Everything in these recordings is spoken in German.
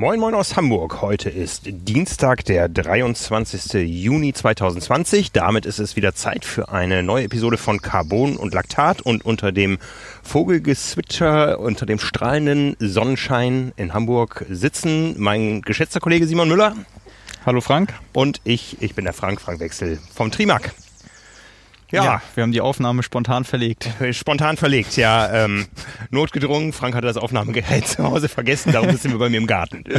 Moin Moin aus Hamburg. Heute ist Dienstag, der 23. Juni 2020. Damit ist es wieder Zeit für eine neue Episode von Carbon und Laktat und unter dem Vogelgezwitscher, unter dem strahlenden Sonnenschein in Hamburg sitzen mein geschätzter Kollege Simon Müller. Hallo Frank. Und ich, ich bin der Frank, Frank Wechsel vom Trimark. Ja. ja. wir haben die Aufnahme spontan verlegt. Spontan verlegt, ja. Ähm, notgedrungen. Frank hatte das Aufnahmegerät zu Hause vergessen, darum sind wir bei mir im Garten.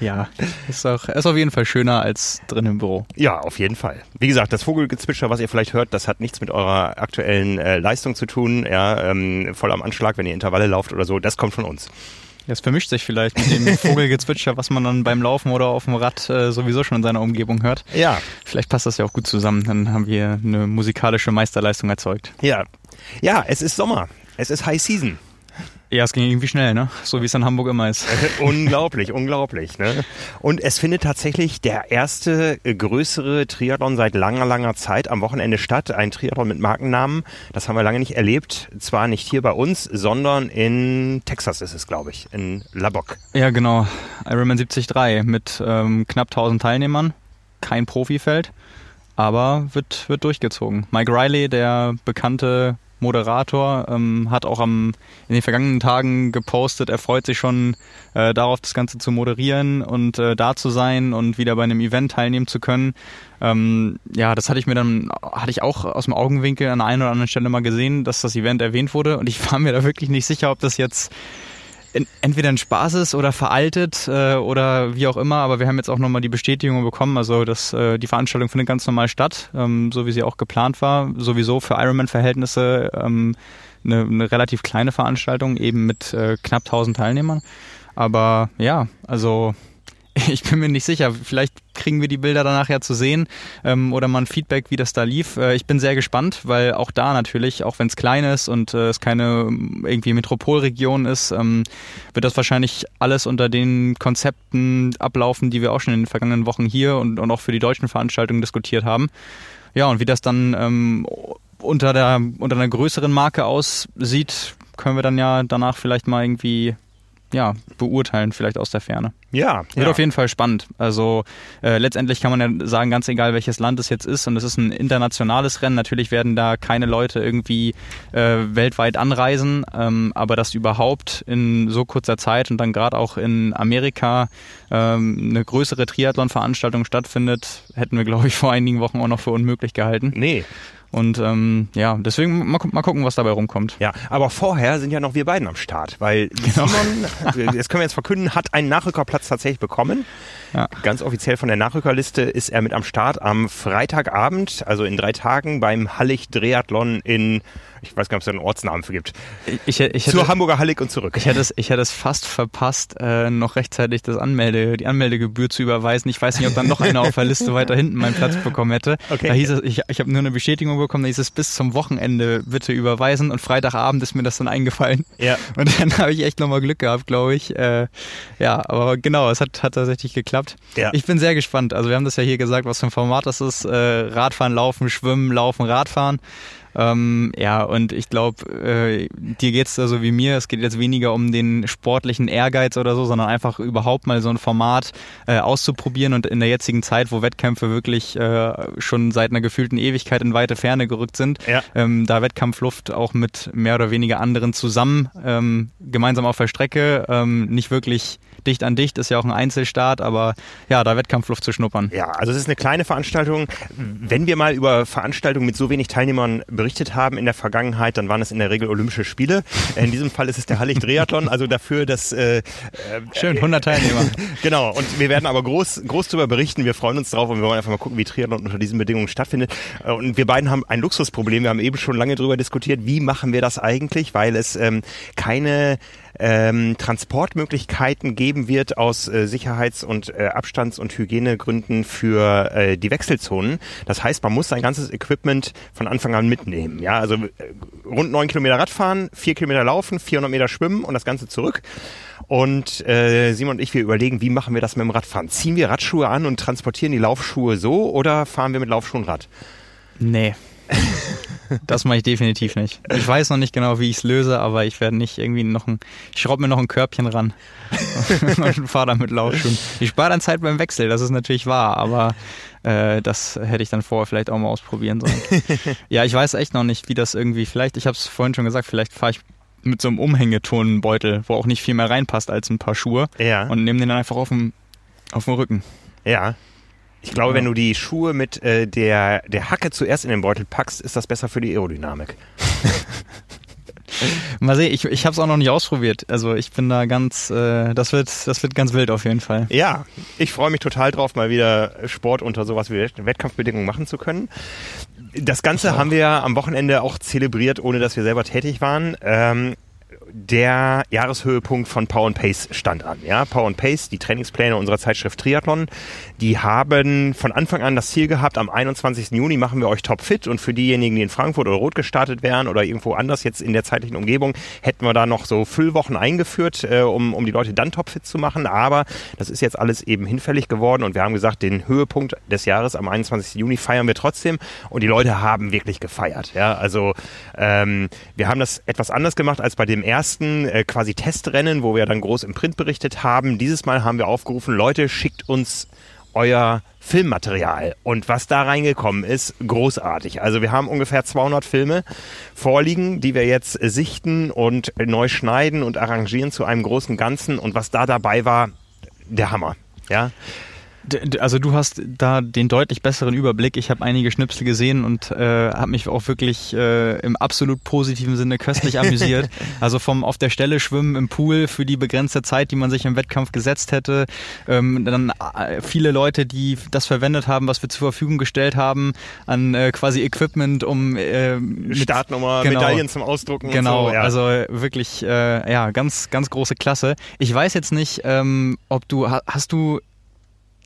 Ja, ist, auch, ist auf jeden Fall schöner als drin im Büro. Ja, auf jeden Fall. Wie gesagt, das Vogelgezwitscher, was ihr vielleicht hört, das hat nichts mit eurer aktuellen äh, Leistung zu tun. Ja, ähm, voll am Anschlag, wenn ihr Intervalle lauft oder so. Das kommt von uns. Es vermischt sich vielleicht mit dem Vogelgezwitscher, was man dann beim Laufen oder auf dem Rad äh, sowieso schon in seiner Umgebung hört. Ja. Vielleicht passt das ja auch gut zusammen. Dann haben wir eine musikalische Meisterleistung erzeugt. Ja. Ja, es ist Sommer. Es ist High Season. Ja, es ging irgendwie schnell, ne? So wie es in Hamburg immer ist. unglaublich, unglaublich, ne? Und es findet tatsächlich der erste äh, größere Triathlon seit langer, langer Zeit am Wochenende statt. Ein Triathlon mit Markennamen. Das haben wir lange nicht erlebt. Zwar nicht hier bei uns, sondern in Texas ist es, glaube ich, in Lubbock. Ja, genau. Ironman 73 mit ähm, knapp 1000 Teilnehmern. Kein Profifeld, aber wird, wird durchgezogen. Mike Riley, der bekannte Moderator, ähm, hat auch am, in den vergangenen Tagen gepostet, er freut sich schon äh, darauf, das Ganze zu moderieren und äh, da zu sein und wieder bei einem Event teilnehmen zu können. Ähm, ja, das hatte ich mir dann, hatte ich auch aus dem Augenwinkel an der einen oder anderen Stelle mal gesehen, dass das Event erwähnt wurde und ich war mir da wirklich nicht sicher, ob das jetzt entweder ein Spaß ist oder veraltet äh, oder wie auch immer, aber wir haben jetzt auch nochmal die Bestätigung bekommen, also dass äh, die Veranstaltung findet ganz normal statt, ähm, so wie sie auch geplant war. Sowieso für Ironman-Verhältnisse ähm, eine, eine relativ kleine Veranstaltung, eben mit äh, knapp 1000 Teilnehmern. Aber ja, also Ich bin mir nicht sicher. Vielleicht kriegen wir die Bilder danach ja zu sehen ähm, oder mal ein Feedback, wie das da lief. Äh, ich bin sehr gespannt, weil auch da natürlich, auch wenn es klein ist und äh, es keine ähm, irgendwie Metropolregion ist, ähm, wird das wahrscheinlich alles unter den Konzepten ablaufen, die wir auch schon in den vergangenen Wochen hier und, und auch für die deutschen Veranstaltungen diskutiert haben. Ja, und wie das dann ähm, unter, der, unter einer größeren Marke aussieht, können wir dann ja danach vielleicht mal irgendwie ja, beurteilen, vielleicht aus der Ferne. Ja. Wird ja. auf jeden Fall spannend. Also äh, letztendlich kann man ja sagen, ganz egal welches Land es jetzt ist und es ist ein internationales Rennen, natürlich werden da keine Leute irgendwie äh, weltweit anreisen, ähm, aber dass überhaupt in so kurzer Zeit und dann gerade auch in Amerika ähm, eine größere Triathlon-Veranstaltung stattfindet, hätten wir, glaube ich, vor einigen Wochen auch noch für unmöglich gehalten. Nee. Und ähm, ja, deswegen mal, mal gucken, was dabei rumkommt. Ja, aber vorher sind ja noch wir beiden am Start, weil genau. Simon, das können wir jetzt verkünden, hat einen Nachrückerplatz tatsächlich bekommen. Ja. Ganz offiziell von der Nachrückerliste ist er mit am Start am Freitagabend, also in drei Tagen beim Hallig Triathlon in ich weiß gar nicht, ob es da einen Ortsnamen für gibt. Ich, ich hätte, Zur Hamburger Hallig und zurück. Ich hätte es, ich hätte es fast verpasst, äh, noch rechtzeitig das Anmelde, die Anmeldegebühr zu überweisen. Ich weiß nicht, ob dann noch einer auf der Liste weiter hinten meinen Platz bekommen hätte. Okay. Da hieß es, ich, ich habe nur eine Bestätigung bekommen, da hieß es bis zum Wochenende bitte überweisen und Freitagabend ist mir das dann eingefallen. Ja. Und dann habe ich echt nochmal Glück gehabt, glaube ich. Äh, ja, aber genau, es hat, hat tatsächlich geklappt. Ja. Ich bin sehr gespannt. Also wir haben das ja hier gesagt, was für ein Format das ist. Äh, Radfahren, Laufen, Schwimmen, Laufen, Radfahren. Ähm, ja, und ich glaube, äh, dir geht's da so wie mir. Es geht jetzt weniger um den sportlichen Ehrgeiz oder so, sondern einfach überhaupt mal so ein Format äh, auszuprobieren und in der jetzigen Zeit, wo Wettkämpfe wirklich äh, schon seit einer gefühlten Ewigkeit in weite Ferne gerückt sind, ja. ähm, da Wettkampfluft auch mit mehr oder weniger anderen zusammen ähm, gemeinsam auf der Strecke ähm, nicht wirklich dicht an dicht, ist ja auch ein Einzelstart, aber ja, da Wettkampfluft zu schnuppern. Ja, also es ist eine kleine Veranstaltung. Wenn wir mal über Veranstaltungen mit so wenig Teilnehmern berichtet haben in der Vergangenheit, dann waren es in der Regel Olympische Spiele. In diesem Fall ist es der Hallig Triathlon, also dafür, dass äh, äh schön 100 Teilnehmer. genau. Und wir werden aber groß groß darüber berichten. Wir freuen uns drauf und wir wollen einfach mal gucken, wie Triathlon unter diesen Bedingungen stattfindet. Äh, und wir beiden haben ein Luxusproblem. Wir haben eben schon lange darüber diskutiert, wie machen wir das eigentlich, weil es ähm, keine ähm, Transportmöglichkeiten geben wird aus äh, Sicherheits- und äh, Abstands- und Hygienegründen für äh, die Wechselzonen. Das heißt, man muss sein ganzes Equipment von Anfang an mitnehmen. Ja, also äh, rund neun Kilometer Radfahren, vier Kilometer laufen, 400 Meter schwimmen und das Ganze zurück. Und äh, Simon und ich, wir überlegen, wie machen wir das mit dem Radfahren? Ziehen wir Radschuhe an und transportieren die Laufschuhe so oder fahren wir mit Laufschuhen Rad? Nee. das mache ich definitiv nicht. Ich weiß noch nicht genau, wie ich es löse, aber ich werde nicht irgendwie noch ein, ich schraube mir noch ein Körbchen ran und fahre damit Laufschuhen. Ich spare dann Zeit beim Wechsel, das ist natürlich wahr, aber äh, das hätte ich dann vorher vielleicht auch mal ausprobieren sollen. ja, ich weiß echt noch nicht, wie das irgendwie, vielleicht, ich habe es vorhin schon gesagt, vielleicht fahre ich mit so einem Umhängetonbeutel, wo auch nicht viel mehr reinpasst als ein paar Schuhe Ja. und nehme den dann einfach auf dem, auf dem Rücken. Ja. Ich glaube, Ja. wenn du die Schuhe mit äh, der, der Hacke zuerst in den Beutel packst, ist das besser für die Aerodynamik. Mal sehen, ich, ich habe es auch noch nicht ausprobiert. Also ich bin da ganz, äh, das wird, das wird ganz wild auf jeden Fall. Ja, ich freue mich total drauf, mal wieder Sport unter sowas wie Wettkampfbedingungen machen zu können. Das Ganze haben wir am Wochenende auch zelebriert, ohne dass wir selber tätig waren. Ähm, der Jahreshöhepunkt von Power and Pace stand an. Ja, Power and Pace, die Trainingspläne unserer Zeitschrift Triathlon, die haben von Anfang an das Ziel gehabt, am 21. Juni machen wir euch topfit und für diejenigen, die in Frankfurt oder Rot gestartet wären oder irgendwo anders jetzt in der zeitlichen Umgebung, hätten wir da noch so Füllwochen eingeführt, äh, um, um die Leute dann topfit zu machen. Aber das ist jetzt alles eben hinfällig geworden und wir haben gesagt, den Höhepunkt des Jahres am 21. Juni feiern wir trotzdem und die Leute haben wirklich gefeiert. Ja, also ähm, wir haben das etwas anders gemacht als bei dem ersten äh, quasi Testrennen, wo wir dann groß im Print berichtet haben. Dieses Mal haben wir aufgerufen, Leute, schickt uns euer Filmmaterial. Und was da reingekommen ist, großartig. Also wir haben ungefähr 200 Filme vorliegen, die wir jetzt sichten und neu schneiden und arrangieren zu einem großen Ganzen. Und was da dabei war, der Hammer. Ja, Also du hast da den deutlich besseren Überblick. Ich habe einige Schnipsel gesehen und äh, habe mich auch wirklich äh, im absolut positiven Sinne köstlich amüsiert. also vom auf der Stelle schwimmen im Pool für die begrenzte Zeit, die man sich im Wettkampf gesetzt hätte. Ähm, dann äh, viele Leute, die das verwendet haben, was wir zur Verfügung gestellt haben an äh, quasi Equipment, um äh, mit Startnummer, Genau. Medaillen zum Ausdrucken Genau, und so. Ja. also wirklich, äh, ja, ganz, ganz große Klasse. Ich weiß jetzt nicht, ähm, ob du, ha- hast du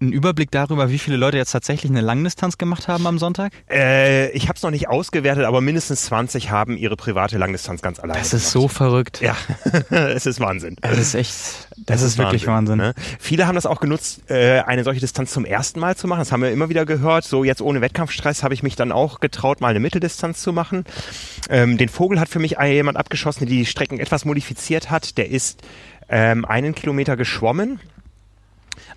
einen Überblick darüber, wie viele Leute jetzt tatsächlich eine Langdistanz gemacht haben am Sonntag? äh, ich habe es noch nicht ausgewertet, aber mindestens 20 haben ihre private Langdistanz ganz alleine Das ist so verrückt. Ja, es ist Wahnsinn. Das ist echt, das, ist, wirklich Wahnsinn. ne? Viele haben das auch genutzt, äh, eine solche Distanz zum ersten Mal zu machen. Das haben wir immer wieder gehört. So jetzt ohne Wettkampfstress habe ich mich dann auch getraut, mal eine Mitteldistanz zu machen. Ähm, den Vogel hat für mich jemand abgeschossen, der die Strecken etwas modifiziert hat. Der ist ähm, einen Kilometer geschwommen.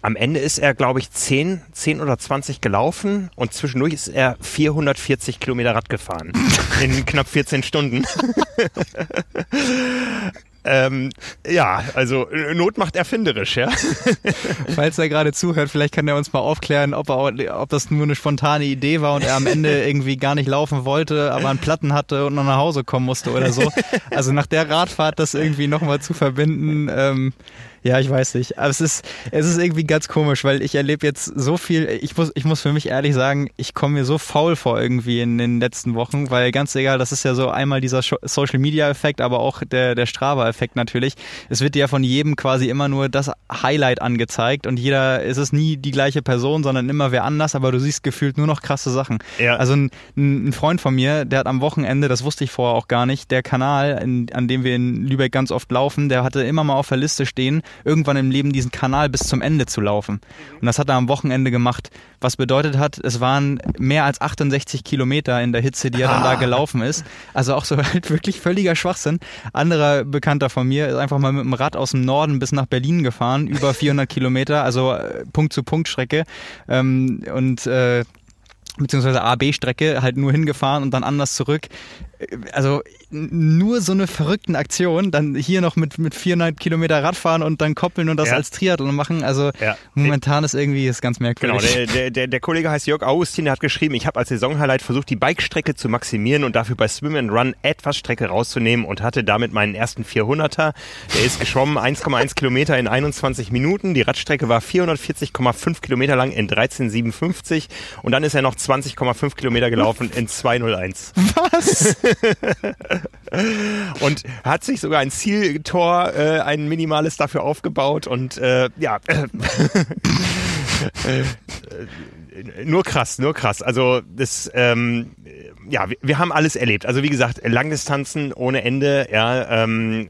Am Ende ist er, glaube ich, 10, 10 oder 20 gelaufen und zwischendurch ist er 440 Kilometer Rad gefahren. in knapp 14 Stunden. ähm, ja, also äh, Not macht erfinderisch, ja. Falls er gerade zuhört, vielleicht kann er uns mal aufklären, ob, er, ob das nur eine spontane Idee war und er am Ende irgendwie gar nicht laufen wollte, aber einen Platten hatte und noch nach Hause kommen musste oder so. Also nach der Radfahrt das irgendwie nochmal zu verbinden, ähm, ja, ich weiß nicht. Aber es ist, es ist irgendwie ganz komisch, weil ich erlebe jetzt so viel, ich muss, ich muss für mich ehrlich sagen, ich komme mir so faul vor irgendwie in den letzten Wochen, weil ganz egal, das ist ja so einmal dieser Social Media Effekt, aber auch der, der Strava Effekt natürlich. Es wird ja von jedem quasi immer nur das Highlight angezeigt und jeder, es ist nie die gleiche Person, sondern immer wer anders, aber du siehst gefühlt nur noch krasse Sachen. Ja. Also ein, ein Freund von mir, der hat am Wochenende, das wusste ich vorher auch gar nicht, der Kanal, in, an dem wir in Lübeck ganz oft laufen, der hatte immer mal auf der Liste stehen, irgendwann im Leben diesen Kanal bis zum Ende zu laufen. Und das hat er am Wochenende gemacht. Was bedeutet hat, es waren mehr als 68 Kilometer in der Hitze, die er dann da gelaufen ist. Also auch so halt wirklich völliger Schwachsinn. Anderer Bekannter von mir ist einfach mal mit dem Rad aus dem Norden bis nach Berlin gefahren, über 400 Kilometer, also äh, Punkt-zu-Punkt-Strecke. Ähm, und äh, beziehungsweise A-B-Strecke halt nur hingefahren und dann anders zurück. Also n- nur so eine verrückten Aktion, dann hier noch mit, mit 400 Kilometer Radfahren und dann koppeln und das Ja. als Triathlon machen. Also Ja. momentan ist irgendwie ist ganz merkwürdig. Genau, der, der, der, der Kollege heißt Jörg Augustin, der hat geschrieben, ich habe als Saisonhighlight versucht, die Bikestrecke zu maximieren und dafür bei Swim and Run etwas Strecke rauszunehmen und hatte damit meinen ersten 400er. Der ist geschwommen 1,1 Kilometer in 21 Minuten. Die Radstrecke war 440,5 Kilometer lang in 13,57 und dann ist er noch 20,5 Kilometer gelaufen in 2,01. Was? und hat sich sogar ein Zieltor, äh, ein minimales dafür aufgebaut und äh, ja, äh, äh, nur krass, nur krass. Also das, ähm, ja, wir, wir haben alles erlebt. Also wie gesagt, Langdistanzen ohne Ende, ja, ähm,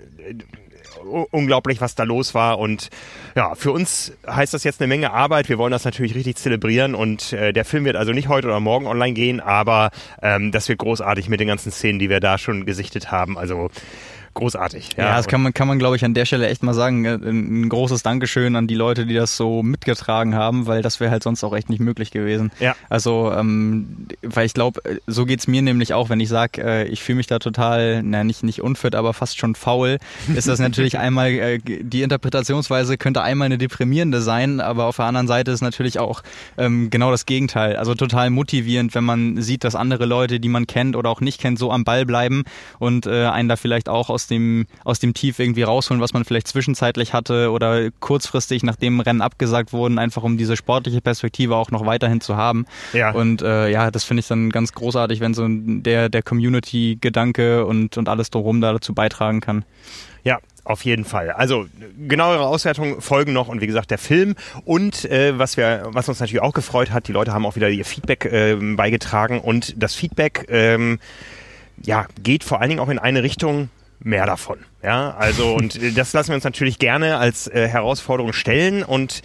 unglaublich, was da los war. Und ja, für uns heißt das jetzt eine Menge Arbeit. Wir wollen das natürlich richtig zelebrieren. Und äh, der Film wird also nicht heute oder morgen online gehen, aber ähm, das wird großartig mit den ganzen Szenen, die wir da schon gesichtet haben. Also großartig. Ja, ja das kann man, kann man glaube ich, an der Stelle echt mal sagen. Äh, ein großes Dankeschön an die Leute, die das so mitgetragen haben, weil das wäre halt sonst auch echt nicht möglich gewesen. Ja. Also, ähm, weil ich glaube, so geht's mir nämlich auch, wenn ich sage, äh, ich fühle mich da total, na nicht, nicht unfit, aber fast schon faul, ist das natürlich einmal, äh, die Interpretationsweise könnte einmal eine deprimierende sein, aber auf der anderen Seite ist natürlich auch ähm, genau das Gegenteil. Also total motivierend, wenn man sieht, dass andere Leute, die man kennt oder auch nicht kennt, so am Ball bleiben und äh, einen da vielleicht auch aus dem, aus dem Tief irgendwie rausholen, was man vielleicht zwischenzeitlich hatte oder kurzfristig, nachdem Rennen abgesagt wurden, einfach um diese sportliche Perspektive auch noch weiterhin zu haben. Ja. Und äh, ja, das finde ich dann ganz großartig, wenn so der, der Community-Gedanke und, und alles drumherum da dazu beitragen kann. Ja, auf jeden Fall. Also genauere Auswertungen folgen noch und wie gesagt der Film und äh, was wir, was uns natürlich auch gefreut hat, die Leute haben auch wieder ihr Feedback äh, beigetragen und das Feedback ähm, ja geht vor allen Dingen auch in eine Richtung, mehr davon. Ja, also und äh, das lassen wir uns natürlich gerne als äh, Herausforderung stellen und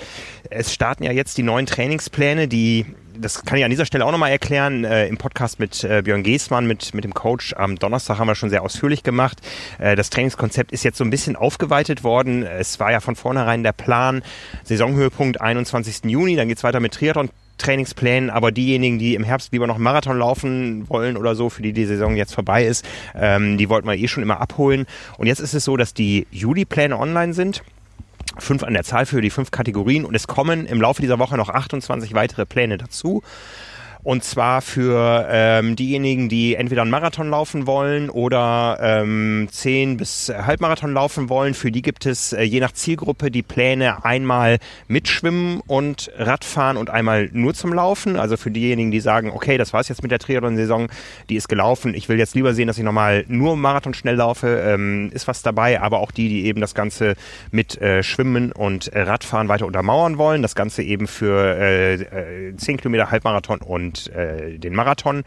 es starten ja jetzt die neuen Trainingspläne, die das kann ich an dieser Stelle auch nochmal erklären. Äh, Im Podcast mit äh, Björn Geßmann, mit, mit dem Coach am Donnerstag haben wir schon sehr ausführlich gemacht. Äh, das Trainingskonzept ist jetzt so ein bisschen aufgeweitet worden. Es war ja von vornherein der Plan, Saisonhöhepunkt 21. Juni, dann geht's weiter mit Triathlon Trainingsplänen, aber diejenigen, die im Herbst lieber noch Marathon laufen wollen oder so, für die die Saison jetzt vorbei ist, ähm, die wollten wir eh schon immer abholen. Und jetzt ist es so, dass die Juli-Pläne online sind fünf an der Zahl für die fünf Kategorien und es kommen im Laufe dieser Woche noch 28 weitere Pläne dazu. Und zwar für ähm, diejenigen, die entweder einen Marathon laufen wollen oder ähm, 10 bis Halbmarathon laufen wollen. Für die gibt es äh, je nach Zielgruppe die Pläne einmal mit Schwimmen und Radfahren und einmal nur zum Laufen. Also für diejenigen, die sagen, okay, das war's jetzt mit der Triathlon-Saison, die ist gelaufen. Ich will jetzt lieber sehen, dass ich nochmal nur Marathon schnell laufe, ähm, ist was dabei. Aber auch die, die eben das Ganze mit äh, Schwimmen und äh, Radfahren weiter untermauern wollen. Das Ganze eben für äh, äh, 10 Kilometer Halbmarathon und und äh, den Marathon.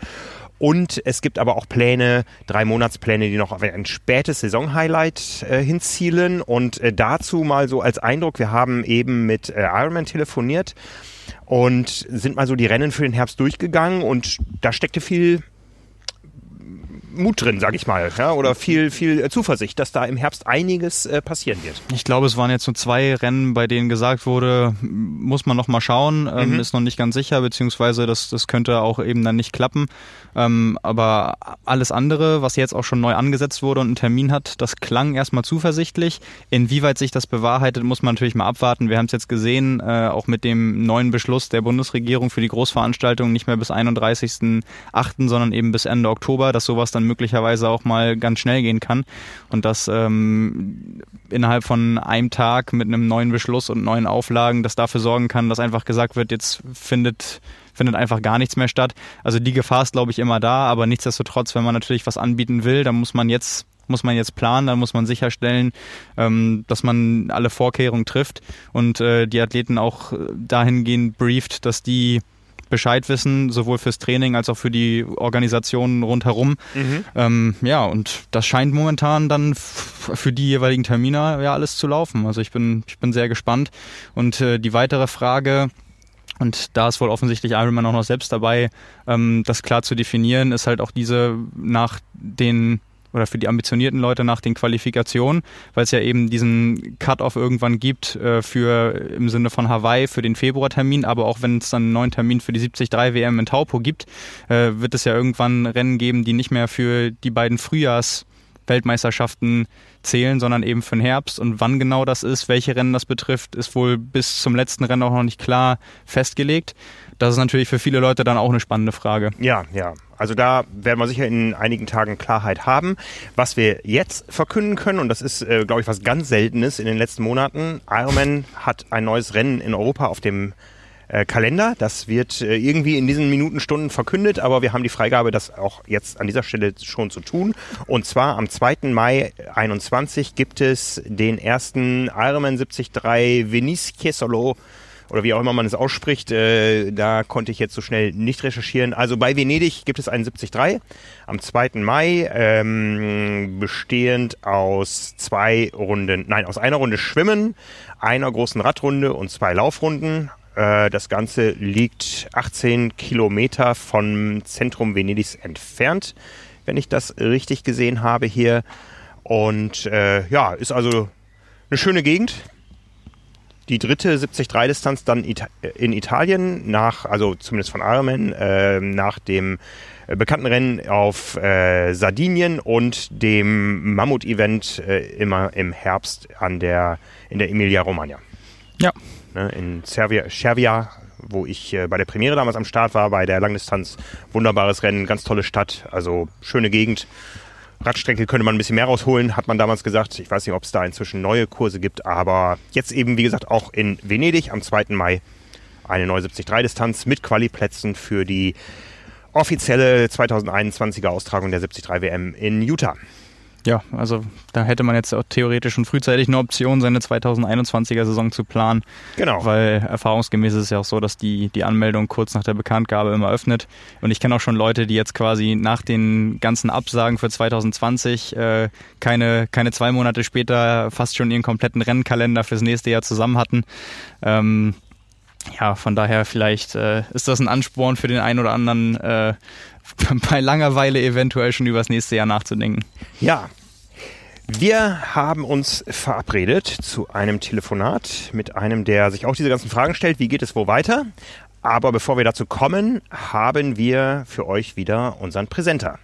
Und es gibt aber auch Pläne, drei Monatspläne, die noch auf ein spätes Saisonhighlight äh, hinzielen. Und äh, dazu mal so als Eindruck, wir haben eben mit äh, Ironman telefoniert und sind mal so die Rennen für den Herbst durchgegangen und da steckte viel Mut drin, sag ich mal, ja, oder viel, viel äh, Zuversicht, dass da im Herbst einiges äh, passieren wird. Ich glaube, es waren jetzt nur zwei Rennen, bei denen gesagt wurde, muss man noch mal schauen, ähm, mhm. ist noch nicht ganz sicher, beziehungsweise das, das könnte auch eben dann nicht klappen. Ähm, aber alles andere, was jetzt auch schon neu angesetzt wurde und einen Termin hat, das klang erstmal zuversichtlich. Inwieweit sich das bewahrheitet, muss man natürlich mal abwarten. Wir haben es jetzt gesehen, äh, auch mit dem neuen Beschluss der Bundesregierung für die Großveranstaltung nicht mehr bis 31.08., sondern eben bis Ende Oktober, dass sowas dann möglicherweise auch mal ganz schnell gehen kann und dass ähm, innerhalb von einem Tag mit einem neuen Beschluss und neuen Auflagen das dafür sorgen kann, dass einfach gesagt wird, jetzt findet findet einfach gar nichts mehr statt. Also die Gefahr ist, glaube ich, immer da, aber nichtsdestotrotz, wenn man natürlich was anbieten will, dann muss man jetzt muss man jetzt planen, dann muss man sicherstellen, ähm, dass man alle Vorkehrungen trifft und äh, die Athleten auch dahingehend brieft, dass die Bescheid wissen, sowohl fürs Training als auch für die Organisationen rundherum. Mhm. Ähm, ja, und das scheint momentan dann für die jeweiligen Termine ja alles zu laufen. Also ich bin, ich bin sehr gespannt. Und äh, die weitere Frage, und da ist wohl offensichtlich Ironman auch noch selbst dabei, ähm, das klar zu definieren, ist halt auch diese nach den oder für die ambitionierten Leute nach den Qualifikationen, weil es ja eben diesen Cut-off irgendwann gibt äh, für im Sinne von Hawaii für den Februartermin, aber auch wenn es dann einen neuen Termin für die 73 WM in Taupo gibt, äh, wird es ja irgendwann Rennen geben, die nicht mehr für die beiden Frühjahrs Weltmeisterschaften zählen, sondern eben für den Herbst. Und wann genau das ist, welche Rennen das betrifft, ist wohl bis zum letzten Rennen auch noch nicht klar festgelegt. Das ist natürlich für viele Leute dann auch eine spannende Frage. Ja, ja. Also da werden wir sicher in einigen Tagen Klarheit haben. Was wir jetzt verkünden können, und das ist, äh, glaube ich, was ganz Seltenes in den letzten Monaten, Ironman hat ein neues Rennen in Europa auf dem äh, Kalender. Das wird äh, irgendwie in diesen Minuten, Stunden verkündet, aber wir haben die Freigabe, das auch jetzt an dieser Stelle schon zu tun. Und zwar am 2. Mai 21 gibt es den ersten Ironman 73 Venice Chiesolo oder wie auch immer man es ausspricht. Äh, da konnte ich jetzt so schnell nicht recherchieren. Also bei Venedig gibt es einen 73 am 2. Mai, ähm, bestehend aus zwei Runden, nein, aus einer Runde Schwimmen, einer großen Radrunde und zwei Laufrunden. Äh, das Ganze liegt 18 Kilometer vom Zentrum Venedigs entfernt, wenn ich das richtig gesehen habe hier. Und äh, ja, ist also eine schöne Gegend. Die dritte 73-Distanz dann in Italien nach, also zumindest von Ironman, äh, nach dem bekannten Rennen auf äh, Sardinien und dem Mammut-Event äh, immer im Herbst an der, in der Emilia-Romagna. Ja, ne, in Cervia, Cervia wo ich äh, bei der Premiere damals am Start war, bei der Langdistanz. Wunderbares Rennen, ganz tolle Stadt, also schöne Gegend. Radstrecke könnte man ein bisschen mehr rausholen, hat man damals gesagt. Ich weiß nicht, ob es da inzwischen neue Kurse gibt, aber jetzt eben, wie gesagt, auch in Venedig am 2. Mai eine neue 73-Distanz mit Qualiplätzen für die offizielle 2021er Austragung der 73 WM in Utah. Ja, also da hätte man jetzt auch theoretisch schon frühzeitig eine Option, seine 2021er Saison zu planen. Genau. Weil erfahrungsgemäß ist es ja auch so, dass die, die Anmeldung kurz nach der Bekanntgabe immer öffnet. Und ich kenne auch schon Leute, die jetzt quasi nach den ganzen Absagen für 2020 äh, keine, keine zwei Monate später fast schon ihren kompletten Rennkalender fürs nächste Jahr zusammen hatten. Ähm, ja, von daher vielleicht äh, ist das ein Ansporn für den einen oder anderen, äh, bei Langeweile eventuell schon über das nächste Jahr nachzudenken. Ja, wir haben uns verabredet zu einem Telefonat mit einem, der sich auch diese ganzen Fragen stellt. Wie geht es wo weiter? Aber bevor wir dazu kommen, haben wir für euch wieder unseren Präsenter.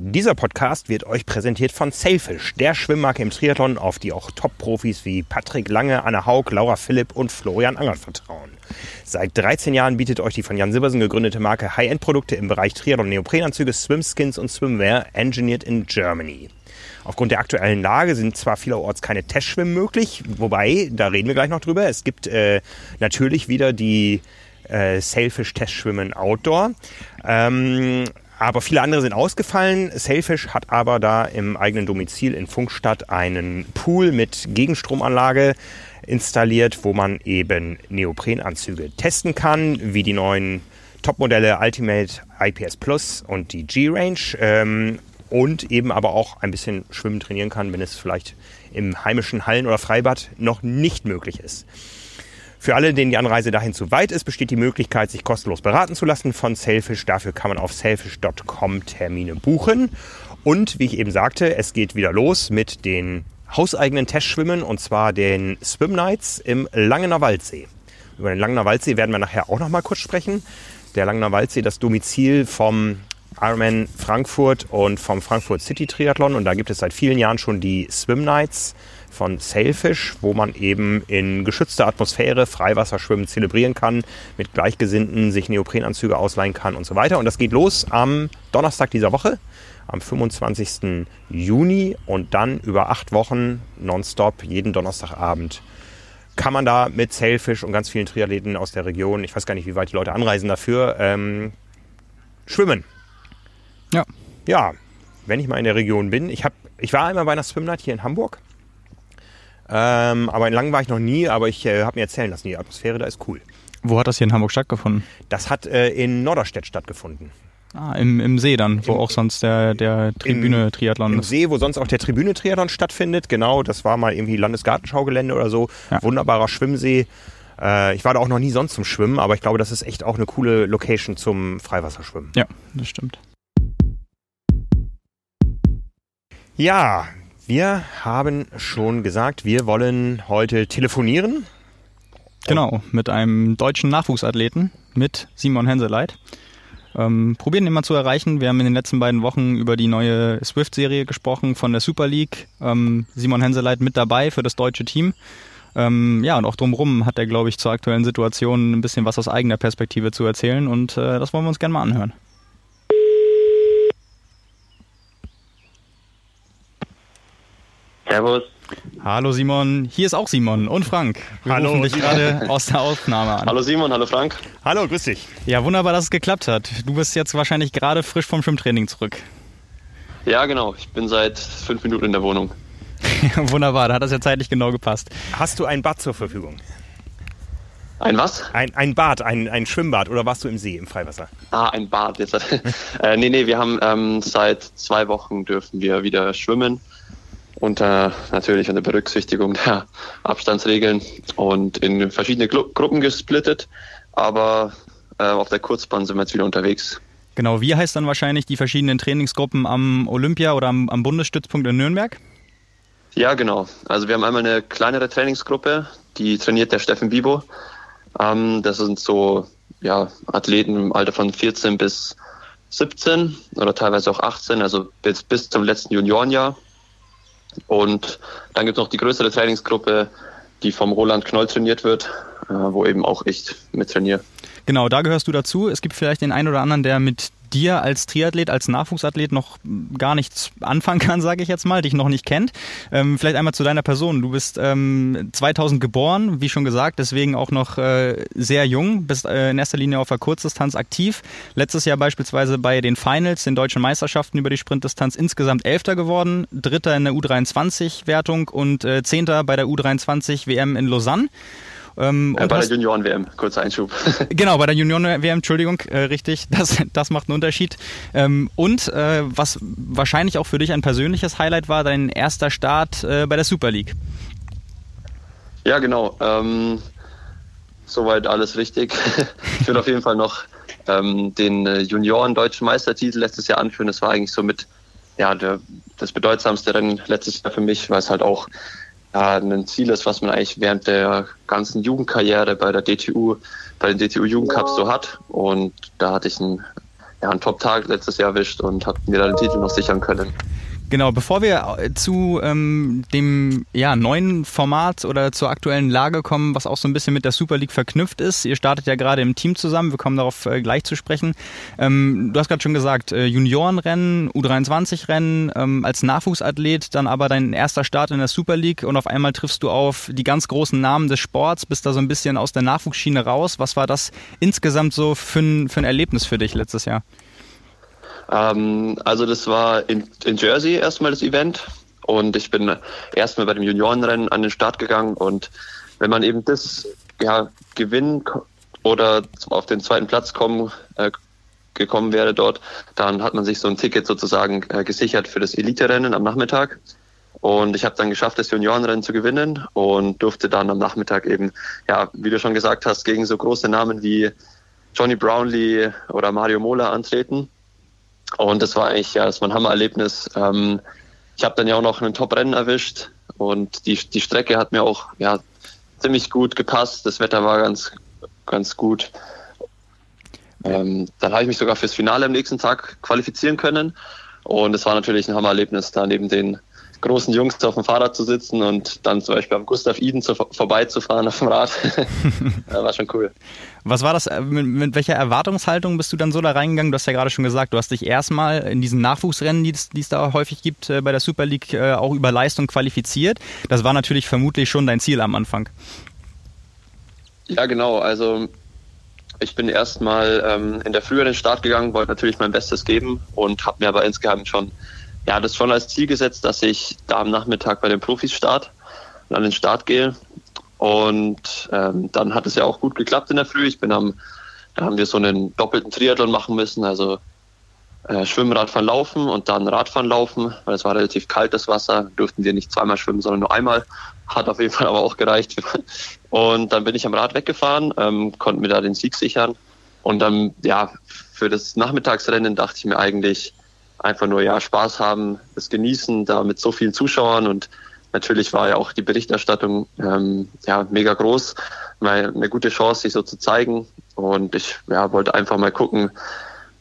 Dieser Podcast wird euch präsentiert von Sailfish, der Schwimmmarke im Triathlon, auf die auch Top-Profis wie Patrick Lange, Anne Haug, Laura Philipp und Florian Angert vertrauen. Seit 13 Jahren bietet euch die von Jan Silbersen gegründete Marke High-End-Produkte im Bereich Triathlon-Neoprenanzüge, Swimskins und Swimwear, engineered in Germany. Aufgrund der aktuellen Lage sind zwar vielerorts keine Testschwimmen möglich, wobei, da reden wir gleich noch drüber, es gibt äh, natürlich wieder die äh, Sailfish-Testschwimmen Outdoor. Ähm, aber viele andere sind ausgefallen. Sailfish hat aber da im eigenen Domizil in Funkstadt einen Pool mit Gegenstromanlage installiert, wo man eben Neoprenanzüge testen kann, wie die neuen Topmodelle Ultimate IPS Plus und die G-Range ähm, und eben aber auch ein bisschen schwimmen trainieren kann, wenn es vielleicht im heimischen Hallen- oder Freibad noch nicht möglich ist. Für alle, denen die Anreise dahin zu weit ist, besteht die Möglichkeit, sich kostenlos beraten zu lassen von Sailfish. Dafür kann man auf sailfish.com Termine buchen. Und wie ich eben sagte, es geht wieder los mit den hauseigenen Testschwimmen und zwar den Swim Nights im Langener Waldsee. Über den Langener Waldsee werden wir nachher auch noch mal kurz sprechen. Der Langener Waldsee, das Domizil vom Ironman Frankfurt und vom Frankfurt City Triathlon und da gibt es seit vielen Jahren schon die Swim Nights von Sailfish, wo man eben in geschützter Atmosphäre Freiwasserschwimmen zelebrieren kann, mit Gleichgesinnten sich Neoprenanzüge ausleihen kann und so weiter. Und das geht los am Donnerstag dieser Woche, am 25. Juni und dann über acht Wochen nonstop jeden Donnerstagabend kann man da mit Sailfish und ganz vielen Triathleten aus der Region, ich weiß gar nicht, wie weit die Leute anreisen dafür, ähm, schwimmen. Ja. Ja, wenn ich mal in der Region bin. Ich, hab, ich war einmal bei einer Swimnight hier in Hamburg. Ähm, aber in Langen war ich noch nie, aber ich äh, habe mir erzählen lassen, die Atmosphäre da ist cool. Wo hat das hier in Hamburg stattgefunden? Das hat äh, in Norderstedt stattgefunden. Ah, im, im See dann, wo Im, auch sonst der, der Tribüne-Triathlon ist. Im See, wo sonst auch der Tribüne-Triathlon stattfindet, genau. Das war mal irgendwie Landesgartenschaugelände oder so. Ja. Wunderbarer Schwimmsee. Äh, ich war da auch noch nie sonst zum Schwimmen, aber ich glaube, das ist echt auch eine coole Location zum Freiwasserschwimmen. Ja, das stimmt. Ja, wir haben schon gesagt, wir wollen heute telefonieren. Genau, mit einem deutschen Nachwuchsathleten, mit Simon Henseleit. Ähm, probieren ihn mal zu erreichen. Wir haben in den letzten beiden Wochen über die neue Swift-Serie gesprochen von der Super League. Ähm, Simon Henseleit mit dabei für das deutsche Team. Ähm, ja, und auch drumherum hat er, glaube ich, zur aktuellen Situation ein bisschen was aus eigener Perspektive zu erzählen und äh, das wollen wir uns gerne mal anhören. Servus. Hallo Simon, hier ist auch Simon und Frank. Wir hallo. rufen dich gerade aus der Aufnahme an. Hallo Simon, hallo Frank. Hallo, grüß dich. Ja, wunderbar, dass es geklappt hat. Du bist jetzt wahrscheinlich gerade frisch vom Schwimmtraining zurück. Ja, genau. Ich bin seit fünf Minuten in der Wohnung. Wunderbar, da hat das ja zeitlich genau gepasst. Hast du ein Bad zur Verfügung? Ein was? Ein, ein Bad, ein, ein Schwimmbad oder warst du im See, im Freiwasser? Ah, ein Bad. Jetzt. äh, nee, nee, wir haben ähm, seit zwei Wochen dürfen wir wieder schwimmen. Unter natürlich unter Berücksichtigung der Abstandsregeln und in verschiedene Gru Gruppen gesplittet. Aber äh, auf der Kurzbahn sind wir jetzt wieder unterwegs. Genau, wie heißt dann wahrscheinlich die verschiedenen Trainingsgruppen am Olympia oder am, am Bundesstützpunkt in Nürnberg? Ja, genau. Also wir haben einmal eine kleinere Trainingsgruppe, die trainiert der Steffen Bibo. Ähm, das sind so ja, Athleten im Alter von 14 bis 17 oder teilweise auch 18, also bis, bis zum letzten Juniorenjahr. Und dann gibt es noch die größere Trainingsgruppe, die vom Roland Knoll trainiert wird, äh, wo eben auch ich mit trainiere. Genau, da gehörst du dazu. Es gibt vielleicht den einen oder anderen, der mit dir als Triathlet, als Nachwuchsathlet noch gar nichts anfangen kann, sage ich jetzt mal, dich noch nicht kennt. Ähm, vielleicht einmal zu deiner Person. Du bist ähm, 2000 geboren, wie schon gesagt, deswegen auch noch äh, sehr jung, bist äh, in erster Linie auf der Kurzdistanz aktiv. Letztes Jahr beispielsweise bei den Finals, den deutschen Meisterschaften über die Sprintdistanz insgesamt Elfter geworden, Dritter in der U23-Wertung und äh, Zehnter bei der U23 WM in Lausanne. Ähm, ja, bei der Junioren-WM, kurzer Einschub. genau, bei der Junioren-WM, Entschuldigung, äh, richtig, das, das macht einen Unterschied. Ähm, und äh, was wahrscheinlich auch für dich ein persönliches Highlight war, dein erster Start äh, bei der Super League. Ja, genau. Ähm, soweit alles richtig. ich würde auf jeden Fall noch ähm, den äh, Junioren-Deutschen Meistertitel letztes Jahr anführen. Das war eigentlich so mit ja, der, das bedeutsamste Rennen letztes Jahr für mich, weil es halt auch ein Ziel ist, was man eigentlich während der ganzen Jugendkarriere bei der DTU, bei den DTU Jugendcups so hat. Und da hatte ich einen, ja, einen Top-Tag letztes Jahr erwischt und habe mir da den Titel noch sichern können. Genau, bevor wir äh, zu ähm, dem ja, neuen Format oder zur aktuellen Lage kommen, was auch so ein bisschen mit der Super League verknüpft ist, ihr startet ja gerade im Team zusammen, wir kommen darauf äh, gleich zu sprechen. Ähm, du hast gerade schon gesagt, äh, Juniorenrennen, U23-Rennen, ähm, als Nachwuchsathlet, dann aber dein erster Start in der Super League und auf einmal triffst du auf die ganz großen Namen des Sports, bist da so ein bisschen aus der Nachwuchsschiene raus. Was war das insgesamt so für ein, für ein Erlebnis für dich letztes Jahr? Ähm, also das war in, in Jersey erstmal das Event und ich bin erstmal bei dem Juniorenrennen an den Start gegangen und wenn man eben das ja, gewinnen oder auf den zweiten Platz kommen, äh, gekommen wäre dort, dann hat man sich so ein Ticket sozusagen äh, gesichert für das Elite-Rennen am Nachmittag. Und ich habe dann geschafft, das Juniorenrennen zu gewinnen und durfte dann am Nachmittag eben, ja, wie du schon gesagt hast, gegen so große Namen wie Johnny Brownlee oder Mario Mola antreten. Und das war eigentlich ja, das war ein Hammererlebnis. Ähm, ich habe dann ja auch noch ein Top-Rennen erwischt und die, die Strecke hat mir auch ja, ziemlich gut gepasst. Das Wetter war ganz, ganz gut. Ähm, dann habe ich mich sogar fürs Finale am nächsten Tag qualifizieren können. Und es war natürlich ein Hammererlebnis, da neben den großen Jungs auf dem Fahrrad zu sitzen und dann zum Beispiel am Gustav Iden zu, vorbeizufahren auf dem Rad. war schon cool. Was war das, äh, mit, mit, welcher Erwartungshaltung bist du dann so da reingegangen? Du hast ja gerade schon gesagt, du hast dich erstmal in diesen Nachwuchsrennen, die es da häufig gibt, äh, bei der Super League äh, auch über Leistung qualifiziert. Das war natürlich vermutlich schon dein Ziel am Anfang. Ja, genau. Also ich bin erstmal ähm, in der Früh an den Start gegangen, wollte natürlich mein Bestes geben und habe mir aber insgeheim schon ja, das schon als Ziel gesetzt, dass ich da am Nachmittag bei den Profis start und an den Start gehe. Und ähm, dann hat es ja auch gut geklappt in der Früh. Ich bin am, da haben wir so einen doppelten Triathlon machen müssen, also äh, Schwimmen, Radfahren, Laufen und dann Radfahren, Laufen, weil es war relativ kalt, das Wasser. Durften wir nicht zweimal schwimmen, sondern nur einmal. Hat auf jeden Fall aber auch gereicht. Und dann bin ich am Rad weggefahren, ähm, konnte mir da den Sieg sichern. Und dann, ja, für das Nachmittagsrennen dachte ich mir eigentlich, einfach nur ja Spaß haben, es genießen, da mit so vielen Zuschauern und natürlich war ja auch die Berichterstattung ähm, ja mega groß, mal eine gute Chance, sich so zu zeigen und ich ja, wollte einfach mal gucken,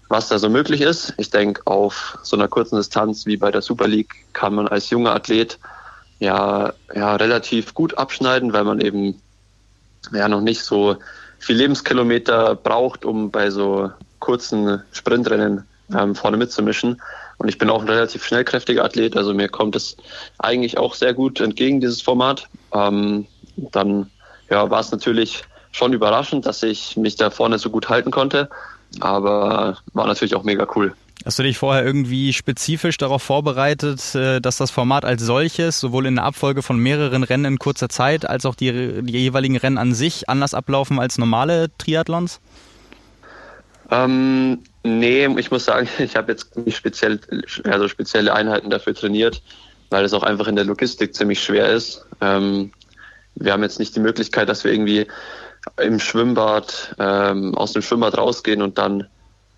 was da so möglich ist. Ich denke, auf so einer kurzen Distanz wie bei der Super League kann man als junger Athlet ja, ja relativ gut abschneiden, weil man eben ja noch nicht so viel Lebenskilometer braucht, um bei so kurzen Sprintrennen ähm, vorne mitzumischen. Und ich bin auch ein relativ schnellkräftiger Athlet, also mir kommt es eigentlich auch sehr gut entgegen, dieses Format. Ähm, dann ja, war es natürlich schon überraschend, dass ich mich da vorne so gut halten konnte, aber war natürlich auch mega cool. Hast du dich vorher irgendwie spezifisch darauf vorbereitet, äh, dass das Format als solches sowohl in der Abfolge von mehreren Rennen in kurzer Zeit als auch die, die jeweiligen Rennen an sich anders ablaufen als normale Triathlons? Ähm, nee, ich muss sagen, ich habe jetzt nicht speziell, also spezielle Einheiten dafür trainiert, weil es auch einfach in der Logistik ziemlich schwer ist. Ähm, wir haben jetzt nicht die Möglichkeit, dass wir irgendwie im Schwimmbad, ähm, aus dem Schwimmbad rausgehen und dann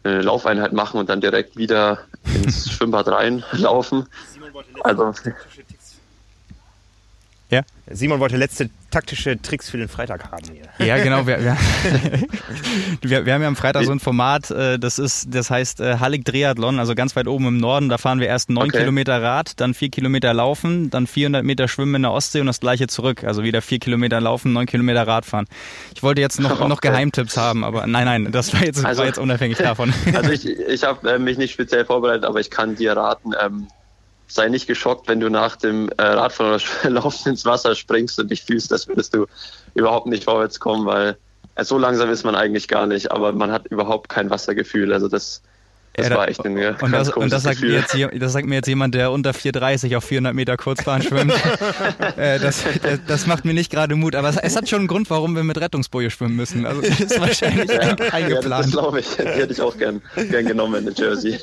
eine Laufeinheit machen und dann direkt wieder ins Schwimmbad reinlaufen. Also ja? Simon wollte letzte taktische Tricks für den Freitag haben hier. Ja, genau. Wir, wir, wir, wir haben ja am Freitag so ein Format, äh, das ist, das heißt äh, Hallig Triathlon, also ganz weit oben im Norden. Da fahren wir erst neun okay. Kilometer Rad, dann vier Kilometer laufen, dann 400 Meter schwimmen in der Ostsee und das gleiche zurück. Also wieder vier Kilometer laufen, neun Kilometer Rad fahren. Ich wollte jetzt noch, noch Geheimtipps haben, aber nein, nein, das war jetzt, also, war jetzt unabhängig davon. Also ich, ich habe äh, mich nicht speziell vorbereitet, aber ich kann dir raten, ähm, sei nicht geschockt, wenn du nach dem äh, Radfahren oder Laufen ins Wasser springst und dich fühlst, als würdest du überhaupt nicht vorwärts kommen, weil äh, so langsam ist man eigentlich gar nicht, aber man hat überhaupt kein Wassergefühl. Also das, das ja, war echt ein und das, und das sagt, mir jetzt, das sagt mir jetzt jemand, der unter 4,30 auf 400 Meter Kurzfahren schwimmt. äh, das, das, macht mir nicht gerade Mut. Aber es, es, hat schon einen Grund, warum wir mit Rettungsboje schwimmen müssen. Also das ist wahrscheinlich ja, eingeplant. Ja, das glaube ich. Die hätte ich auch gern, gern genommen in Jersey.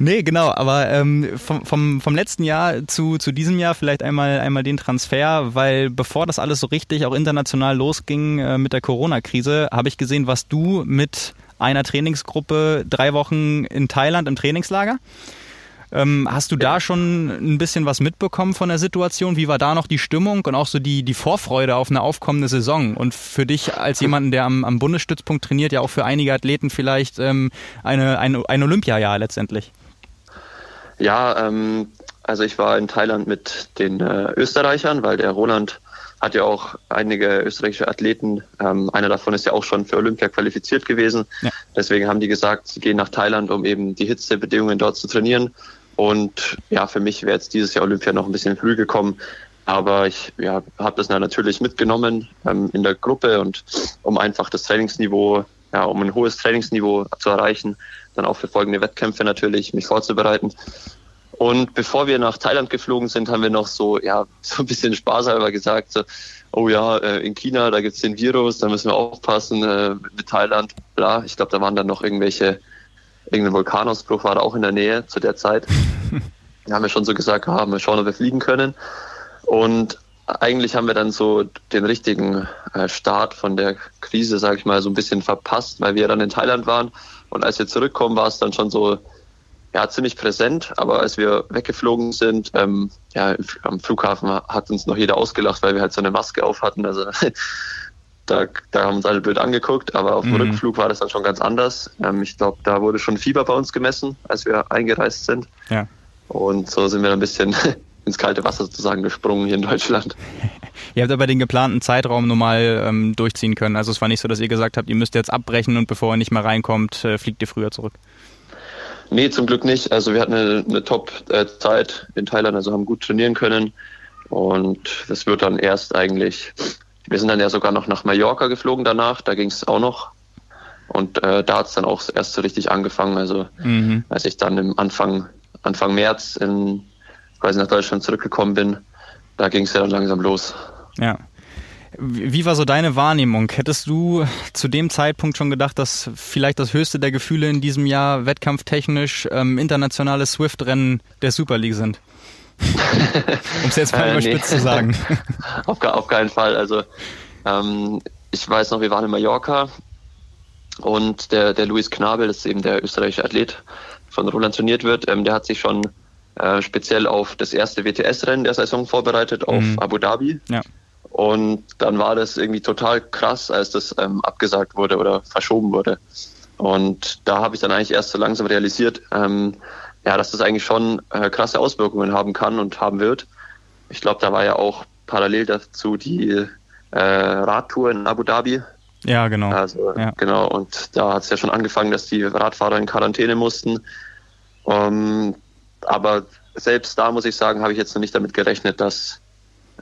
Nee, genau, aber ähm, vom, vom, vom letzten Jahr zu, zu diesem Jahr vielleicht einmal, einmal den Transfer, weil bevor das alles so richtig auch international losging äh, mit der Corona-Krise, habe ich gesehen, was du mit einer Trainingsgruppe drei Wochen in Thailand im Trainingslager. Ähm, hast du da schon ein bisschen was mitbekommen von der Situation? Wie war da noch die Stimmung und auch so die, die Vorfreude auf eine aufkommende Saison? Und für dich als jemanden, der am, am Bundesstützpunkt trainiert, ja auch für einige Athleten vielleicht ähm, eine, ein, ein Olympiajahr letztendlich? Ja, ähm, also ich war in Thailand mit den äh, Österreichern, weil der Roland hat ja auch einige österreichische Athleten. Ähm, einer davon ist ja auch schon für Olympia qualifiziert gewesen. Ja. Deswegen haben die gesagt, sie gehen nach Thailand, um eben die Hitzebedingungen dort zu trainieren. Und ja, für mich wäre jetzt dieses Jahr Olympia noch ein bisschen früh gekommen. Aber ich ja, habe das natürlich mitgenommen ähm, in der Gruppe und um einfach das Trainingsniveau, ja, um ein hohes Trainingsniveau zu erreichen, dann auch für folgende Wettkämpfe natürlich mich vorzubereiten. Und bevor wir nach Thailand geflogen sind, haben wir noch so, ja, so ein bisschen spaßhalber gesagt, so, oh ja, äh, in China, da gibt's den Virus, da müssen wir aufpassen äh, mit Thailand, bla. Ich glaube, da waren dann noch irgendwelche, irgendein Vulkanausbruch war da auch in der Nähe zu der Zeit. da haben wir schon so gesagt, ah, mal schauen, ob wir fliegen können. Und eigentlich haben wir dann so den richtigen äh, Start von der Krise, sage ich mal, so ein bisschen verpasst, weil wir dann in Thailand waren und als wir zurückkommen, war es dann schon so, ja, ziemlich präsent. Aber als wir weggeflogen sind, ähm, ja, am Flughafen hat uns noch jeder ausgelacht, weil wir halt so eine Maske auf hatten. Also da, da haben uns alle blöd angeguckt, aber auf dem mhm. Rückflug war das dann schon ganz anders. Ähm, ich glaube, da wurde schon Fieber bei uns gemessen, als wir eingereist sind. Ja. Und so sind wir ein bisschen ins kalte Wasser sozusagen gesprungen hier in Deutschland. Ihr habt aber den geplanten Zeitraum normal ähm, durchziehen können. Also es war nicht so, dass ihr gesagt habt, ihr müsst jetzt abbrechen und bevor ihr nicht mehr reinkommt, äh, fliegt ihr früher zurück. Nee, zum Glück nicht. Also wir hatten eine, eine Top-Zeit in Thailand, also haben gut trainieren können. Und das wird dann erst eigentlich, wir sind dann ja sogar noch nach Mallorca geflogen danach, da ging es auch noch. Und äh, da hat es dann auch erst so richtig angefangen. Also mhm. als ich dann im Anfang, Anfang März in, quasi nach Deutschland zurückgekommen bin, da ging es ja dann langsam los. Ja. Wie war so deine Wahrnehmung? Hättest du zu dem Zeitpunkt schon gedacht, dass vielleicht das höchste der Gefühle in diesem Jahr wettkampftechnisch ähm, internationale Swift-Rennen der Super League sind? um es jetzt mal äh, überspitzt nee. zu sagen. auf, auf, keinen Fall. Also ähm, ich weiß noch, wir waren in Mallorca und der, der Luis Knabel, das ist eben der österreichische Athlet, von Roland trainiert wird, ähm, der hat sich schon äh, speziell auf das erste WTS-Rennen der Saison vorbereitet, auf mhm. Abu Dhabi. Ja. Und dann war das irgendwie total krass, als das ähm, abgesagt wurde oder verschoben wurde. Und da habe ich dann eigentlich erst so langsam realisiert, ähm, ja, dass das eigentlich schon äh, krasse Auswirkungen haben kann und haben wird. Ich glaube, da war ja auch parallel dazu die äh, Radtour in Abu Dhabi. Ja, genau. Also, ja. genau. Und da hat es ja schon angefangen, dass die Radfahrer in Quarantäne mussten. Um, ähm, aber selbst da muss ich sagen, habe ich jetzt noch nicht damit gerechnet, dass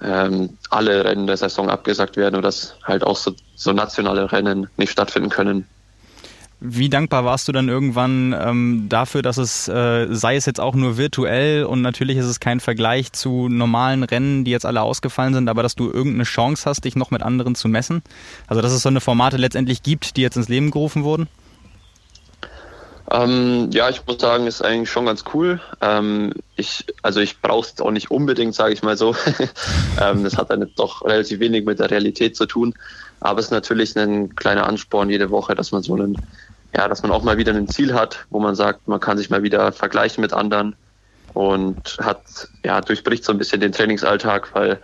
ähm, alle Rennen der Saison abgesagt werden oder dass halt auch so, so nationale Rennen nicht stattfinden können. Wie dankbar warst du dann irgendwann ähm, dafür, dass es, äh, sei es jetzt auch nur virtuell und natürlich ist es kein Vergleich zu normalen Rennen, die jetzt alle ausgefallen sind, aber dass du irgendeine Chance hast, dich noch mit anderen zu messen? Also dass es so eine Formate letztendlich gibt, die jetzt ins Leben gerufen wurden? Ähm, ja, ich muss sagen, ist eigentlich schon ganz cool. Ähm, ich, also ich brauche es auch nicht unbedingt, sage ich mal so. ähm, das hat dann doch relativ wenig mit der Realität zu tun. Aber es ist natürlich ein kleiner Ansporn jede Woche, dass man so einen, ja, dass man auch mal wieder ein Ziel hat, wo man sagt, man kann sich mal wieder vergleichen mit anderen und hat, ja, durchbricht so ein bisschen den Trainingsalltag, weil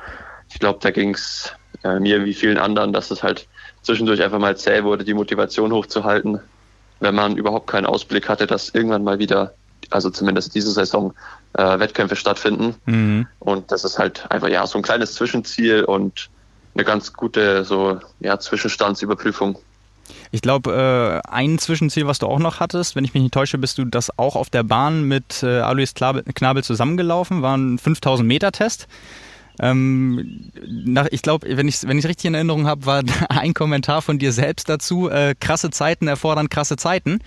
ich glaube, da ging es äh, mir wie vielen anderen, dass es halt zwischendurch einfach mal zäh wurde, die Motivation hochzuhalten wenn man überhaupt keinen Ausblick hatte, dass irgendwann mal wieder, also zumindest diese Saison, äh, Wettkämpfe stattfinden. Mhm. Und das ist halt einfach ja so ein kleines Zwischenziel und eine ganz gute so ja Zwischenstandsüberprüfung. Ich glaube, äh, ein Zwischenziel, was du auch noch hattest, wenn ich mich nicht täusche, bist du das auch auf der Bahn mit äh, Alois Knabel zusammengelaufen, war ein 5000 Meter Test. Ähm, nach, ich glaube, wenn ich es wenn richtig in Erinnerung habe, war ein Kommentar von dir selbst dazu, äh, krasse Zeiten erfordern krasse Zeiten.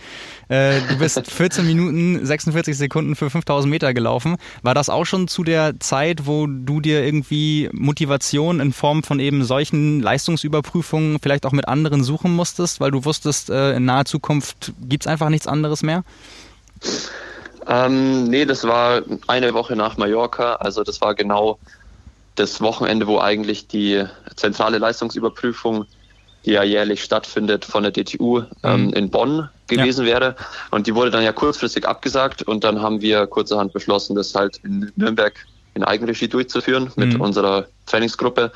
Äh, du bist 14 Minuten 46 Sekunden für 5000 Meter gelaufen. War das auch schon zu der Zeit, wo du dir irgendwie Motivation in Form von eben solchen Leistungsüberprüfungen vielleicht auch mit anderen suchen musstest, weil du wusstest, äh, in naher Zukunft gibt's einfach nichts anderes mehr? Ähm, nee, das war eine Woche nach Mallorca. Also das war genau das Wochenende, wo eigentlich die zentrale Leistungsüberprüfung, die ja jährlich stattfindet, von der DTU ähm, mhm. in Bonn gewesen ja. wäre. Und die wurde dann ja kurzfristig abgesagt und dann haben wir kurzerhand beschlossen, das halt in Nürnberg in Eigenregie durchzuführen mit mhm. unserer Trainingsgruppe.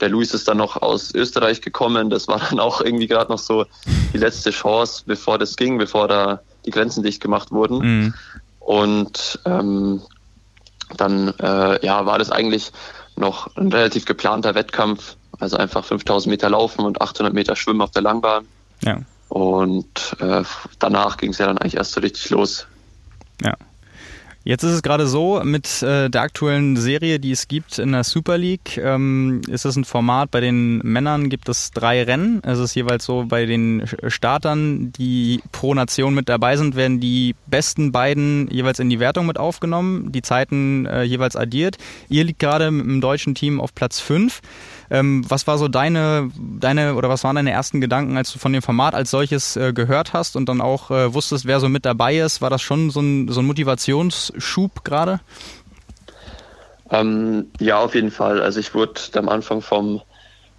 Der Luis ist dann noch aus Österreich gekommen. Das war dann auch irgendwie gerade noch so die letzte Chance, bevor das ging, bevor da die Grenzen dicht gemacht wurden. Mhm. Und ähm, dann äh, ja, war das eigentlich noch ein relativ geplanter Wettkampf, also einfach 5000 Meter laufen und 800 Meter schwimmen auf der Langbahn. Ja. Und äh, danach ging es ja dann eigentlich erst so richtig los. Ja. Jetzt ist es gerade so, mit äh, der aktuellen Serie, die es gibt in der Super League, ähm, ist es ein Format, bei den Männern gibt es drei Rennen. Es ist jeweils so, bei den Startern, die pro Nation mit dabei sind, werden die besten beiden jeweils in die Wertung mit aufgenommen, die Zeiten äh, jeweils addiert. Ihr liegt gerade dem deutschen Team auf Platz 5. Ähm, was war so deine, deine oder was waren deine ersten Gedanken, als du von dem Format als solches äh, gehört hast und dann auch äh, wusstest, wer so mit dabei ist? War das schon so ein, so ein Motivationsschub gerade? Ähm, ja, auf jeden Fall. Also ich wurde am Anfang vom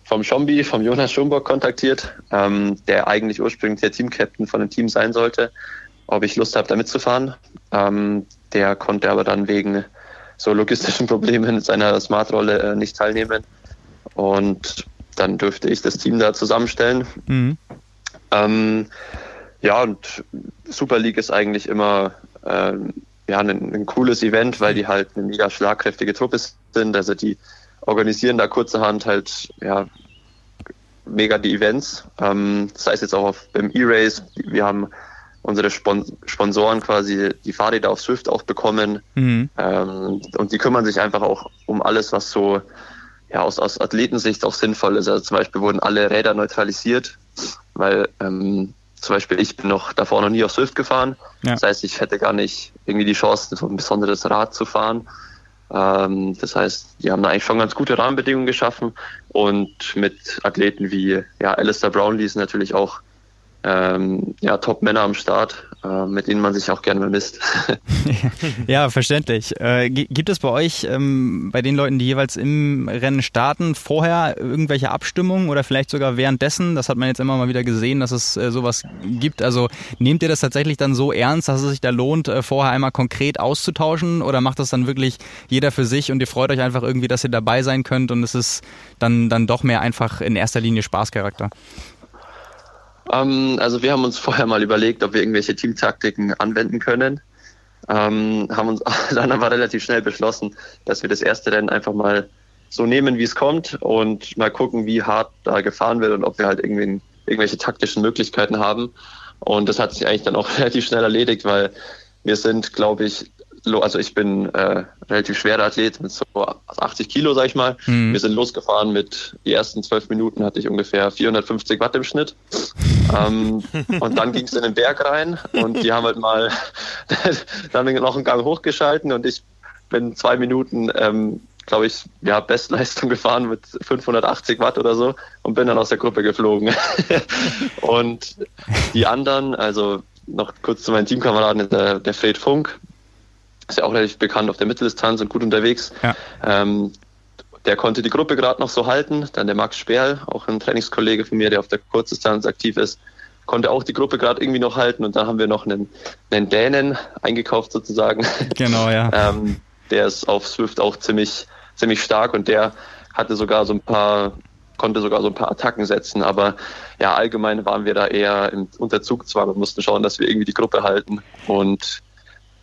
vom Schombi, vom Jonas Schomburg kontaktiert, ähm, der eigentlich ursprünglich der Teamcaptain von dem Team sein sollte, ob ich Lust habe, da mitzufahren. Ähm, der konnte aber dann wegen so logistischen Problemen in seiner Smart-Rolle äh, nicht teilnehmen. Und dann dürfte ich das Team da zusammenstellen. Mhm. Ähm, ja, und Super League ist eigentlich immer ähm, ja, ein, ein, cooles Event, weil die halt eine mega schlagkräftige Truppe sind. Also die organisieren da kurzerhand halt ja, mega die Events. Ähm, das heißt jetzt auch auf, beim E-Race. Wir haben unsere Spon Sponsoren quasi die Fahrräder auf Swift auch bekommen. Mhm. Ähm, und die kümmern sich einfach auch um alles, was so ja, aus, aus Athletensicht auch sinnvoll ist. Also zum Beispiel wurden alle Räder neutralisiert, weil ähm, zum Beispiel ich bin noch davor noch nie auf Swift gefahren. Ja. Das heißt, ich hätte gar nicht irgendwie die Chance, so ein besonderes Rad zu fahren. Ähm, das heißt, die haben da eigentlich schon ganz gute Rahmenbedingungen geschaffen und mit Athleten wie ja, Alistair Brownlee ist natürlich auch ähm, ja, Top-Männer am Start, mit denen man sich auch gerne misst. ja, verständlich. Äh, gibt es bei euch, ähm, bei den Leuten, die jeweils im Rennen starten, vorher irgendwelche Abstimmungen oder vielleicht sogar währenddessen? Das hat man jetzt immer mal wieder gesehen, dass es äh, sowas gibt. Also nehmt ihr das tatsächlich dann so ernst, dass es sich da lohnt, äh, vorher einmal konkret auszutauschen oder macht das dann wirklich jeder für sich und ihr freut euch einfach irgendwie, dass ihr dabei sein könnt und es ist dann, dann doch mehr einfach in erster Linie Spaßcharakter? Ähm, also wir haben uns vorher mal überlegt, ob wir irgendwelche Teamtaktiken anwenden können. Ähm, haben uns dann aber relativ schnell beschlossen, dass wir das erste Rennen einfach mal so nehmen, wie es kommt und mal gucken, wie hart da gefahren wird und ob wir halt irgendwie irgendwelche taktischen Möglichkeiten haben. Und das hat sich eigentlich dann auch relativ schnell erledigt, weil wir sind, glaube ich, also ich bin äh, relativ schwerer Athlet mit so 80 Kilo, sag ich mal. Mhm. Wir sind losgefahren mit die ersten zwölf Minuten hatte ich ungefähr 450 Watt im Schnitt. ähm, und dann ging es in den Berg rein und die haben halt mal dann noch einen Gang hochgeschalten und ich bin zwei Minuten ähm, glaube ich, ja, Bestleistung gefahren mit 580 Watt oder so und bin dann aus der Gruppe geflogen. und die anderen, also noch kurz zu meinen Teamkameraden, der, der Fred Funk, ist ja auch relativ bekannt auf der Mitteldistanz und gut unterwegs. Ja. Ähm, der konnte die Gruppe gerade noch so halten. Dann der Max Sperl, auch ein Trainingskollege von mir, der auf der Kurzdistanz aktiv ist, konnte auch die Gruppe gerade irgendwie noch halten. Und dann haben wir noch einen, einen Dänen eingekauft sozusagen. Genau, ja. ähm, der ist auf Swift auch ziemlich, ziemlich stark und der hatte sogar so ein paar, konnte sogar so ein paar Attacken setzen. Aber ja, allgemein waren wir da eher im Unterzug zwar, wir mussten schauen, dass wir irgendwie die Gruppe halten und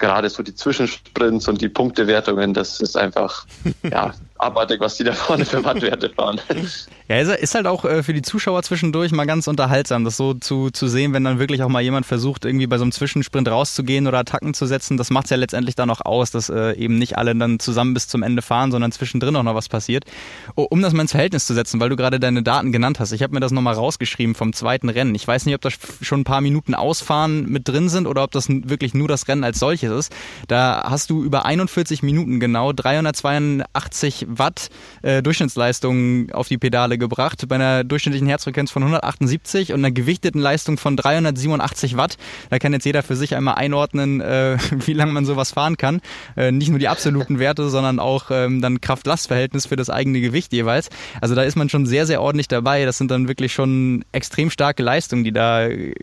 gerade so die Zwischensprints und die Punktewertungen, das ist einfach ja, abartig, was die da vorne für Wattwerte fahren. Ja, ist halt auch äh, für die Zuschauer zwischendurch mal ganz unterhaltsam, das so zu, zu sehen, wenn dann wirklich auch mal jemand versucht, irgendwie bei so einem Zwischensprint rauszugehen oder Attacken zu setzen. Das macht es ja letztendlich dann auch aus, dass äh, eben nicht alle dann zusammen bis zum Ende fahren, sondern zwischendrin auch noch was passiert. Oh, um das mal ins Verhältnis zu setzen, weil du gerade deine Daten genannt hast. Ich habe mir das nochmal rausgeschrieben vom zweiten Rennen. Ich weiß nicht, ob da schon ein paar Minuten Ausfahren mit drin sind oder ob das wirklich nur das Rennen als solches ist. Da hast du über 41 Minuten genau 382 Watt äh, Durchschnittsleistung auf die Pedale gebracht, bei einer durchschnittlichen Herzfrequenz von 178 und einer gewichteten Leistung von 387 Watt. Da kann jetzt jeder für sich einmal einordnen, äh, wie lange man sowas fahren kann. Äh, nicht nur die absoluten Werte, sondern auch ähm, dann Kraft-Last-Verhältnis für das eigene Gewicht jeweils. Also da ist man schon sehr, sehr ordentlich dabei. Das sind dann wirklich schon extrem starke Leistungen, die da äh,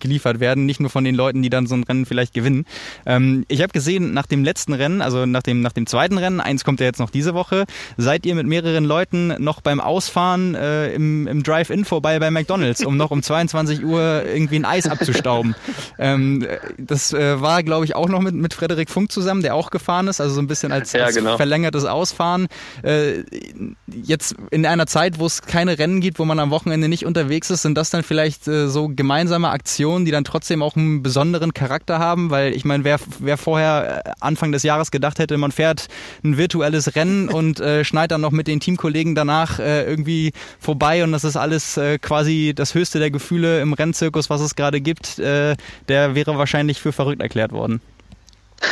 geliefert werden, nicht nur von den Leuten, die dann so ein Rennen vielleicht gewinnen. Ähm, ich habe gesehen, nach dem letzten Rennen, also nach dem, nach dem zweiten Rennen, eins kommt ja jetzt noch diese Woche, seid ihr mit mehreren Leuten noch beim Ausfahren äh, im, im Drive-In vorbei bei McDonalds, um noch um 22 Uhr irgendwie ein Eis abzustauben. ähm, das äh, war, glaube ich, auch noch mit, mit Frederik Funk zusammen, der auch gefahren ist, also so ein bisschen als, ja, als genau. verlängertes Ausfahren. Äh, jetzt in einer Zeit, wo es keine Rennen gibt, wo man am Wochenende nicht unterwegs ist, sind das dann vielleicht äh, so gemeinsame Aktionen, Aktionen, die dann trotzdem auch einen besonderen Charakter haben, weil ich meine, wer, wer vorher äh, Anfang des Jahres gedacht hätte, man fährt ein virtuelles Rennen und äh, schneidet dann noch mit den Teamkollegen danach äh, irgendwie vorbei und das ist alles äh, quasi das höchste der Gefühle im Rennzirkus, was es gerade gibt, äh, der wäre wahrscheinlich für verrückt erklärt worden.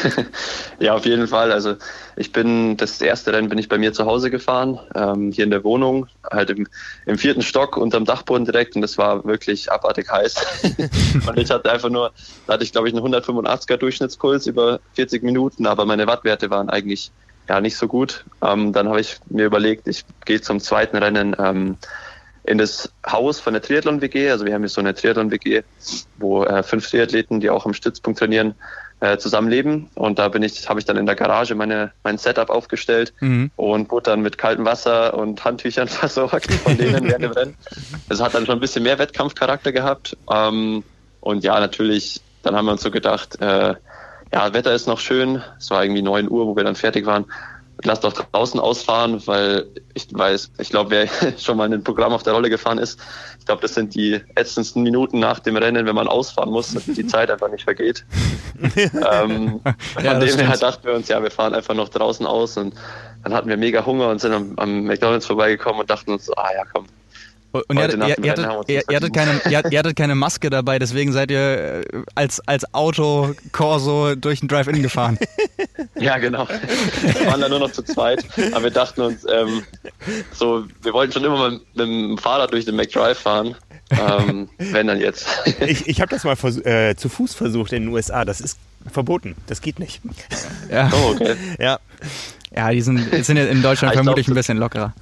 ja, auf jeden Fall. Also ich bin, das erste Rennen bin ich bei mir zu Hause gefahren, ähm, hier in der Wohnung, halt im, im vierten Stock unterm Dachboden direkt und das war wirklich abartig heiß. und ich hatte einfach nur, da hatte ich glaube ich einen 185er Durchschnittspuls über 40 Minuten, aber meine Wattwerte waren eigentlich ja nicht so gut. Ähm, dann habe ich mir überlegt, ich gehe zum zweiten Rennen ähm, in das Haus von der Triathlon-WG. Also wir haben hier so eine Triathlon-WG, wo äh, fünf Triathleten, die auch am Stützpunkt trainieren, äh, zusammenleben. Und da bin ich, habe ich dann in der Garage meine, mein Setup aufgestellt mhm. und wurde dann mit kaltem Wasser und Handtüchern versorgt von denen während dem Rennen. Das hat dann schon ein bisschen mehr Wettkampfcharakter gehabt. Ähm, und ja, natürlich, dann haben wir uns so gedacht, äh, ja, Wetter ist noch schön. Es war irgendwie 9 Uhr, wo wir dann fertig waren lass doch draußen ausfahren, weil ich weiß, ich glaube, wer schon mal in ein Programm auf der Rolle gefahren ist, ich glaube, das sind die ätzendsten Minuten nach dem Rennen, wenn man ausfahren muss, dass die Zeit einfach nicht vergeht. ähm, ja, von dem her dachten wir uns, ja, wir fahren einfach noch draußen aus und dann hatten wir mega Hunger und sind am, am McDonalds vorbeigekommen und dachten uns, ah ja, komm, und ihr, ihr, ihr, hattet, ihr, ihr, hattet keine, ihr, hattet keine Maske dabei, deswegen seid ihr äh, als, als Auto-Corso durch den Drive-In gefahren. Ja, genau. Wir waren da nur noch zu zweit, aber wir dachten uns, ähm, so, wir wollten schon immer mal mit dem Fahrrad durch den McDrive fahren. Ähm, wenn dann jetzt. Ich, ich habe das mal äh, zu Fuß versucht in den USA. Das ist verboten. Das geht nicht. Ja. Oh, okay. Ja. Ja, die sind, sind in Deutschland vermutlich glaub, ein bisschen lockerer.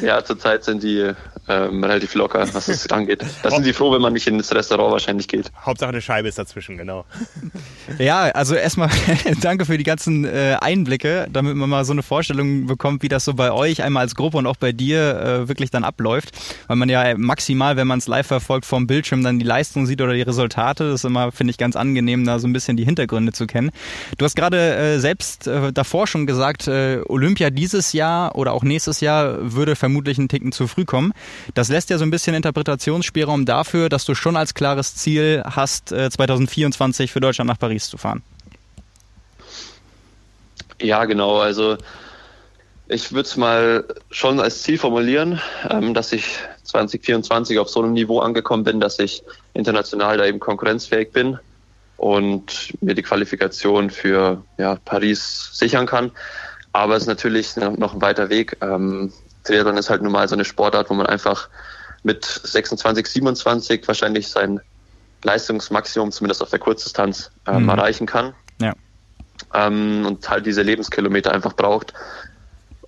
Ja, zurzeit sind die ähm, relativ locker, was das angeht. Da sind sie froh, wenn man nicht ins Restaurant wahrscheinlich geht. Hauptsache eine Scheibe ist dazwischen, genau. Ja, also erstmal danke für die ganzen äh, Einblicke, damit man mal so eine Vorstellung bekommt, wie das so bei euch einmal als Gruppe und auch bei dir äh, wirklich dann abläuft. Weil man ja maximal, wenn man es live verfolgt, vom Bildschirm dann die Leistung sieht oder die Resultate. Das ist immer, finde ich, ganz angenehm, da so ein bisschen die Hintergründe zu kennen. Du hast gerade äh, selbst äh, davor schon gesagt, äh, Olympia dieses Jahr oder auch nächstes Jahr würde vermutlich ein Ticken zu früh kommen. Das lässt ja so ein bisschen Interpretationsspielraum dafür, dass du schon als klares Ziel hast, 2024 äh, für Deutschland nach Paris zu fahren. Ja, genau. Also ich würde es mal schon als Ziel formulieren, ähm, dass ich 2024 auf so einem Niveau angekommen bin, dass ich international da eben konkurrenzfähig bin und mir die Qualifikation für ja, Paris sichern kann. Aber es ist natürlich noch ein weiter Weg. Ähm, Triathlon ist halt nun mal so eine Sportart, wo man einfach mit 26, 27 wahrscheinlich sein Leistungsmaximum, zumindest auf der Kurzdistanz, ähm, mhm. erreichen kann. Ja. Ähm, und halt diese Lebenskilometer einfach braucht.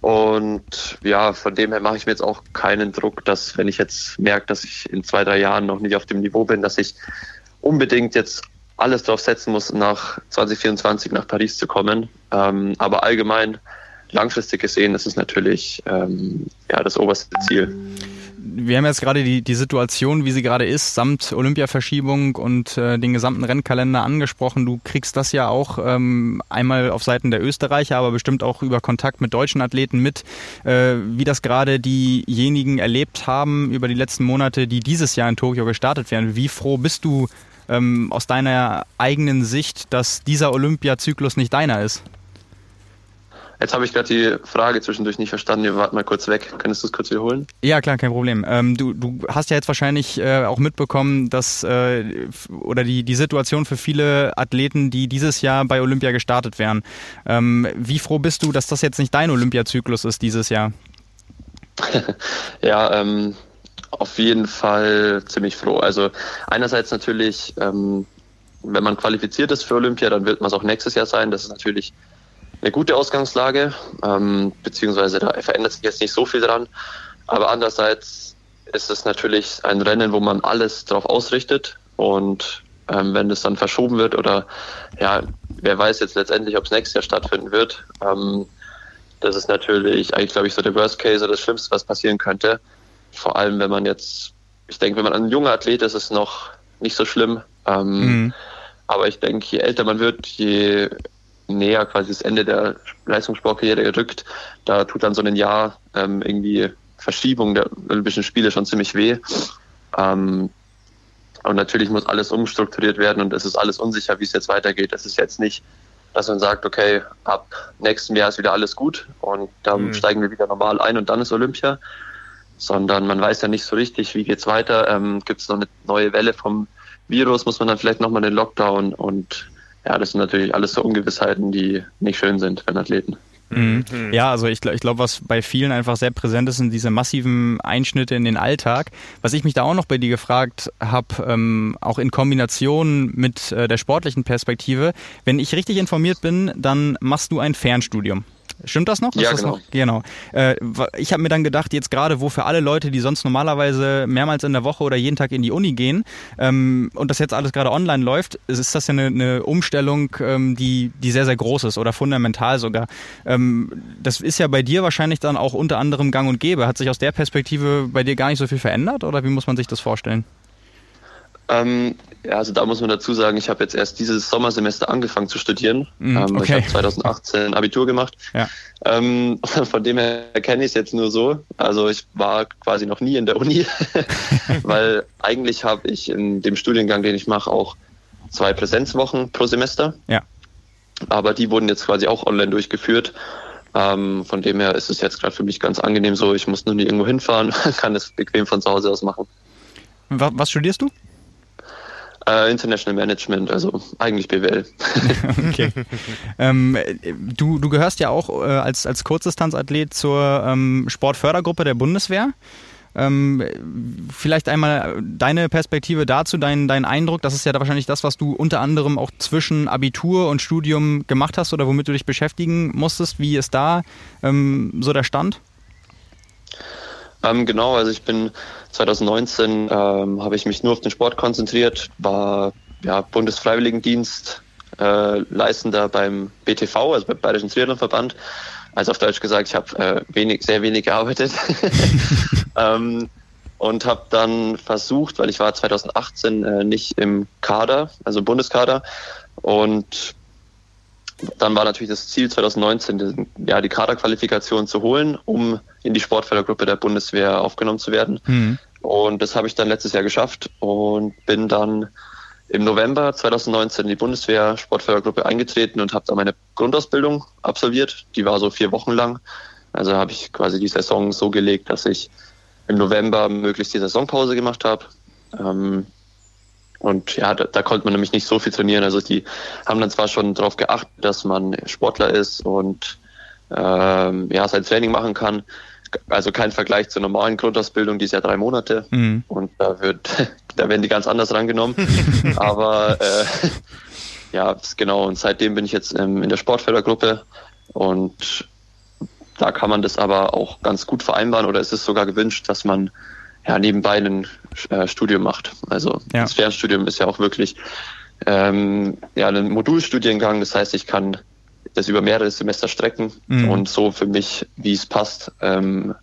Und ja, von dem her mache ich mir jetzt auch keinen Druck, dass wenn ich jetzt merke, dass ich in zwei, drei Jahren noch nicht auf dem Niveau bin, dass ich unbedingt jetzt alles drauf setzen muss, nach 2024 nach Paris zu kommen. Ähm, aber allgemein, langfristig gesehen, ist es natürlich ähm, ja, das oberste Ziel wir haben jetzt gerade die, die Situation, wie sie gerade ist, samt Olympiaverschiebung und äh, den gesamten Rennkalender angesprochen. Du kriegst das ja auch ähm, einmal auf Seiten der Österreicher, aber bestimmt auch über Kontakt mit deutschen Athleten mit, äh, wie das gerade diejenigen erlebt haben über die letzten Monate, die dieses Jahr in Tokio gestartet werden. Wie froh bist du ähm, aus deiner eigenen Sicht, dass dieser Olympiazyklus nicht deiner ist? Jetzt habe ich gerade die Frage zwischendurch nicht verstanden. Wir warten mal kurz weg. Könntest du es kurz wiederholen? Ja, klar, kein Problem. Ähm, du, du hast ja jetzt wahrscheinlich äh, auch mitbekommen, dass äh, oder die, die Situation für viele Athleten, die dieses Jahr bei Olympia gestartet wären. Ähm, wie froh bist du, dass das jetzt nicht dein Olympiazyklus ist dieses Jahr? ja, ähm, auf jeden Fall ziemlich froh. Also einerseits natürlich, ähm, wenn man qualifiziert ist für Olympia, dann wird man es auch nächstes Jahr sein. Das ist natürlich eine gute Ausgangslage, ähm, beziehungsweise da verändert sich jetzt nicht so viel dran. Aber andererseits ist es natürlich ein Rennen, wo man alles darauf ausrichtet und ähm, wenn es dann verschoben wird oder ja, wer weiß jetzt letztendlich, ob es nächstes Jahr stattfinden wird. Ähm, das ist natürlich eigentlich, glaube ich, so der Worst Case oder das Schlimmste, was passieren könnte. Vor allem, wenn man jetzt, ich denke, wenn man ein junger Athlet ist, ist es noch nicht so schlimm. Ähm, mhm. Aber ich denke, je älter man wird, je näher quasi das Ende der Leistungssportkarriere rückt, da tut dann so ein Jahr ähm, irgendwie Verschiebung der Olympischen Spiele schon ziemlich weh. Ähm, und natürlich muss alles umstrukturiert werden und es ist alles unsicher, wie es jetzt weitergeht. Es ist jetzt nicht, dass man sagt, okay, ab nächstem Jahr ist wieder alles gut und dann mhm. steigen wir wieder normal ein und dann ist Olympia, sondern man weiß ja nicht so richtig, wie geht's weiter. Ähm, Gibt es noch eine neue Welle vom Virus? Muss man dann vielleicht nochmal den Lockdown und ja, das sind natürlich alles so Ungewissheiten, die nicht schön sind für einen Athleten. Mhm. mhm. Ja, also ich, ich glaube, was bei vielen einfach sehr präsent ist, sind diese massiven Einschnitte in den Alltag. Was ich mich da auch noch bei dir gefragt habe, ähm, auch in Kombination mit äh, der sportlichen Perspektive, wenn ich richtig informiert bin, dann machst du ein Fernstudium. Stimmt das noch? Ja, das genau. Noch? genau. Äh, ich habe mir dann gedacht, jetzt gerade, wo für alle Leute, die sonst normalerweise mehrmals in der Woche oder jeden Tag in die Uni gehen ähm, und das jetzt alles gerade online läuft, ist das ja eine, eine Umstellung, ähm, die, die sehr, sehr groß ist oder fundamental sogar. Ähm, das ist ja bei dir wahrscheinlich dann auch unter anderem gang und gäbe. Hat sich aus der Perspektive bei dir gar nicht so viel verändert oder wie muss man sich das vorstellen? Ja, also da muss man dazu sagen, ich habe jetzt erst dieses Sommersemester angefangen zu studieren. Mm, okay. Ich habe 2018 Abitur gemacht. Ja. Ähm, von dem her kenne ich es jetzt nur so. Also ich war quasi noch nie in der Uni, weil eigentlich habe ich in dem Studiengang, den ich mache, auch zwei Präsenzwochen pro Semester. Ja. Aber die wurden jetzt quasi auch online durchgeführt. Ähm, von dem her ist es jetzt gerade für mich ganz angenehm so. Ich muss nur nie irgendwo hinfahren, kann es bequem von zu Hause aus machen. Was studierst du? Äh, International Management, also eigentlich BWL. okay. ähm, du, du gehörst ja auch äh, als, als Kurzdistanzathlet zur ähm, Sportfördergruppe der Bundeswehr. Ähm, vielleicht einmal deine Perspektive dazu, dein, dein Eindruck. Das ist ja da wahrscheinlich das, was du unter anderem auch zwischen Abitur und Studium gemacht hast oder womit du dich beschäftigen musstest. Wie ist da ähm, so der Stand? Ähm, genau, also ich bin 2019 ähm, habe ich mich nur auf den Sport konzentriert, war ja, Bundesfreiwilligendienst äh, Leistender beim BTV, also beim Bayerischen Triathlonverband. Also auf Deutsch gesagt, ich habe äh, wenig, sehr wenig gearbeitet ähm, und habe dann versucht, weil ich war 2018 äh, nicht im Kader, also im Bundeskader und dann war natürlich das Ziel 2019, die, ja, die Kaderqualifikation zu holen, um in die Sportfördergruppe der Bundeswehr aufgenommen zu werden. Mhm. Und das habe ich dann letztes Jahr geschafft und bin dann im November 2019 in die Bundeswehr Sportfördergruppe eingetreten und habe da meine Grundausbildung absolviert. Die war so vier Wochen lang. Also habe ich quasi die Saison so gelegt, dass ich im November möglichst die Saisonpause gemacht habe. Ähm, und ja, da, da, konnte man nämlich nicht so viel trainieren. Also die haben dann zwar schon darauf geachtet, dass man Sportler ist und ähm, ja, sein Training machen kann. Also kein Vergleich zur normalen Grundausbildung, die ist ja drei Monate. Mhm. Und da wird, da werden die ganz anders rangenommen. Aber äh, ja, genau. Und seitdem bin ich jetzt ähm, in der Sportfördergruppe und da kann man das aber auch ganz gut vereinbaren oder ist es sogar gewünscht, dass man ja nebenbei ein äh, Studium macht. Also ja. das Fernstudium ist ja auch wirklich ähm, ja ein Modulstudiengang. Das heißt, ich kann das über mehrere Semester strecken mhm. und so für mich, wie es passt, ähm,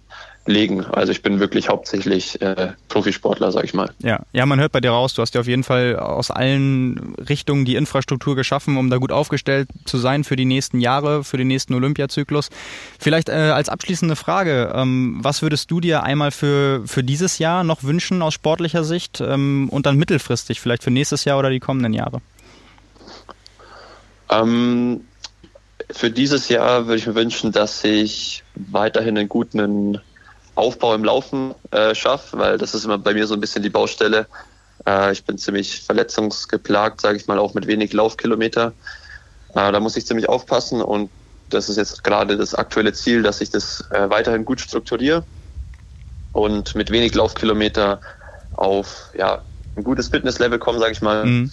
legen. Also ich bin wirklich hauptsächlich äh, Profisportler, sag ich mal. Ja, ja, man hört bei dir raus, du hast ja auf jeden Fall aus allen Richtungen die Infrastruktur geschaffen, um da gut aufgestellt zu sein für die nächsten Jahre, für den nächsten Olympiazyklus. Vielleicht äh, als abschließende Frage, ähm, was würdest du dir einmal für, für dieses Jahr noch wünschen aus sportlicher Sicht ähm, und dann mittelfristig, vielleicht für nächstes Jahr oder die kommenden Jahre? Ähm, für dieses Jahr würde ich mir wünschen, dass ich weiterhin einen guten Aufbau im Laufen äh, schaffe, weil das ist immer bei mir so ein bisschen die Baustelle. Äh, ich bin ziemlich verletzungsgeplagt, sage ich mal, auch mit wenig Laufkilometer. Äh, da muss ich ziemlich aufpassen und das ist jetzt gerade das aktuelle Ziel, dass ich das äh, weiterhin gut strukturiere und mit wenig Laufkilometer auf ja, ein gutes Fitnesslevel komme, sage ich mal. Mhm.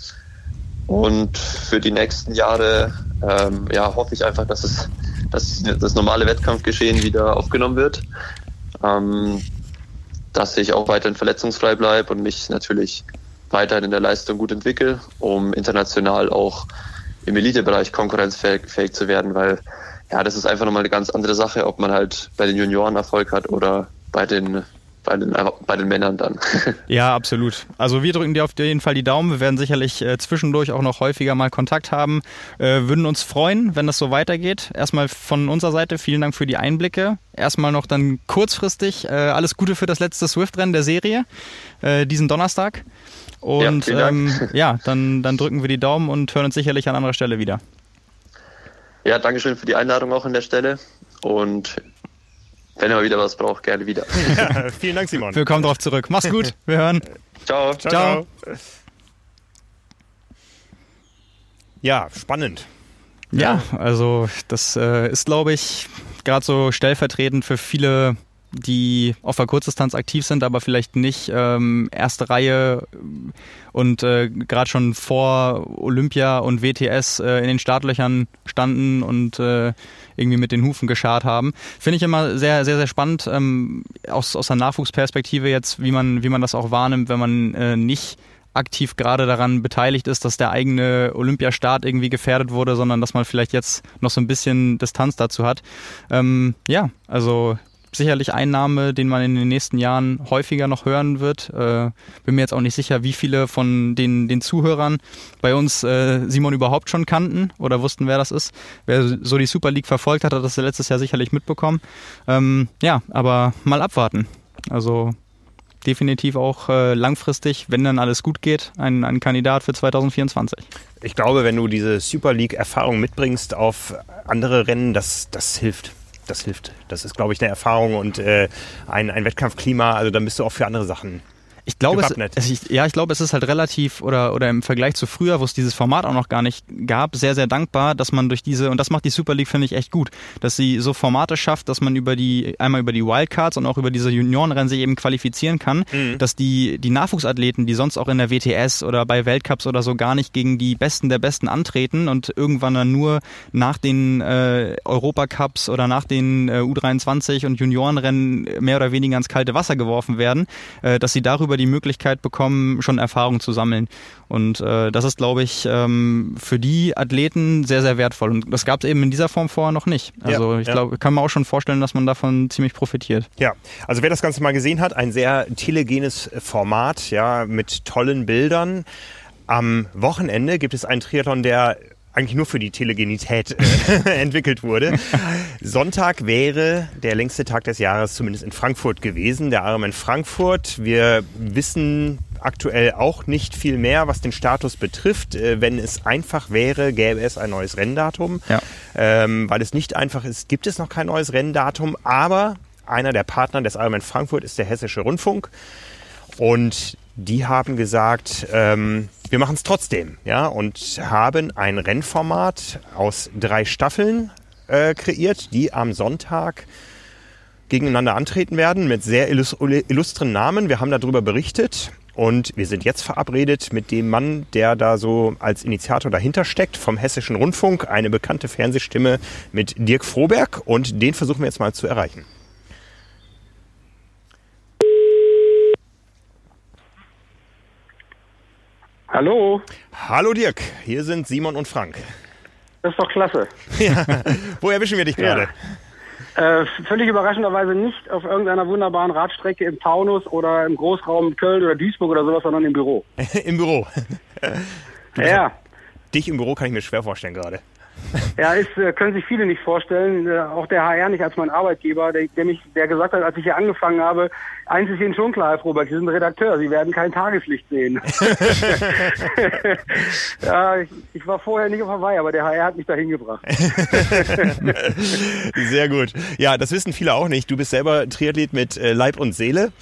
Und für die nächsten Jahre ähm, ja, hoffe ich einfach, dass es dass das normale Wettkampfgeschehen wieder aufgenommen wird. Ähm, dass ich auch weiterhin verletzungsfrei bleibe und mich natürlich weiterhin in der Leistung gut entwickle, um international auch im Elitebereich konkurrenzfähig fähig zu werden, weil ja, das ist einfach nochmal eine ganz andere Sache, ob man halt bei den Junioren Erfolg hat oder bei den bei den, bei den Männern dann. Ja, absolut. Also wir drücken dir auf jeden Fall die Daumen. Wir werden sicherlich äh, zwischendurch auch noch häufiger mal Kontakt haben. Äh, würden uns freuen, wenn das so weitergeht. Erstmal von unserer Seite vielen Dank für die Einblicke. Erstmal noch dann kurzfristig äh, alles Gute für das letzte Swift-Rennen der Serie äh, diesen Donnerstag. Und ja, ähm, ja, dann, dann drücken wir die Daumen und hören uns sicherlich an anderer Stelle wieder. Ja, Dankeschön für die Einladung auch an der Stelle. Und wenn er wieder was braucht, gerne wieder. Ja, vielen Dank, Simon. Wir kommen darauf zurück. Mach's gut. Wir hören. Ciao. Ciao. Ciao. Ja, spannend. Ja, also das äh, ist, glaube ich, gerade so stellvertretend für viele die auf der Kurzdistanz aktiv sind, aber vielleicht nicht ähm, erste Reihe und äh, gerade schon vor Olympia und WTS äh, in den Startlöchern standen und äh, irgendwie mit den Hufen geschart haben. Finde ich immer sehr, sehr, sehr spannend ähm, aus, aus der Nachwuchsperspektive jetzt, wie man, wie man das auch wahrnimmt, wenn man äh, nicht aktiv gerade daran beteiligt ist, dass der eigene Olympiastart irgendwie gefährdet wurde, sondern dass man vielleicht jetzt noch so ein bisschen Distanz dazu hat. Ähm, ja, also sicherlich ein Name, den man in den nächsten Jahren häufiger noch hören wird. Äh, bin mir jetzt auch nicht sicher, wie viele von den, den Zuhörern bei uns äh, Simon überhaupt schon kannten oder wussten, wer das ist. Wer so die Super League verfolgt hat, hat das letztes Jahr sicherlich mitbekommen. Ähm, ja, aber mal abwarten. Also definitiv auch äh, langfristig, wenn dann alles gut geht, ein, ein Kandidat für 2024. Ich glaube, wenn du diese Super League-Erfahrung mitbringst auf andere Rennen, das, das hilft das hilft. Das ist, glaube ich, eine Erfahrung und äh, ein, ein Wettkampfklima. Also dann bist du auch für andere Sachen ich glaube, es, ja, ich glaube, es ist halt relativ oder, oder im Vergleich zu früher, wo es dieses Format auch noch gar nicht gab, sehr, sehr dankbar, dass man durch diese, und das macht die Super League, finde ich, echt gut, dass sie so Formate schafft, dass man über die, einmal über die Wildcards und auch über diese Juniorenrennen sich eben qualifizieren kann, mhm. dass die, die Nachwuchsathleten, die sonst auch in der WTS oder bei Weltcups oder so gar nicht gegen die Besten der Besten antreten und irgendwann dann nur nach den äh, Europacups oder nach den äh, U23 und Juniorenrennen mehr oder weniger ins kalte Wasser geworfen werden, äh, dass sie darüber die Möglichkeit bekommen, schon Erfahrung zu sammeln. Und äh, das ist, glaube ich, ähm, für die Athleten sehr, sehr wertvoll. Und das gab es eben in dieser Form vorher noch nicht. Also ja, ich glaube, kann man auch schon vorstellen, dass man davon ziemlich profitiert. Ja, also wer das Ganze mal gesehen hat, ein sehr telegenes Format, ja, mit tollen Bildern. Am Wochenende gibt es einen Triathlon, der eigentlich nur für die Telegenität äh, entwickelt wurde. Sonntag wäre der längste Tag des Jahres zumindest in Frankfurt gewesen, der Ironman Frankfurt. Wir wissen aktuell auch nicht viel mehr, was den Status betrifft. Äh, wenn es einfach wäre, gäbe es ein neues Renndatum. Ja. Ähm, weil es nicht einfach ist, gibt es noch kein neues Renndatum. Aber einer der Partner des Ironman Frankfurt ist der Hessische Rundfunk. Und die haben gesagt, ähm, wir machen es trotzdem, ja, und haben ein Rennformat aus drei Staffeln äh, kreiert, die am Sonntag gegeneinander antreten werden mit sehr illustren Namen. Wir haben darüber berichtet und wir sind jetzt verabredet mit dem Mann, der da so als Initiator dahinter steckt, vom Hessischen Rundfunk, eine bekannte Fernsehstimme mit Dirk Froberg und den versuchen wir jetzt mal zu erreichen. Hallo. Hallo Dirk, hier sind Simon und Frank. Das ist doch klasse. Ja. Wo erwischen wir dich gerade? Ja. Äh, völlig überraschenderweise nicht auf irgendeiner wunderbaren Radstrecke im Taunus oder im Großraum Köln oder Duisburg oder sowas, sondern im Büro. Im Büro. ja. Dich im Büro kann ich mir schwer vorstellen gerade. Ja, ist, äh, können sich viele nicht vorstellen. Äh, auch der HR nicht als mein Arbeitgeber, der, der mich, der gesagt hat, als ich hier angefangen habe, eins ist Ihnen schon klar, Herr Froberg, Sie sind Redakteur, Sie werden kein Tageslicht sehen. ja, ich, ich, war vorher nicht auf Hawaii, aber der HR hat mich dahin gebracht. Sehr gut. Ja, das wissen viele auch nicht. Du bist selber Triathlet mit äh, Leib und Seele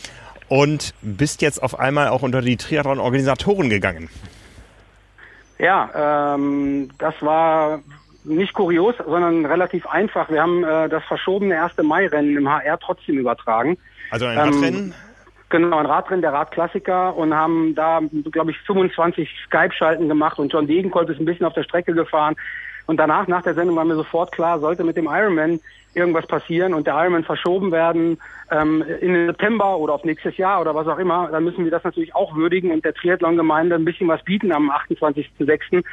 und bist jetzt auf einmal auch unter die Triathlon-Organisatoren gegangen. Ja, ähm, das war nicht kurios, sondern relativ einfach. Wir haben äh, das verschobene 1. Mai-Rennen im HR trotzdem übertragen. Also ein Radrennen? Ähm, genau, ein Radrennen, der Radklassiker und haben da, glaube ich, 25 Skype-Schalten gemacht und John Degenkolb ist ein bisschen auf der Strecke gefahren. Und danach, nach der Sendung war mir sofort klar, sollte mit dem Ironman irgendwas passieren und der Ironman verschoben werden ähm, in den September oder auf nächstes Jahr oder was auch immer, dann müssen wir das natürlich auch würdigen und der Triathlon-Gemeinde ein bisschen was bieten am 28.06.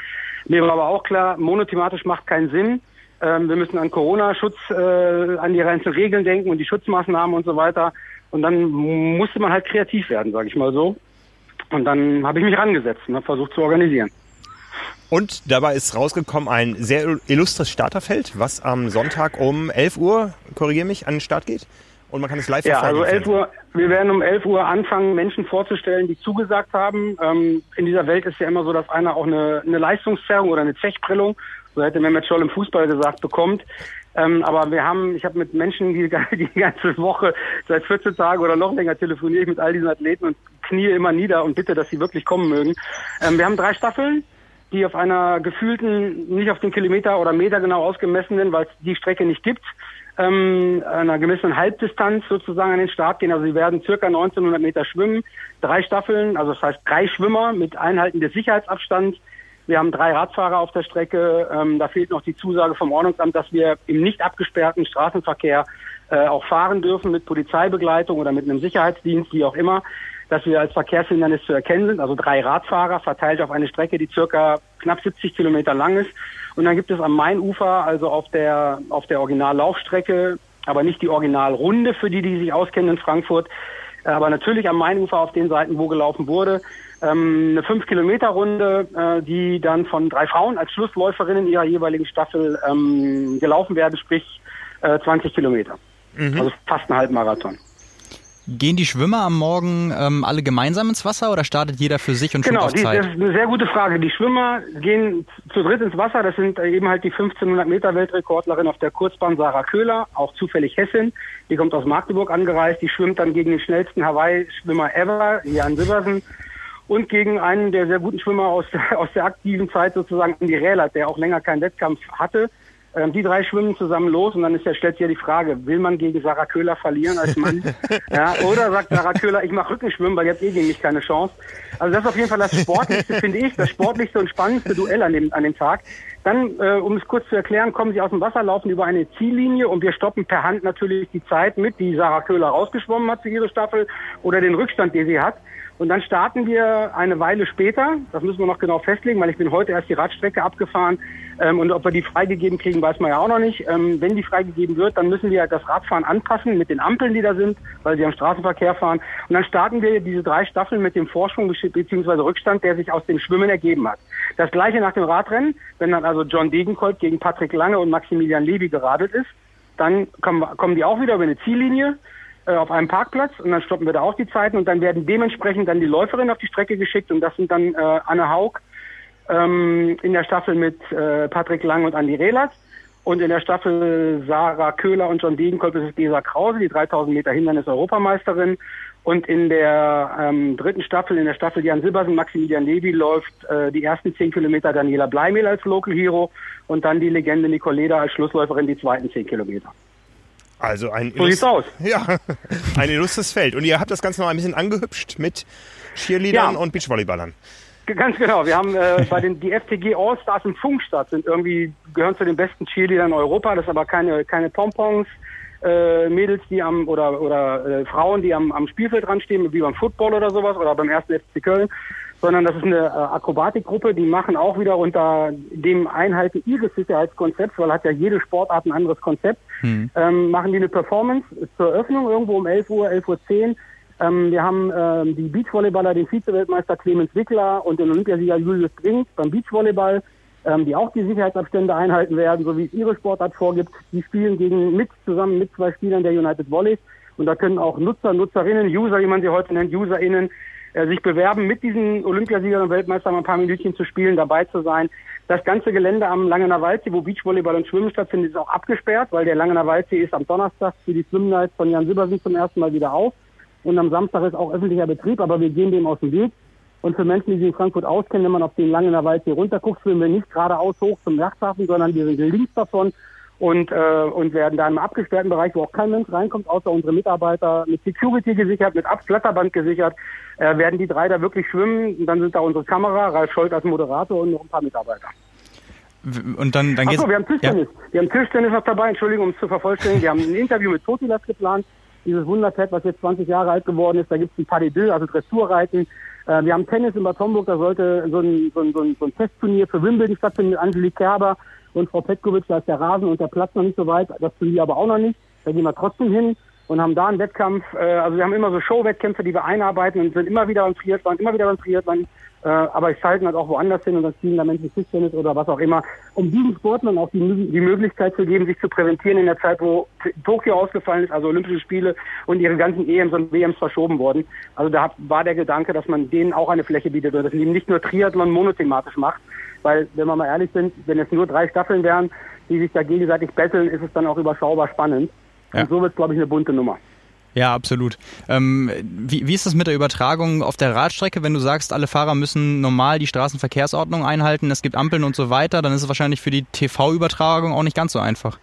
Mir war aber auch klar, monothematisch macht keinen Sinn. Ähm, wir müssen an Corona-Schutz, äh, an die ganzen Regeln denken und die Schutzmaßnahmen und so weiter. Und dann musste man halt kreativ werden, sage ich mal so. Und dann habe ich mich rangesetzt und habe versucht zu organisieren. Und dabei ist rausgekommen ein sehr illustres Starterfeld, was am Sonntag um 11 Uhr, korrigiere mich, an den Start geht. Und man kann es live ja, verfolgen. Ja, also 11 Uhr, wir werden um 11 Uhr anfangen, Menschen vorzustellen, die zugesagt haben. Ähm, in dieser Welt ist ja immer so, dass einer auch eine, eine Leistungszerrung oder eine Zechprellung, so hätte Mehmet Scholl im Fußball gesagt, bekommt. Ähm, aber wir haben, ich habe mit Menschen die, die ganze Woche seit 14 Tagen oder noch länger telefoniere ich mit all diesen Athleten und knie immer nieder und bitte, dass sie wirklich kommen mögen. Ähm, wir haben drei Staffeln die auf einer gefühlten, nicht auf den Kilometer oder Meter genau ausgemessenen, weil es die Strecke nicht gibt, ähm, einer gemessenen Halbdistanz sozusagen an den Start gehen. Also sie werden circa 1900 Meter schwimmen, drei Staffeln, also das heißt drei Schwimmer mit Einhalten des Sicherheitsabstands. Wir haben drei Radfahrer auf der Strecke. Ähm, da fehlt noch die Zusage vom Ordnungsamt, dass wir im nicht abgesperrten Straßenverkehr äh, auch fahren dürfen mit Polizeibegleitung oder mit einem Sicherheitsdienst, wie auch immer dass wir als Verkehrshindernis zu erkennen sind. Also drei Radfahrer verteilt auf eine Strecke, die circa knapp 70 Kilometer lang ist. Und dann gibt es am Mainufer, also auf der, auf der Originallaufstrecke, aber nicht die Originalrunde für die, die sich auskennen in Frankfurt, aber natürlich am Mainufer auf den Seiten, wo gelaufen wurde, ähm, eine 5-Kilometer-Runde, äh, die dann von drei Frauen als Schlussläuferinnen ihrer jeweiligen Staffel ähm, gelaufen werden, sprich äh, 20 Kilometer. Mhm. Also fast ein Halbmarathon. Gehen die Schwimmer am Morgen ähm, alle gemeinsam ins Wasser oder startet jeder für sich und genau, schwimmt auf Zeit? Genau, das ist eine sehr gute Frage. Die Schwimmer gehen zu dritt ins Wasser. Das sind eben halt die 1500 Meter Weltrekordlerin auf der Kurzbahn Sarah Köhler, auch zufällig Hessin. Die kommt aus Magdeburg angereist. Die schwimmt dann gegen den schnellsten Hawaii-Schwimmer ever, Jan Silbersen. Und gegen einen der sehr guten Schwimmer aus der, aus der aktiven Zeit sozusagen, Andy Rählert, der auch länger keinen Wettkampf hatte. Ähm, die drei schwimmen zusammen los und dann ist ja, stellt sich ja die Frage, will man gegen Sarah Köhler verlieren als Mann? ja, oder sagt Sarah Köhler, ich mache Rückenschwimmen, weil jetzt eh gegen mich keine Chance. Also das ist auf jeden Fall das Sportlichste, finde ich, das sportlichste und spannendste Duell an dem, an dem Tag. Dann, äh, um es kurz zu erklären, kommen sie aus dem Wasser, laufen über eine Ziellinie und wir stoppen per Hand natürlich die Zeit mit, die Sarah Köhler rausgeschwommen hat für ihre Staffel oder den Rückstand, den sie hat. Und dann starten wir eine Weile später, das müssen wir noch genau festlegen, weil ich bin heute erst die Radstrecke abgefahren ähm, und ob wir die freigegeben kriegen, weiß man ja auch noch nicht. Ähm, wenn die freigegeben wird, dann müssen wir das Radfahren anpassen mit den Ampeln, die da sind, weil sie am Straßenverkehr fahren. Und dann starten wir diese drei Staffeln mit dem Vorsprung bzw. Rückstand, der sich aus dem Schwimmen ergeben hat. Das gleiche nach dem Radrennen, wenn dann also John Degenkolb gegen Patrick Lange und Maximilian Levy geradelt ist, dann kommen, kommen die auch wieder über eine Ziellinie auf einem Parkplatz und dann stoppen wir da auch die Zeiten und dann werden dementsprechend dann die Läuferinnen auf die Strecke geschickt und das sind dann äh, Anne Haug ähm, in der Staffel mit äh, Patrick Lang und Andi Rehlert und in der Staffel Sarah Köhler und John Degenkolb ist es Gesa Krause, die 3000 Meter Hindernis-Europameisterin und in der ähm, dritten Staffel, in der Staffel Jan Silbersen, Maximilian Levy läuft äh, die ersten zehn Kilometer Daniela Bleimehl als Local Hero und dann die Legende Nicoleda als Schlussläuferin die zweiten zehn Kilometer. Also ein, so aus. Ja, ein illustres Feld. Und ihr habt das Ganze noch ein bisschen angehübscht mit Cheerleadern ja. und Beachvolleyballern. Ganz genau. Wir haben äh, bei den die FTG All-Stars im Funkstadt sind irgendwie gehören zu den besten Cheerleadern in Europa. Das ist aber keine keine Pompons. Äh, Mädels, die am oder oder äh, Frauen, die am, am Spielfeld dran stehen, wie beim Football oder sowas oder beim ersten FC Köln, sondern das ist eine äh, Akrobatikgruppe, die machen auch wieder unter dem Einhalten ihres Sicherheitskonzepts, weil hat ja jede Sportart ein anderes Konzept, hm. ähm, machen die eine Performance zur Eröffnung irgendwo um 11 Uhr, 11 Uhr 10. Ähm, wir haben ähm, die Beachvolleyballer, den Vize-Weltmeister Clemens Wickler und den Olympiasieger Julius Brink beim Beachvolleyball, ähm, die auch die Sicherheitsabstände einhalten werden, so wie es ihre Sportart vorgibt. Die spielen gegen mit zusammen mit zwei Spielern der United Volleys und da können auch Nutzer, Nutzerinnen, User, wie man sie heute nennt, UserInnen, äh, sich bewerben, mit diesen Olympiasiegern und Weltmeistern ein paar Minütchen zu spielen, dabei zu sein. Das ganze Gelände am Langener Waldsee, wo Beachvolleyball und Schwimmen stattfindet, ist auch abgesperrt, weil der Langener Waldsee ist am Donnerstag für die Swimnights von Jan Silbersen zum ersten Mal wieder auf. Und am Samstag ist auch öffentlicher Betrieb, aber wir gehen dem aus dem Weg. Und für Menschen, die sich in Frankfurt auskennen, wenn man auf den Langener Waldsee runterguckt, schwimmen wir nicht geradeaus hoch zum Yachthafen, sondern wir sind links davon und, äh, und werden da im abgesperrten Bereich, wo auch kein Mensch reinkommt, außer unsere Mitarbeiter, mit Security gesichert, mit Abflatterband gesichert, äh, werden die drei da wirklich schwimmen. Und dann sind da unsere Kamera, Ralf Scholz als Moderator und noch ein paar Mitarbeiter. Und dann, dann geht's. Achso, wir haben Tischtennis. Ja? Wir haben Tischtennis noch dabei, Entschuldigung, um es zu vervollständigen. Wir haben ein Interview mit Totilas geplant dieses Wunderpad, was jetzt 20 Jahre alt geworden ist. Da gibt es ein Pas de also Dressurreiten. Äh, wir haben Tennis in Bad Homburg, da sollte so ein, so ein, so ein, so ein Testturnier für Wimbledon stattfinden mit Angelique Kerber und Frau Petkovic. Da ist der Rasen und der Platz noch nicht so weit, das Turnier aber auch noch nicht. Da gehen wir trotzdem hin und haben da einen Wettkampf. Äh, also wir haben immer so Showwettkämpfe, die wir einarbeiten und sind immer wieder beim Triathlon, immer wieder beim Triathlon. Äh, aber ich schalte halt auch woanders hin und dann ziehen da Menschen Tischtennis oder was auch immer, um diesen Sportlern auch die, die Möglichkeit zu geben, sich zu präsentieren in der Zeit, wo Tokio ausgefallen ist, also Olympische Spiele und ihre ganzen EMs und WMs verschoben wurden. Also da war der Gedanke, dass man denen auch eine Fläche bietet und dass man eben nicht nur Triathlon monothematisch macht, weil, wenn wir mal ehrlich sind, wenn es nur drei Staffeln wären, die sich da gegenseitig betteln, ist es dann auch überschaubar spannend. Ja. Und so wird es, glaube ich, eine bunte Nummer. Ja, absolut. Ähm, wie, wie ist das mit der Übertragung auf der Radstrecke? Wenn du sagst, alle Fahrer müssen normal die Straßenverkehrsordnung einhalten, es gibt Ampeln und so weiter, dann ist es wahrscheinlich für die TV-Übertragung auch nicht ganz so einfach.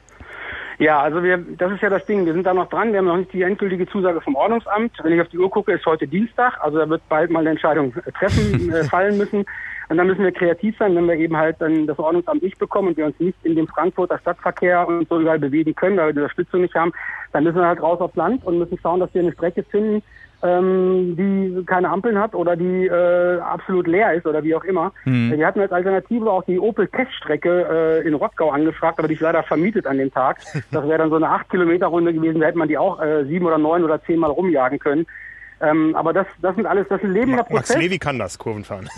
Ja, also wir, das ist ja das Ding. Wir sind da noch dran. Wir haben noch nicht die endgültige Zusage vom Ordnungsamt. Wenn ich auf die Uhr gucke, ist heute Dienstag. Also da wird bald mal eine Entscheidung treffen, äh, fallen müssen. Und dann müssen wir kreativ sein, wenn wir eben halt dann das Ordnungsamt nicht bekommen und wir uns nicht in dem Frankfurter Stadtverkehr und so überall bewegen können, weil wir die Unterstützung nicht haben, dann müssen wir halt raus aufs Land und müssen schauen, dass wir eine Strecke finden, ähm, die keine Ampeln hat oder die äh, absolut leer ist oder wie auch immer. Mhm. Wir hatten als Alternative auch die Opel-Teststrecke äh, in Rottgau angefragt, aber die ist leider vermietet an dem Tag. Das wäre dann so eine 8-Kilometer-Runde gewesen, da hätte man die auch äh, sieben oder neun oder zehn Mal rumjagen können. Ähm, aber das, das sind alles, das ist ein lebender Prozess. Max Levi kann das, Kurven fahren.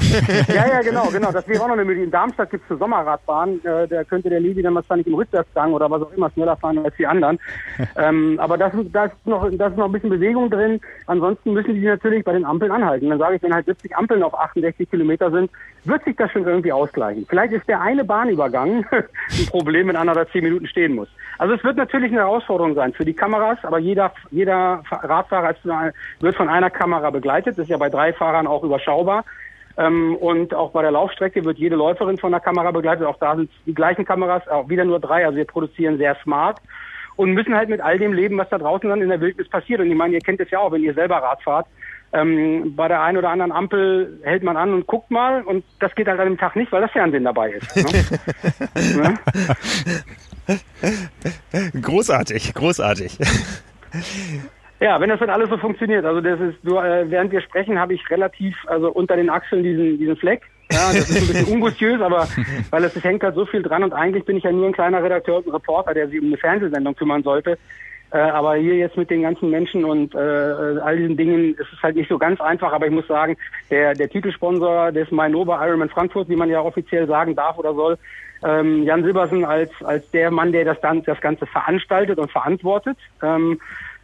ja, ja, genau, genau. Das wäre auch noch eine Möglichkeit. In Darmstadt gibt es eine Sommerradbahn. Äh, da könnte der Levi dann wahrscheinlich im Rückwärtsgang oder was auch immer schneller fahren als die anderen. ähm, aber das, das, ist noch, das ist noch ein bisschen Bewegung drin. Ansonsten müssen die natürlich bei den Ampeln anhalten. Dann sage ich, wenn halt 70 Ampeln auf 68 Kilometer sind, wird sich das schon irgendwie ausgleichen. Vielleicht ist der eine Bahnübergang ein Problem, wenn einer da zehn Minuten stehen muss. Also es wird natürlich eine Herausforderung sein für die Kameras, aber jeder, jeder Radfahrer wird von einer Kamera begleitet. Das ist ja bei drei Fahrern auch überschaubar. Ähm, und auch bei der Laufstrecke wird jede Läuferin von der Kamera begleitet. Auch da sind die gleichen Kameras, auch wieder nur drei. Also wir produzieren sehr smart und müssen halt mit all dem leben, was da draußen dann in der Wildnis passiert. Und ich meine, ihr kennt es ja auch, wenn ihr selber Rad fahrt. Ähm, bei der einen oder anderen Ampel hält man an und guckt mal und das geht halt an dem Tag nicht, weil das Fernsehen dabei ist. Ne? großartig, großartig. Ja, wenn das dann alles so funktioniert. Also das ist nur, äh, während wir sprechen, habe ich relativ, also unter den Achseln diesen, diesen Fleck. Ja, das ist ein bisschen ungustiös, aber weil es, es hängt halt so viel dran und eigentlich bin ich ja nur ein kleiner Redakteur und Reporter, der sich um eine Fernsehsendung kümmern sollte. Äh, aber hier jetzt mit den ganzen Menschen und äh, all diesen Dingen ist es halt nicht so ganz einfach. Aber ich muss sagen, der, der Titelsponsor des Mainova Ironman Frankfurt, wie man ja offiziell sagen darf oder soll, ähm, Jan Silbersen als, als der Mann, der das, dann, das Ganze veranstaltet und verantwortet. Ähm,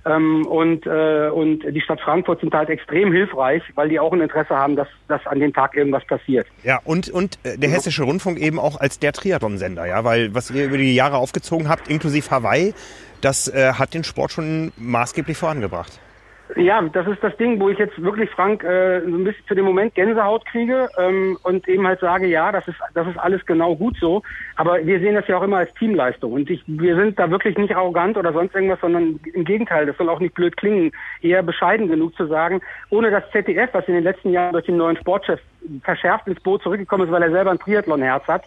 Ähm, und, äh, und die Stadt Frankfurt sind halt extrem hilfreich, weil die auch ein Interesse haben, dass, dass an dem Tag irgendwas passiert. Ja, und, und äh, der Hessische Rundfunk eben auch als der Triathlon-Sender, ja, weil was ihr über die Jahre aufgezogen habt, inklusive Hawaii, das äh, hat den Sport schon maßgeblich vorangebracht. Ja, das ist das Ding, wo ich jetzt wirklich, Frank, äh, so ein bisschen für den Moment Gänsehaut kriege ähm, und eben halt sage, ja, das ist, das ist alles genau gut so. Aber wir sehen das ja auch immer als Teamleistung. Und ich, wir sind da wirklich nicht arrogant oder sonst irgendwas, sondern im Gegenteil, das soll auch nicht blöd klingen, eher bescheiden genug zu sagen, ohne das ZDF, was in den letzten Jahren durch den neuen Sportchef verschärft ins Boot zurückgekommen ist, weil er selber ein Triathlon-Herz hat,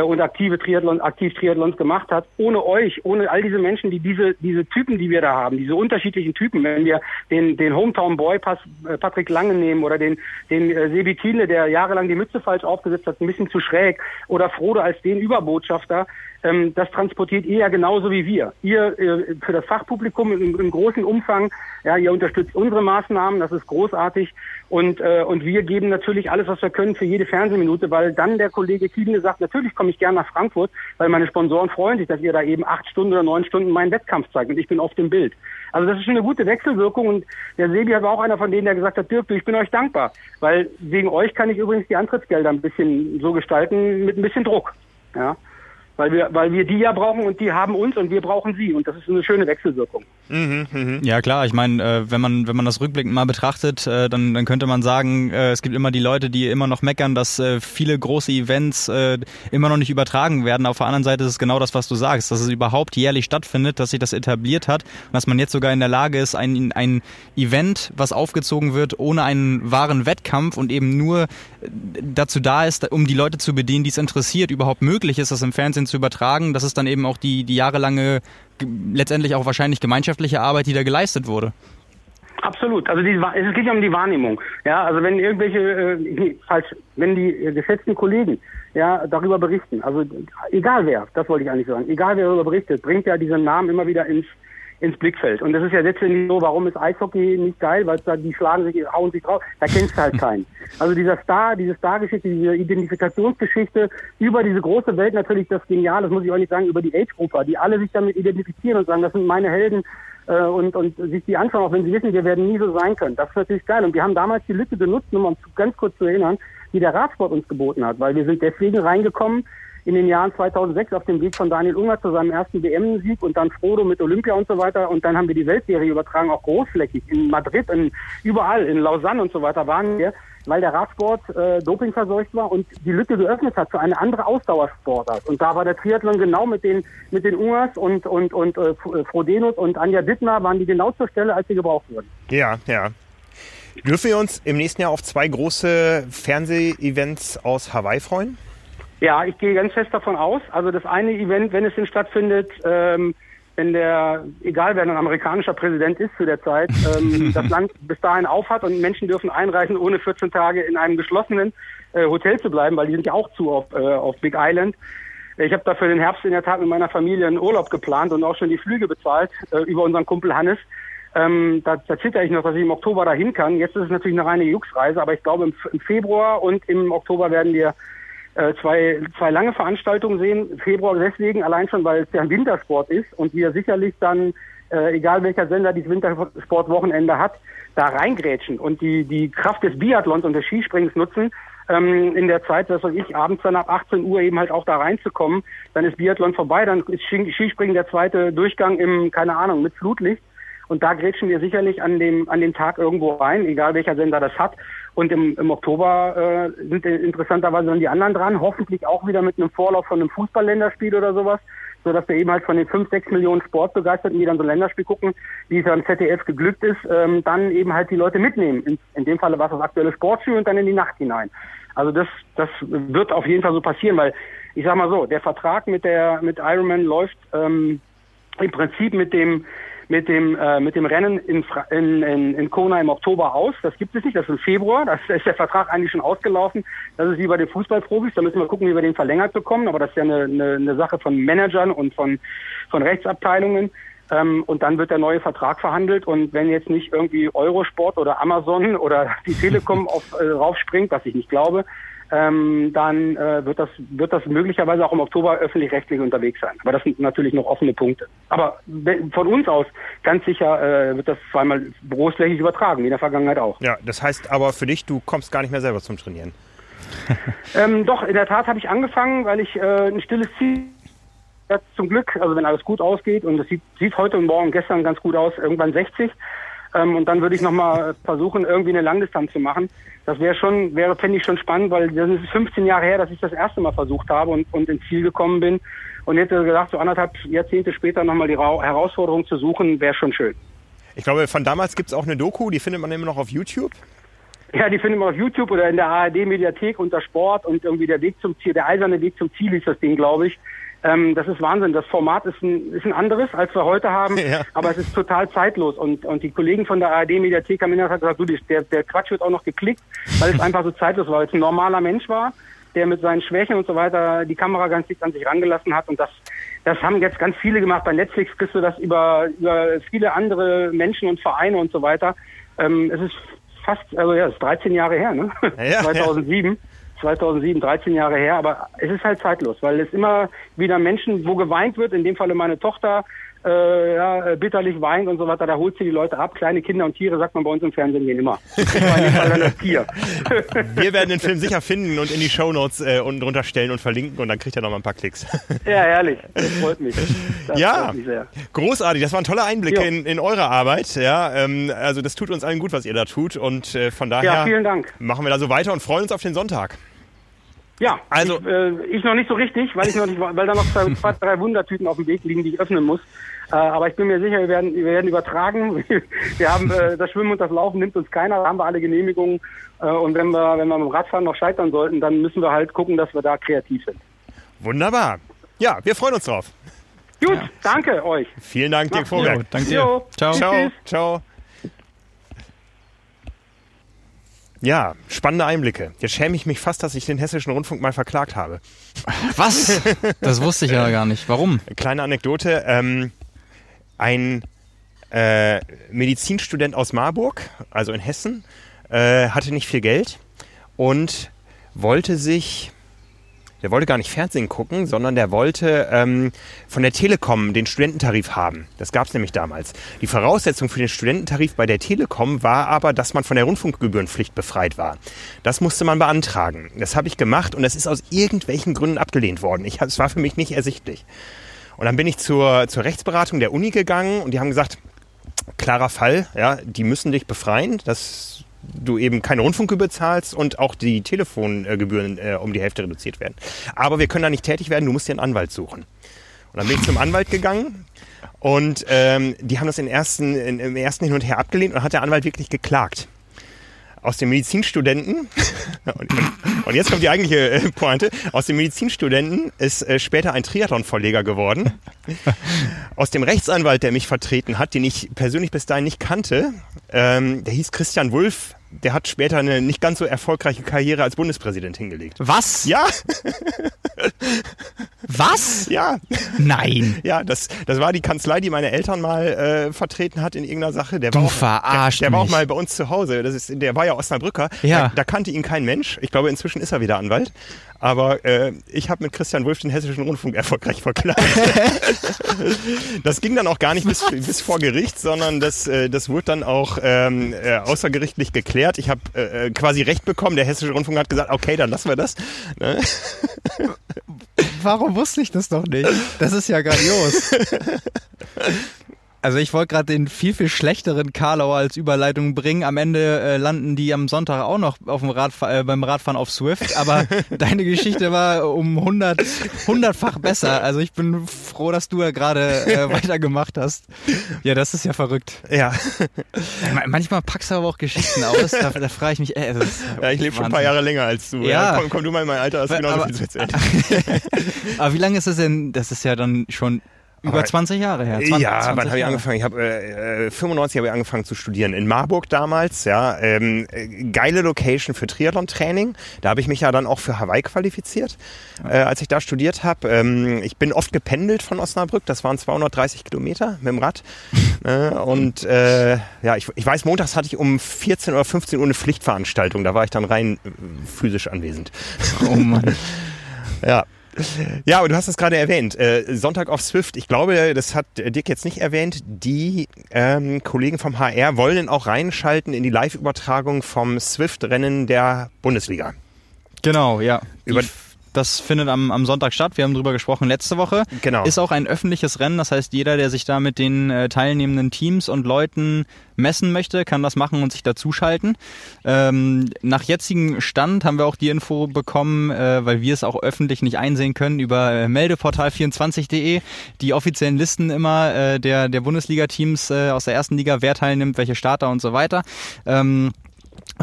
und aktive Triathlon, aktiv Triathlons gemacht hat. Ohne euch, ohne all diese Menschen, die diese, diese Typen, die wir da haben, diese unterschiedlichen Typen, wenn wir den, den Hometown Boy äh, Patrick Lange nehmen oder den, den äh, Sebi Thiele, der jahrelang die Mütze falsch aufgesetzt hat, ein bisschen zu schräg, oder Frode als den Überbotschafter, ähm, das transportiert ihr ja genauso wie wir. Ihr äh, für das Fachpublikum im, im, großen Umfang, ja, ihr unterstützt unsere Maßnahmen, das ist großartig. Und, äh, und wir geben natürlich alles, was wir können für jede Fernsehminute, weil dann der Kollege Kiedle sagt, natürlich komme ich gerne nach Frankfurt, weil meine Sponsoren freuen sich, dass ihr da eben acht Stunden oder neun Stunden meinen Wettkampf zeigt und ich bin auf dem Bild. Also das ist schon eine gute Wechselwirkung und der Sebi war auch einer von denen, der gesagt hat, Dirk, ich bin euch dankbar, weil wegen euch kann ich übrigens die Antrittsgelder ein bisschen so gestalten mit ein bisschen Druck. Ja weil wir, weil wir die ja brauchen und die haben uns und wir brauchen sie und das ist eine schöne Wechselwirkung. Mhm, mh. Ja klar, ich meine, äh, wenn man wenn man das rückblickend mal betrachtet, äh, dann dann könnte man sagen, äh, es gibt immer die Leute, die immer noch meckern, dass äh, viele große Events äh, immer noch nicht übertragen werden. Auf der anderen Seite ist es genau das, was du sagst, dass es überhaupt jährlich stattfindet, dass sich das etabliert hat und dass man jetzt sogar in der Lage ist, ein ein Event, was aufgezogen wird, ohne einen wahren Wettkampf und eben nur dazu da ist, um die Leute zu bedienen, die es interessiert, überhaupt möglich ist, das im Fernsehen zu übertragen. Das ist dann eben auch die die jahrelange letztendlich auch wahrscheinlich gemeinschaftliche Arbeit, die da geleistet wurde. Absolut. Also die, es geht ja um die Wahrnehmung. Ja, also wenn irgendwelche, äh, falsch, wenn die geschätzten Kollegen ja darüber berichten, also egal wer, das wollte ich eigentlich sagen, egal wer darüber berichtet, bringt ja diesen Namen immer wieder ins ins Blickfeld. Und das ist ja letztendlich so, warum ist Eishockey nicht geil, weil da die schlagen sich, hauen sich drauf, da kennst du halt keinen. Also dieser Star, diese Stargeschichte, diese Identifikationsgeschichte über diese große Welt natürlich das Genial, das muss ich auch nicht sagen, über die Age-Gruppe, die alle sich damit identifizieren und sagen, das sind meine Helden äh, und, und sich die anschauen, auch wenn sie wissen, wir werden nie so sein können. Das ist natürlich geil. Und wir haben damals die Lücke genutzt, um uns ganz kurz zu erinnern, die der Radsport uns geboten hat, weil wir sind deswegen reingekommen, in den Jahren 2006 auf dem Weg von Daniel Unger zu seinem ersten WM-Sieg und dann Frodo mit Olympia und so weiter. Und dann haben wir die Weltserie übertragen, auch großflächig. In Madrid, in, überall, in Lausanne und so weiter waren wir, weil der Radsport äh, dopingverseucht war und die Lücke geöffnet hat für eine andere Ausdauersportart. Und da war der Triathlon genau mit den, mit den Ungers und, und, und äh, Frodenus und Anja Dittmer waren die genau zur Stelle, als sie gebraucht wurden. Ja, ja. Dürfen wir uns im nächsten Jahr auf zwei große Fernseh-Events aus Hawaii freuen? Ja, ich gehe ganz fest davon aus. Also das eine Event, wenn es denn stattfindet, ähm, wenn der, egal wer ein amerikanischer Präsident ist zu der Zeit, ähm, das Land bis dahin aufhat und Menschen dürfen einreisen, ohne 14 Tage in einem geschlossenen äh, Hotel zu bleiben, weil die sind ja auch zu auf, äh, auf Big Island. Ich habe da für den Herbst in der Tat mit meiner Familie einen Urlaub geplant und auch schon die Flüge bezahlt äh, über unseren Kumpel Hannes. Ähm, da, da zitter ich noch, dass ich im Oktober dahin kann. Jetzt ist es natürlich eine reine Jux-Reise, aber ich glaube im, im Februar und im Oktober werden wir äh, zwei, zwei lange Veranstaltungen sehen. Februar deswegen, allein schon, weil es ja ein Wintersport ist und wir sicherlich dann, äh, egal welcher Sender dieses Wintersportwochenende hat, da reingrätschen und die, die Kraft des Biathlons und des Skispringens nutzen, ähm, in der Zeit, was weiß ich, abends dann ab 18 Uhr eben halt auch da reinzukommen. Dann ist Biathlon vorbei, dann ist Skispringen der zweite Durchgang im, keine Ahnung, mit Flutlicht. Und da grätschen wir sicherlich an dem, an dem Tag irgendwo rein, egal welcher Sender das hat. Und im, im Oktober äh, sind interessanterweise dann die anderen dran, hoffentlich auch wieder mit einem Vorlauf von einem Fußballländerspiel oder sowas, so dass wir eben halt von den fünf, sechs Millionen Sportbegeisterten, die dann so ein Länderspiel gucken, wie es am ZDF geglückt ist, ähm, dann eben halt die Leute mitnehmen. In, in dem Falle war es das aktuelle Sportspiel und dann in die Nacht hinein. Also das, das wird auf jeden Fall so passieren, weil ich sag mal so, der Vertrag mit der mit Ironman läuft ähm, im Prinzip mit dem mit dem, äh, mit dem Rennen in, in, in, in Kona im Oktober aus. Das gibt es nicht, das ist im Februar. Das ist der Vertrag eigentlich schon ausgelaufen. Das ist wie bei den Fußballprofis. Da müssen wir gucken, wie wir den verlängert bekommen. Aber das ist ja eine, eine, eine Sache von Managern und von, von Rechtsabteilungen. Ähm, und dann wird der neue Vertrag verhandelt. Und wenn jetzt nicht irgendwie Eurosport oder Amazon oder die Telekom auf, äh, raufspringt, was ich nicht glaube, ähm, dann äh, wird das wird das möglicherweise auch im Oktober öffentlich-rechtlich unterwegs sein. Aber das sind natürlich noch offene Punkte. Aber von uns aus ganz sicher äh, wird das zweimal großflächig übertragen, wie in der Vergangenheit auch. Ja, das heißt aber für dich, du kommst gar nicht mehr selber zum Trainieren. ähm, doch, in der Tat habe ich angefangen, weil ich äh, ein stilles Ziel zum Glück, also wenn alles gut ausgeht und es sieht, sieht heute und morgen gestern ganz gut aus, irgendwann 60. Ähm, und dann würde ich nochmal versuchen, irgendwie eine Langdistanz zu machen. Das wäre schon, wäre, fände ich schon spannend, weil das ist 15 Jahre her, dass ich das erste Mal versucht habe und, und ins Ziel gekommen bin. Und hätte gesagt, so anderthalb Jahrzehnte später nochmal die Ra Herausforderung zu suchen, wäre schon schön. Ich glaube, von damals gibt es auch eine Doku, die findet man immer noch auf YouTube. Ja, die findet man auf YouTube oder in der ARD-Mediathek unter Sport und irgendwie der Weg zum Ziel, der eiserne Weg zum Ziel ist das Ding, glaube ich. Ähm, das ist Wahnsinn. Das Format ist ein, ist ein anderes, als wir heute haben, ja. aber es ist total zeitlos. Und, und die Kollegen von der ARD-Mediathek haben gesagt, du, der, der Quatsch wird auch noch geklickt, weil es einfach so zeitlos war, weil es ein normaler Mensch war, der mit seinen Schwächen und so weiter die Kamera ganz dicht an sich rangelassen hat. Und das, das haben jetzt ganz viele gemacht. Bei Netflix kriegst du das über, über viele andere Menschen und Vereine und so weiter. Ähm, es ist fast, also ja, es ist 13 Jahre her, ne? Ja, 2007. Ja. 2007, 13 Jahre her, aber es ist halt zeitlos, weil es immer wieder Menschen, wo geweint wird, in dem Falle meine Tochter, äh, ja, bitterlich weint und so weiter, da holt sie die Leute ab. Kleine Kinder und Tiere, sagt man bei uns im Fernsehen gehen immer. Wir werden den Film sicher finden und in die Shownotes äh, unten drunter stellen und verlinken und dann kriegt er noch mal ein paar Klicks. Ja, herrlich. Das freut mich. Das ja, freut mich sehr. großartig. Das waren tolle Einblicke in, in eure Arbeit. Ja, ähm, also das tut uns allen gut, was ihr da tut und äh, von daher ja, machen wir da so weiter und freuen uns auf den Sonntag. Ja, also ich, äh, ich, noch nicht so richtig, weil ich noch nicht, weil da noch zwei, zwei, drei Wundertüten auf dem Weg liegen, die ich öffnen muss. Äh, aber ich bin mir sicher, wir werden, wir werden übertragen. wir haben äh, das Schwimmen und das Laufen nimmt uns keiner, da haben wir alle Genehmigungen. Äh, und wenn wir, wenn wir mit dem Radfahren noch scheitern sollten, dann müssen wir halt gucken, dass wir da kreativ sind. Wunderbar. Ja, wir freuen uns drauf. Gut, ja. danke euch. Vielen Dank, Dirk Vorberg. danke dir. Jo. Ciao. Ciao. Ciao. Ja, spannende Einblicke. Jetzt schäme ich mich fast, dass ich den Hessischen Rundfunk mal verklagt habe. Was? Das wusste ich ja gar nicht. Warum? Kleine Anekdote. Ähm, ein äh, Medizinstudent aus Marburg, also in Hessen, äh, hatte nicht viel Geld und wollte sich der wollte gar nicht Fernsehen gucken, sondern der wollte ähm, von der Telekom den Studententarif haben. Das gab es nämlich damals. Die Voraussetzung für den Studententarif bei der Telekom war aber, dass man von der Rundfunkgebührenpflicht befreit war. Das musste man beantragen. Das habe ich gemacht und das ist aus irgendwelchen Gründen abgelehnt worden. Es war für mich nicht ersichtlich. Und dann bin ich zur, zur Rechtsberatung der Uni gegangen und die haben gesagt, klarer Fall, ja, die müssen dich befreien. Das du eben keine Rundfunkgebühr zahlst und auch die Telefongebühren äh, um die Hälfte reduziert werden. Aber wir können da nicht tätig werden, du musst dir einen Anwalt suchen. Und dann bin ich zum Anwalt gegangen und ähm, die haben das in ersten, in, im ersten Hin und Her abgelehnt und hat der Anwalt wirklich geklagt aus den Medizinstudenten, und jetzt kommt die eigentliche äh, Pointe, aus den Medizinstudenten ist äh, später ein Triathlon-Verleger geworden. Aus dem Rechtsanwalt, der mich vertreten hat, den ich persönlich bis dahin nicht kannte, ähm, der hieß Christian Wulff, der hat später eine nicht ganz so erfolgreiche Karriere als Bundespräsident hingelegt. Was? Ja. Was? Ja. Nein. Ja, das, das war die Kanzlei, die meine Eltern mal äh, vertreten hat in irgendeiner Sache. Der du war auch, verarsch der, der war auch mal bei uns zu Hause. Das ist, der war ja Osnabrücker. Ja. Da, da kannte ihn kein Mensch. Ich glaube, inzwischen ist er wieder Anwalt. Aber äh, ich habe mit Christian Wulff den Hessischen Rundfunk erfolgreich verklagt. das ging dann auch gar nicht bis, bis vor Gericht, sondern das, äh, das wurde dann auch ähm, äh, außergerichtlich geklärt. Ich habe äh, äh, quasi Recht bekommen. Der Hessische Rundfunk hat gesagt, okay, dann lassen wir das. Ne? Warum wusste ich das doch nicht? Das ist ja grandios. Also ich wollte gerade den viel, viel schlechteren Karlauer als Überleitung bringen. Am Ende äh, landen die am Sonntag auch noch auf dem Radf äh, beim Radfahren auf Swift. Aber deine Geschichte war um 100, hundertfach besser. Also ich bin froh, dass du ja gerade äh, weitergemacht hast. Ja, das ist ja verrückt. Ja. Manchmal packst du aber auch Geschichten aus. Da, da frage ich mich, ey, das ist Ja, ich lebe schon ein paar Jahre länger als du. Ja. ja komm, komm, du mal in mein Alter, hast genauso viel zu erzählen. aber wie lange ist das denn? Das ist ja dann schon Über Aber- 20 Jahre her. 20, ja, 20 wann habe ich angefangen? Ich habe äh, äh, 95 habe ich angefangen zu studieren in Marburg damals. Ja, ähm, äh, geile Location für Triathlon-Training. Da habe ich mich ja dann auch für Hawaii qualifiziert, äh, als ich da studiert habe. Ähm, ich bin oft gependelt von Osnabrück. Das waren 230 Kilometer mit dem Rad. äh, und äh, ja, ich, ich weiß, montags hatte ich um 14 oder 15 Uhr eine Pflichtveranstaltung. Da war ich dann rein äh, physisch anwesend. Oh Mann. Ja. Ja, und du hast es gerade erwähnt. Äh, Sonntag auf Swift. Ich glaube, das hat Dick jetzt nicht erwähnt. Die ähm, Kollegen vom HR wollen auch reinschalten in die Live-Übertragung vom Swift-Rennen der Bundesliga. Genau, ja. Über- Die, das findet am, am Sonntag statt. Wir haben drüber gesprochen letzte Woche. Genau. Ist auch ein öffentliches Rennen. Das heißt, jeder, der sich da mit den äh, teilnehmenden Teams und Leuten messen möchte, kann das machen und sich dazuschalten. Ähm, nach jetzigem Stand haben wir auch die Info bekommen, äh, weil wir es auch öffentlich nicht einsehen können, über äh, meldeportal24.de, die offiziellen Listen immer äh, der, der Bundesliga-Teams äh, aus der ersten Liga, wer teilnimmt, welche Starter und so weiter. Ähm,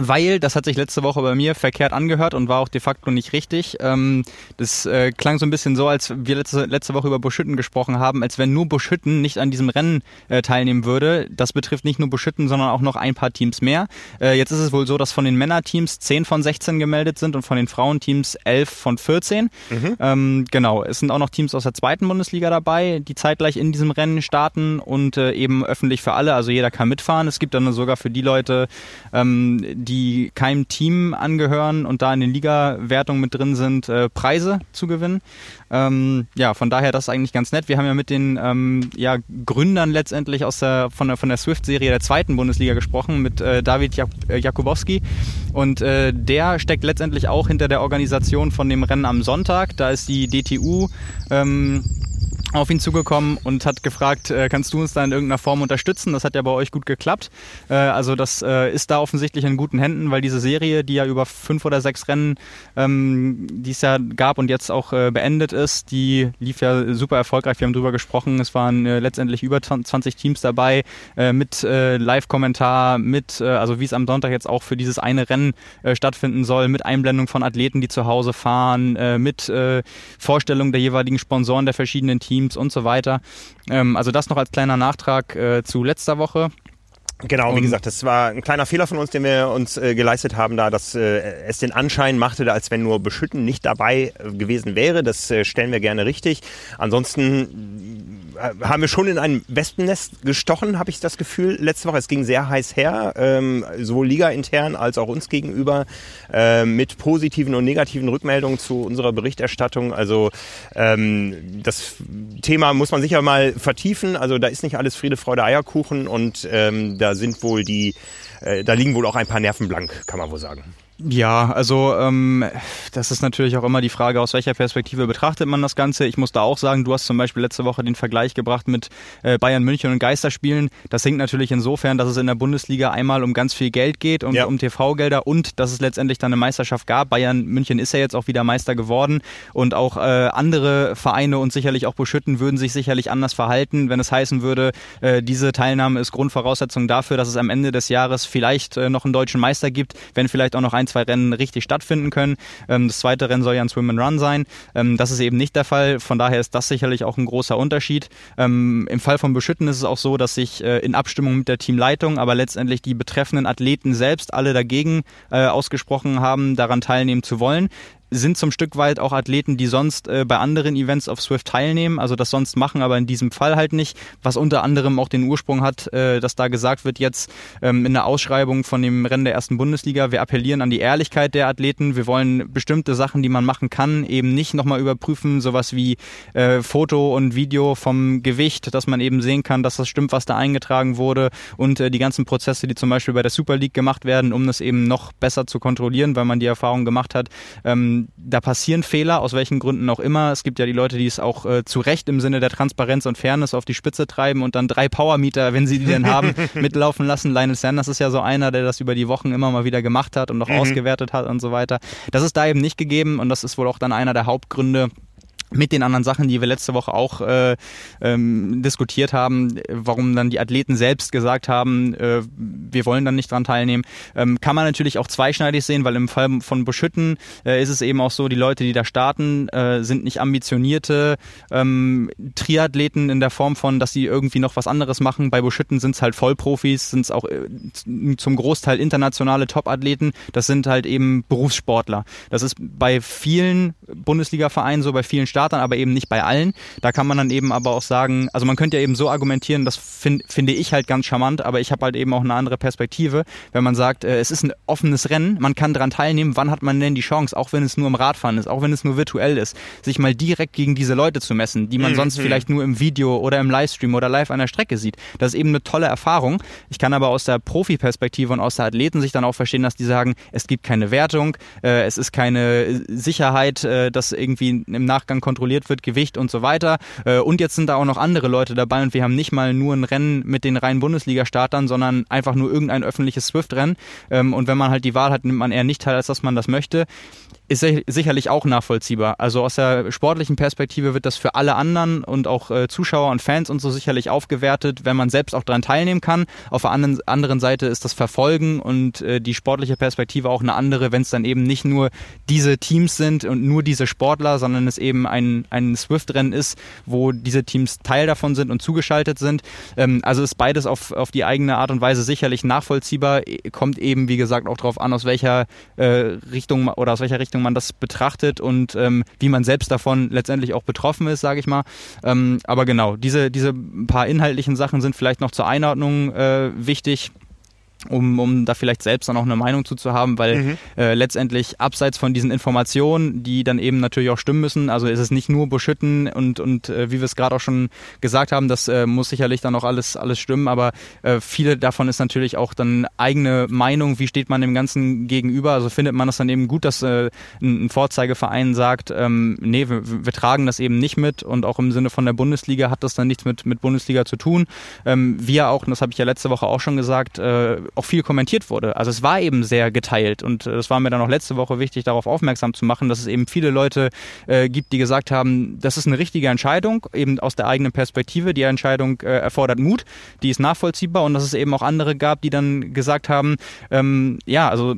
weil, das hat sich letzte Woche bei mir verkehrt angehört und war auch de facto nicht richtig. Ähm, das äh, klang so ein bisschen so, als wir letzte, letzte Woche über Buschütten gesprochen haben, als wenn nur Buschütten nicht an diesem Rennen äh, teilnehmen würde. Das betrifft nicht nur Buschütten, sondern auch noch ein paar Teams mehr. Äh, jetzt ist es wohl so, dass von den Männerteams 10 von 16 gemeldet sind und von den Frauenteams 11 von 14. Ähm, genau, es sind auch noch Teams aus der zweiten Bundesliga dabei, die zeitgleich in diesem Rennen starten und äh, eben öffentlich für alle, also jeder kann mitfahren. Es gibt dann sogar für die Leute, ähm, die keinem Team angehören und da in den Liga-Wertungen mit drin sind, äh, Preise zu gewinnen. Ähm, ja, von daher das ist eigentlich ganz nett. Wir haben ja mit den ähm, ja, Gründern letztendlich aus der, von der, von der Swift-Serie der zweiten Bundesliga gesprochen, mit äh, David Jak äh, Jakubowski. Und äh, der steckt letztendlich auch hinter der Organisation von dem Rennen am Sonntag. Da ist die DTU ähm, auf ihn zugekommen und hat gefragt, äh, kannst du uns da in irgendeiner Form unterstützen? Das hat ja bei euch gut geklappt. Äh, also das äh, ist da offensichtlich in guten Händen, weil diese Serie, die ja über fünf oder sechs Rennen, ähm, die es ja gab und jetzt auch äh, beendet ist, die lief ja super erfolgreich. Wir haben drüber gesprochen. Es waren äh, letztendlich über 20 Teams dabei äh, mit Live-Kommentar, mit, also wie es am Sonntag jetzt auch für dieses eine Rennen stattfinden soll, mit Einblendung von Athleten, die zu Hause fahren, mit Vorstellung der jeweiligen Sponsoren der verschiedenen Teams und so weiter. Ähm, also das noch als kleiner Nachtrag äh, zu letzter Woche. Genau, wie gesagt, das war ein kleiner Fehler von uns, den wir uns äh, geleistet haben, da dass äh, es den Anschein machte, als wenn nur Beschütten nicht dabei äh, gewesen wäre. Das äh, stellen wir gerne richtig. Ansonsten haben wir schon in ein Wespennest gestochen, habe ich das Gefühl, letzte Woche. Es ging sehr heiß her, ähm, sowohl Liga-intern als auch uns gegenüber, äh, mit positiven und negativen Rückmeldungen zu unserer Berichterstattung. Also ähm, das Thema muss man sicher mal vertiefen. Also da ist nicht alles Friede, Freude, Eierkuchen und ähm, da sind wohl die, äh, da liegen wohl auch ein paar Nerven blank, kann man wohl sagen. Ja, also ähm, das ist natürlich auch immer die Frage, aus welcher Perspektive betrachtet man das Ganze. Ich muss da auch sagen, du hast zum Beispiel letzte Woche den Vergleich gebracht mit äh, Bayern München und Geisterspielen. Das hinkt natürlich insofern, dass es in der Bundesliga einmal um ganz viel Geld geht und Ja. um TV-Gelder und dass es letztendlich dann eine Meisterschaft gab. Bayern München ist ja jetzt auch wieder Meister geworden und auch äh, andere Vereine und sicherlich auch Buschütten würden sich sicherlich anders verhalten, wenn es heißen würde, äh, diese Teilnahme ist Grundvoraussetzung dafür, dass es am Ende des Jahres vielleicht äh, noch einen deutschen Meister gibt, wenn vielleicht auch noch ein, zwei Rennen richtig stattfinden können. Ähm, das zweite Rennen soll ja ein Swim and Run sein. Ähm, das ist eben nicht der Fall. Von daher ist das sicherlich auch ein großer Unterschied. Ähm, Im Fall von Beschütten ist es auch so, dass sich äh, in Abstimmung mit der Teamleitung, aber letztendlich die betreffenden Athleten selbst alle dagegen äh, ausgesprochen haben, daran teilnehmen zu wollen sind zum Stück weit auch Athleten, die sonst äh, bei anderen Events auf Swift teilnehmen, also das sonst machen, aber in diesem Fall halt nicht, was unter anderem auch den Ursprung hat, äh, dass da gesagt wird jetzt ähm, in der Ausschreibung von dem Rennen der ersten Bundesliga, wir appellieren an die Ehrlichkeit der Athleten, wir wollen bestimmte Sachen, die man machen kann, eben nicht nochmal überprüfen, sowas wie äh, Foto und Video vom Gewicht, dass man eben sehen kann, dass das stimmt, was da eingetragen wurde. Und äh, die ganzen Prozesse, die zum Beispiel bei der Super League gemacht werden, um das eben noch besser zu kontrollieren, weil man die Erfahrung gemacht hat, ähm, da passieren Fehler, aus welchen Gründen auch immer. Es gibt ja die Leute, die es auch äh, zu Recht im Sinne der Transparenz und Fairness auf die Spitze treiben und dann drei Powermeter, wenn sie die denn haben, mitlaufen lassen. Lionel Sanders ist ja so einer, der das über die Wochen immer mal wieder gemacht hat und noch ausgewertet hat und so weiter. Das ist da eben nicht gegeben und das ist wohl auch dann einer der Hauptgründe, mit den anderen Sachen, die wir letzte Woche auch äh, ähm, diskutiert haben, warum dann die Athleten selbst gesagt haben, äh, wir wollen dann nicht dran teilnehmen, ähm, kann man natürlich auch zweischneidig sehen, weil im Fall von Buschütten äh, ist es eben auch so, die Leute, die da starten, äh, sind nicht ambitionierte ähm, Triathleten in der Form von, dass sie irgendwie noch was anderes machen. Bei Buschütten sind es halt Vollprofis, sind es auch äh, zum Großteil internationale Topathleten. Das sind halt eben Berufssportler. Das ist bei vielen Bundesliga-Vereinen so, bei vielen Staaten Startern, aber eben nicht bei allen. Da kann man dann eben aber auch sagen, also man könnte ja eben so argumentieren, das find, finde ich halt ganz charmant, aber ich habe halt eben auch eine andere Perspektive, wenn man sagt, äh, es ist ein offenes Rennen, man kann daran teilnehmen, wann hat man denn die Chance, auch wenn es nur im Radfahren ist, auch wenn es nur virtuell ist, sich mal direkt gegen diese Leute zu messen, die man mhm. sonst vielleicht nur im Video oder im Livestream oder live an der Strecke sieht. Das ist eben eine tolle Erfahrung. Ich kann aber aus der Profi-Perspektive und aus der Athletensicht dann auch verstehen, dass die sagen, es gibt keine Wertung, äh, es ist keine Sicherheit, äh, dass irgendwie im Nachgang kontrolliert wird, Gewicht und so weiter. Äh, und jetzt sind da auch noch andere Leute dabei und wir haben nicht mal nur ein Rennen mit den reinen Bundesliga-Startern, sondern einfach nur irgendein öffentliches Swift-Rennen. Ähm, und wenn man halt die Wahl hat, nimmt man eher nicht teil, als dass man das möchte ist sicherlich auch nachvollziehbar. Also aus der sportlichen Perspektive wird das für alle anderen und auch äh, Zuschauer und Fans und so sicherlich aufgewertet, wenn man selbst auch daran teilnehmen kann. Auf der anderen, anderen Seite ist das Verfolgen und äh, die sportliche Perspektive auch eine andere, wenn es dann eben nicht nur diese Teams sind und nur diese Sportler, sondern es eben ein, ein Swift-Rennen ist, wo diese Teams Teil davon sind und zugeschaltet sind. Ähm, also ist beides auf, auf die eigene Art und Weise sicherlich nachvollziehbar. Kommt eben, wie gesagt, auch darauf an, aus welcher äh, Richtung oder aus welcher Richtung Richtung man das betrachtet und ähm, wie man selbst davon letztendlich auch betroffen ist, sage ich mal. Ähm, aber genau, diese, diese paar inhaltlichen Sachen sind vielleicht noch zur Einordnung äh, wichtig um, um da vielleicht selbst dann auch eine Meinung zu, zu haben, weil mhm. äh, letztendlich abseits von diesen Informationen, die dann eben natürlich auch stimmen müssen, also ist es nicht nur Buschütten und, und äh, wie wir es gerade auch schon gesagt haben, das äh, muss sicherlich dann auch alles, alles stimmen, aber äh, viele davon ist natürlich auch dann eigene Meinung, wie steht man dem Ganzen gegenüber, also findet man es dann eben gut, dass äh, ein, ein Vorzeigeverein sagt, ähm, nee, wir, wir tragen das eben nicht mit und auch im Sinne von der Bundesliga hat das dann nichts mit, mit Bundesliga zu tun. Ähm, wir auch, und das habe ich ja letzte Woche auch schon gesagt, äh, auch viel kommentiert wurde. Also es war eben sehr geteilt und äh, es war mir dann auch letzte Woche wichtig, darauf aufmerksam zu machen, dass es eben viele Leute äh, gibt, die gesagt haben, das ist eine richtige Entscheidung, eben aus der eigenen Perspektive. Die Entscheidung äh, erfordert Mut, die ist nachvollziehbar und dass es eben auch andere gab, die dann gesagt haben, ähm, ja, also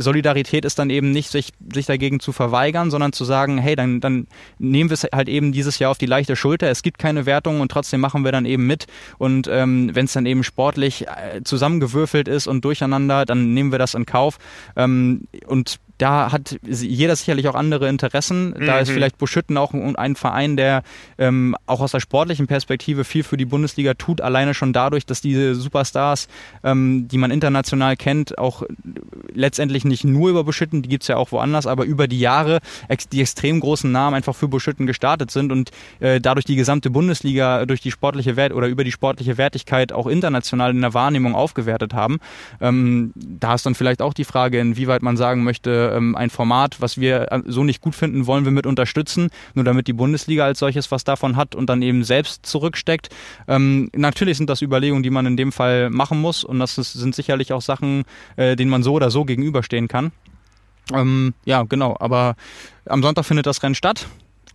Solidarität ist dann eben nicht, sich, sich dagegen zu verweigern, sondern zu sagen, hey, dann, dann nehmen wir es halt eben dieses Jahr auf die leichte Schulter. Es gibt keine Wertung und trotzdem machen wir dann eben mit. Und ähm, wenn es dann eben sportlich äh, zusammengewürfelt ist und durcheinander, dann nehmen wir das in Kauf. Ähm, und da hat jeder sicherlich auch andere Interessen. Da mhm. ist vielleicht Buschütten auch ein Verein, der ähm, auch aus der sportlichen Perspektive viel für die Bundesliga tut, alleine schon dadurch, dass diese Superstars, ähm, die man international kennt, auch letztendlich nicht nur über Buschütten, die gibt's ja auch woanders, aber über die Jahre ex die extrem großen Namen einfach für Buschütten gestartet sind und äh, dadurch die gesamte Bundesliga durch die sportliche Wert oder über die sportliche Wertigkeit auch international in der Wahrnehmung aufgewertet haben. Ähm, da ist dann vielleicht auch die Frage, inwieweit man sagen möchte, ähm, ein Format, was wir äh, so nicht gut finden, wollen wir mit unterstützen, nur damit die Bundesliga als solches was davon hat und dann eben selbst zurücksteckt. Ähm, natürlich sind das Überlegungen, die man in dem Fall machen muss und das ist, sind sicherlich auch Sachen, äh, denen man so oder so gegenüberstehen kann. Ähm, ja, genau, aber am Sonntag findet das Rennen statt.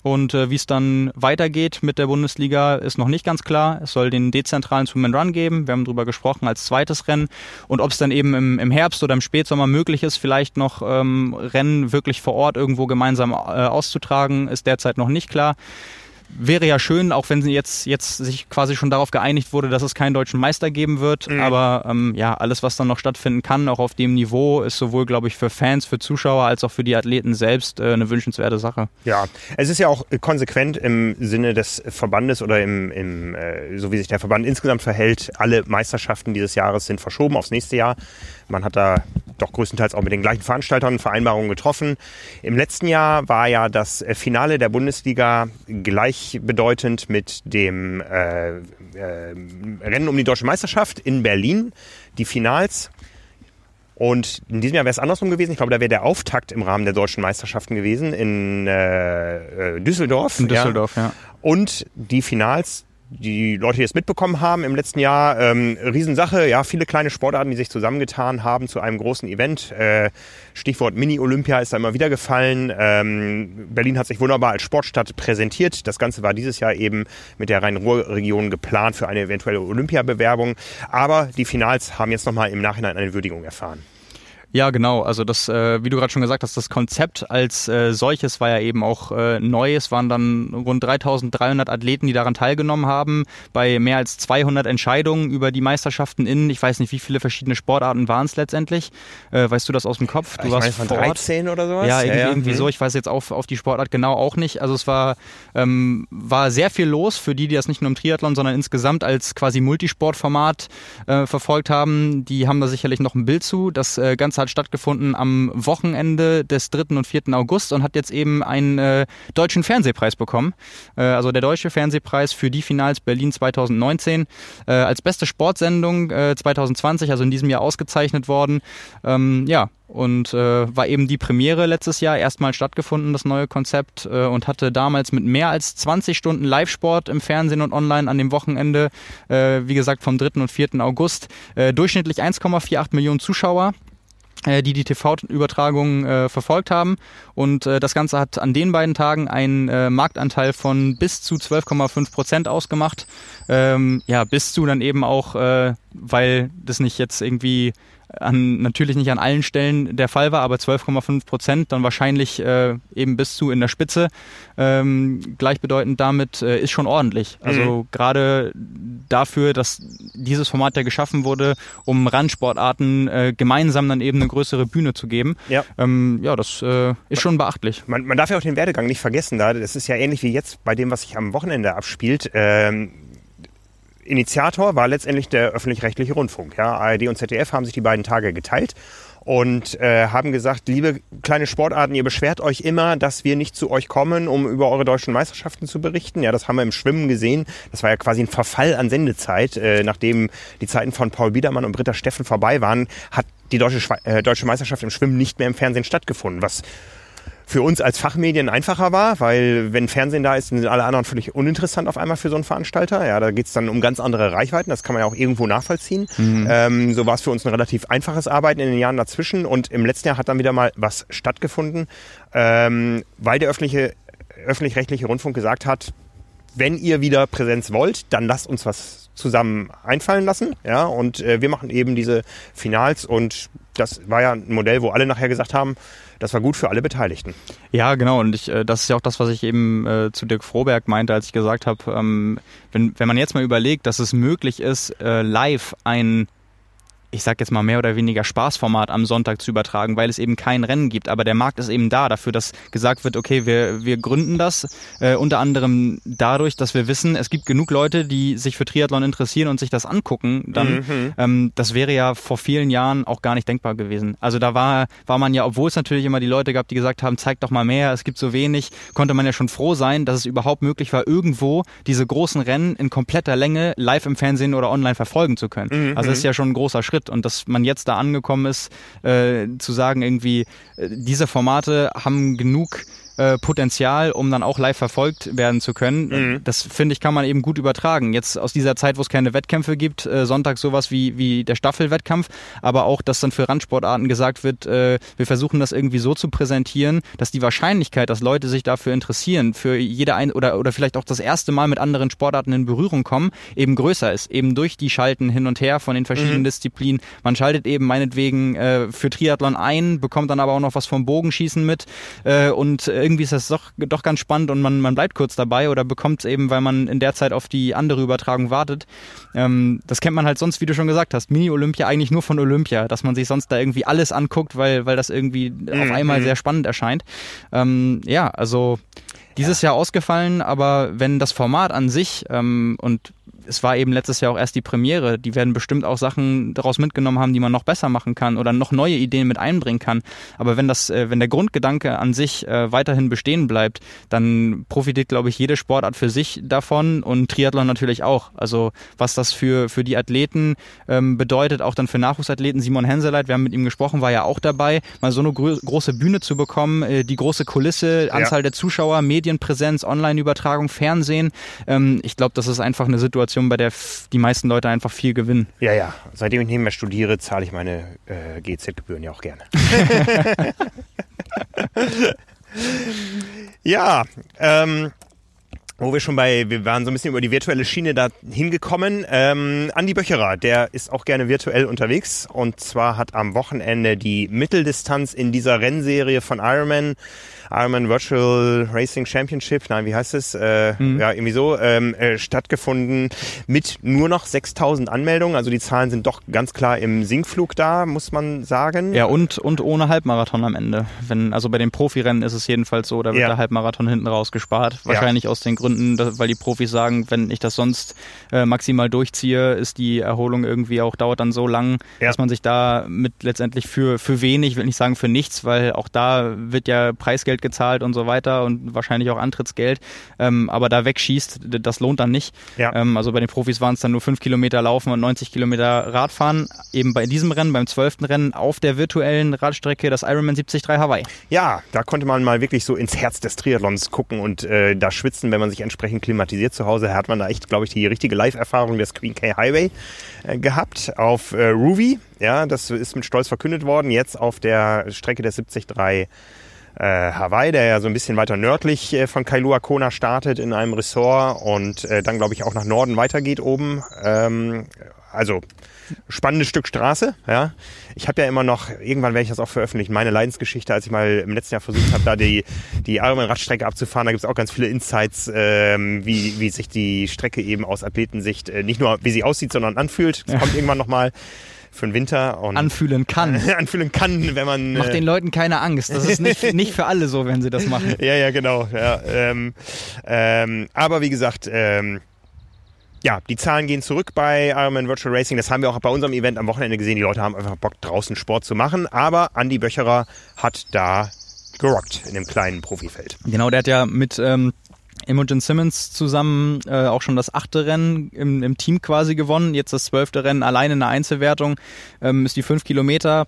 Und äh, wie es dann weitergeht mit der Bundesliga, ist noch nicht ganz klar. Es soll den dezentralen Swim Run geben. Wir haben darüber gesprochen als zweites Rennen. Und ob es dann eben im, im Herbst oder im Spätsommer möglich ist, vielleicht noch ähm, Rennen wirklich vor Ort irgendwo gemeinsam äh, auszutragen, ist derzeit noch nicht klar wäre ja schön, auch wenn jetzt, jetzt sich quasi schon darauf geeinigt wurde, dass es keinen deutschen Meister geben wird. Mhm. Aber ähm, ja, alles, was dann noch stattfinden kann, auch auf dem Niveau, ist sowohl, glaube ich, für Fans, für Zuschauer als auch für die Athleten selbst äh, eine wünschenswerte Sache. Ja, es ist ja auch konsequent im Sinne des Verbandes oder im, im äh, so wie sich der Verband insgesamt verhält. Alle Meisterschaften dieses Jahres sind verschoben aufs nächste Jahr. Man hat da doch größtenteils auch mit den gleichen Veranstaltern Vereinbarungen getroffen. Im letzten Jahr war ja das Finale der Bundesliga gleichbedeutend mit dem äh, äh, Rennen um die deutsche Meisterschaft in Berlin, die Finals. Und in diesem Jahr wäre es andersrum gewesen. Ich glaube, da wäre der Auftakt im Rahmen der deutschen Meisterschaften gewesen in äh, äh Düsseldorf. In Düsseldorf, ja. ja. Und die Finals die Leute, die es mitbekommen haben im letzten Jahr, ähm, Riesensache, ja, viele kleine Sportarten, die sich zusammengetan haben zu einem großen Event. Äh, Stichwort Mini-Olympia ist da immer wieder gefallen. Ähm, Berlin hat sich wunderbar als Sportstadt präsentiert. Das Ganze war dieses Jahr eben mit der Rhein-Ruhr-Region geplant für eine eventuelle Olympiabewerbung. Aber die Finals haben jetzt nochmal im Nachhinein eine Würdigung erfahren. Ja, genau. Also das, äh, wie du gerade schon gesagt hast, das Konzept als äh, solches war ja eben auch äh, neu. Es waren dann rund 3.300 Athleten, die daran teilgenommen haben, bei mehr als 200 Entscheidungen über die Meisterschaften in, ich weiß nicht, wie viele verschiedene Sportarten waren es letztendlich. Äh, weißt du das aus dem Kopf? Du ich warst meine, von 13 oder sowas? Ja, irgendwie, ja, ja. irgendwie Mhm. so. Ich weiß jetzt auf, auf die Sportart genau auch nicht. Also es war, ähm, war sehr viel los für die, die das nicht nur im Triathlon, sondern insgesamt als quasi Multisportformat äh, verfolgt haben. Die haben da sicherlich noch ein Bild zu. Das äh, Ganze hat stattgefunden am Wochenende des 3. und 4. August und hat jetzt eben einen äh, deutschen Fernsehpreis bekommen. Äh, also der deutsche Fernsehpreis für die Finals Berlin 2019 äh, als beste Sportsendung äh, 2020, also in diesem Jahr ausgezeichnet worden. Ähm, ja, und äh, war eben die Premiere letztes Jahr erstmal stattgefunden, das neue Konzept äh, und hatte damals mit mehr als 20 Stunden Live-Sport im Fernsehen und online an dem Wochenende, äh, wie gesagt vom 3. und 4. August, äh, durchschnittlich 1,48 Millionen Zuschauer äh, die die TV-Übertragung äh, verfolgt haben. Und äh, das Ganze hat an den beiden Tagen einen äh, Marktanteil von bis zu 12,5 Prozent ausgemacht. Ähm, ja, bis zu dann eben auch, äh, weil das nicht jetzt irgendwie an, natürlich nicht an allen Stellen der Fall war, aber 12,5 Prozent, dann wahrscheinlich äh, eben bis zu in der Spitze, ähm, gleichbedeutend damit, äh, ist schon ordentlich. Also gerade dafür, dass dieses Format ja geschaffen wurde, um Randsportarten äh, gemeinsam dann eben eine größere Bühne zu geben. Ja. Ähm, ja, das äh, ist schon beachtlich. Man, man darf ja auch den Werdegang nicht vergessen. Da. Das ist ja ähnlich wie jetzt bei dem, was sich am Wochenende abspielt. Ähm, Initiator war letztendlich der öffentlich-rechtliche Rundfunk. Ja, ARD und ZDF haben sich die beiden Tage geteilt und äh, haben gesagt, liebe kleine Sportarten, ihr beschwert euch immer, dass wir nicht zu euch kommen, um über eure deutschen Meisterschaften zu berichten. Ja, das haben wir im Schwimmen gesehen. Das war ja quasi ein Verfall an Sendezeit. Äh, nachdem die Zeiten von Paul Biedermann und Britta Steffen vorbei waren, hat die deutsche, äh, deutsche Meisterschaft im Schwimmen nicht mehr im Fernsehen stattgefunden, was für uns als Fachmedien einfacher war, weil wenn Fernsehen da ist, sind alle anderen völlig uninteressant auf einmal für so einen Veranstalter. Ja, da geht's dann um ganz andere Reichweiten, das kann man ja auch irgendwo nachvollziehen. Ähm, so war es für uns ein relativ einfaches Arbeiten in den Jahren dazwischen und im letzten Jahr hat dann wieder mal was stattgefunden, ähm, weil der öffentliche, öffentlich-rechtliche Rundfunk gesagt hat, wenn ihr wieder Präsenz wollt, dann lasst uns was zusammen einfallen lassen. Ja, und äh, wir machen eben diese Finals und das war ja ein Modell, wo alle nachher gesagt haben, das war gut für alle Beteiligten. Ja, genau. Und ich, äh, das ist ja auch das, was ich eben äh, zu Dirk Froberg meinte, als ich gesagt habe, ähm, wenn, wenn man jetzt mal überlegt, dass es möglich ist, äh, live ein ich sag jetzt mal mehr oder weniger Spaßformat am Sonntag zu übertragen, weil es eben kein Rennen gibt. Aber der Markt ist eben da dafür, dass gesagt wird, okay, wir, wir gründen das äh, unter anderem dadurch, dass wir wissen, es gibt genug Leute, die sich für Triathlon interessieren und sich das angucken. Dann, ähm, das wäre ja vor vielen Jahren auch gar nicht denkbar gewesen. Also da war, war man ja, obwohl es natürlich immer die Leute gab, die gesagt haben, zeig doch mal mehr, es gibt so wenig, konnte man ja schon froh sein, dass es überhaupt möglich war, irgendwo diese großen Rennen in kompletter Länge live im Fernsehen oder online verfolgen zu können. Also das ist ja schon ein großer Schritt und dass man jetzt da angekommen ist, äh, zu sagen irgendwie, äh, diese Formate haben genug äh, Potenzial, um dann auch live verfolgt werden zu können. Das finde ich, kann man eben gut übertragen. Jetzt aus dieser Zeit, wo es keine Wettkämpfe gibt, äh, Sonntag sowas wie, wie der Staffelwettkampf, aber auch, dass dann für Randsportarten gesagt wird, äh, wir versuchen das irgendwie so zu präsentieren, dass die Wahrscheinlichkeit, dass Leute sich dafür interessieren, für jede ein oder, oder vielleicht auch das erste Mal mit anderen Sportarten in Berührung kommen, eben größer ist. Eben durch die Schalten hin und her von den verschiedenen Disziplinen. Man schaltet eben meinetwegen äh, für Triathlon ein, bekommt dann aber auch noch was vom Bogenschießen mit äh, und irgendwie ist das doch, doch ganz spannend und man, man bleibt kurz dabei oder bekommt es eben, weil man in der Zeit auf die andere Übertragung wartet. Ähm, das kennt man halt sonst, wie du schon gesagt hast, Mini-Olympia eigentlich nur von Olympia, dass man sich sonst da irgendwie alles anguckt, weil, weil das irgendwie auf einmal sehr spannend erscheint. Ähm, ja, also dieses Jahr ausgefallen, aber wenn das Format an sich ähm, und es war eben letztes Jahr auch erst die Premiere. Die werden bestimmt auch Sachen daraus mitgenommen haben, die man noch besser machen kann oder noch neue Ideen mit einbringen kann. Aber wenn das, äh, wenn der Grundgedanke an sich äh, weiterhin bestehen bleibt, dann profitiert, glaube ich, jede Sportart für sich davon und Triathlon natürlich auch. Also was das für, für die Athleten ähm, bedeutet, auch dann für Nachwuchsathleten. Simon Henseleit, wir haben mit ihm gesprochen, war ja auch dabei, mal so eine gro große Bühne zu bekommen, äh, die große Kulisse, Anzahl ja. der Zuschauer, Medienpräsenz, Online-Übertragung, Fernsehen. Ähm, ich glaube, das ist einfach eine Situation, bei der die meisten Leute einfach viel gewinnen. Ja, ja. Seitdem ich nicht mehr studiere, zahle ich meine äh, GZ-Gebühren ja auch gerne. ja, ähm, wo wir schon bei, wir waren so ein bisschen über die virtuelle Schiene da hingekommen. Ähm, Andi Böcherer, der ist auch gerne virtuell unterwegs und zwar hat am Wochenende die Mitteldistanz in dieser Rennserie von Ironman Ironman Virtual Racing Championship, nein, wie heißt es? Äh, mhm. Ja, irgendwie so, ähm, äh, stattgefunden mit nur noch 6000 Anmeldungen. Also die Zahlen sind doch ganz klar im Sinkflug da, muss man sagen. Ja, und, und ohne Halbmarathon am Ende. Wenn, also bei den Profirennen ist es jedenfalls so, da wird ja. der Halbmarathon hinten raus gespart. Wahrscheinlich ja. aus den Gründen, dass, weil die Profis sagen, wenn ich das sonst äh, maximal durchziehe, ist die Erholung irgendwie auch, dauert dann so lang, ja. dass man sich da mit letztendlich für, für wenig, will nicht sagen für nichts, weil auch da wird ja Preisgeld gezahlt und so weiter und wahrscheinlich auch Antrittsgeld, ähm, aber da wegschießt, das lohnt dann nicht. Ja. Ähm, also bei den Profis waren es dann nur fünf Kilometer laufen und 90 Kilometer Radfahren. Eben bei diesem Rennen, beim zwölften Rennen auf der virtuellen Radstrecke, das Ironman 73 Hawaii. Ja, da konnte man mal wirklich so ins Herz des Triathlons gucken und äh, da schwitzen, wenn man sich entsprechend klimatisiert zu Hause, hat man da echt, glaube ich, die richtige Live-Erfahrung des Queen K Highway äh, gehabt auf äh, Ruby. Ja, das ist mit Stolz verkündet worden. Jetzt auf der Strecke der 73 äh, Hawaii, der ja so ein bisschen weiter nördlich äh, von Kailua Kona startet in einem Ressort und äh, dann, glaube ich, auch nach Norden weitergeht oben. Ähm, also spannendes Stück Straße. Ja, ich habe ja immer noch irgendwann werde ich das auch veröffentlichen. Meine Leidensgeschichte, als ich mal im letzten Jahr versucht habe, da die die Ironman-Radstrecke abzufahren. Da gibt es auch ganz viele Insights, ähm, wie wie sich die Strecke eben aus Athletensicht äh, nicht nur wie sie aussieht, sondern anfühlt. Das ja. kommt irgendwann noch mal für den Winter. Und anfühlen kann. anfühlen kann, wenn man... Macht äh, den Leuten keine Angst. Das ist nicht, nicht für alle so, wenn sie das machen. ja, ja, genau. Ja, ähm, ähm, aber wie gesagt... Ähm, ja, die Zahlen gehen zurück bei Ironman Virtual Racing. Das haben wir auch bei unserem Event am Wochenende gesehen. Die Leute haben einfach Bock, draußen Sport zu machen. Aber Andy Böcherer hat da gerockt in dem kleinen Profifeld. Genau, der hat ja mit ähm, Imogen Simmons zusammen äh, auch schon das achte Rennen im, im, Team quasi gewonnen. Jetzt das zwölfte Rennen alleine in der Einzelwertung. Ähm, ist die fünf Kilometer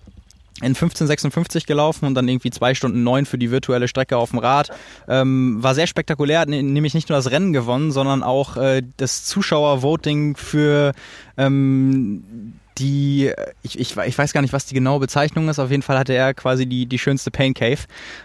in 1556 gelaufen und dann irgendwie zwei Stunden neun für die virtuelle Strecke auf dem Rad. Ähm, war sehr spektakulär, hat nämlich nicht nur das Rennen gewonnen, sondern auch äh, das Zuschauervoting für ähm, die, ich, ich, ich weiß gar nicht, was die genaue Bezeichnung ist. Auf jeden Fall hatte er quasi die, die schönste Pain Cave.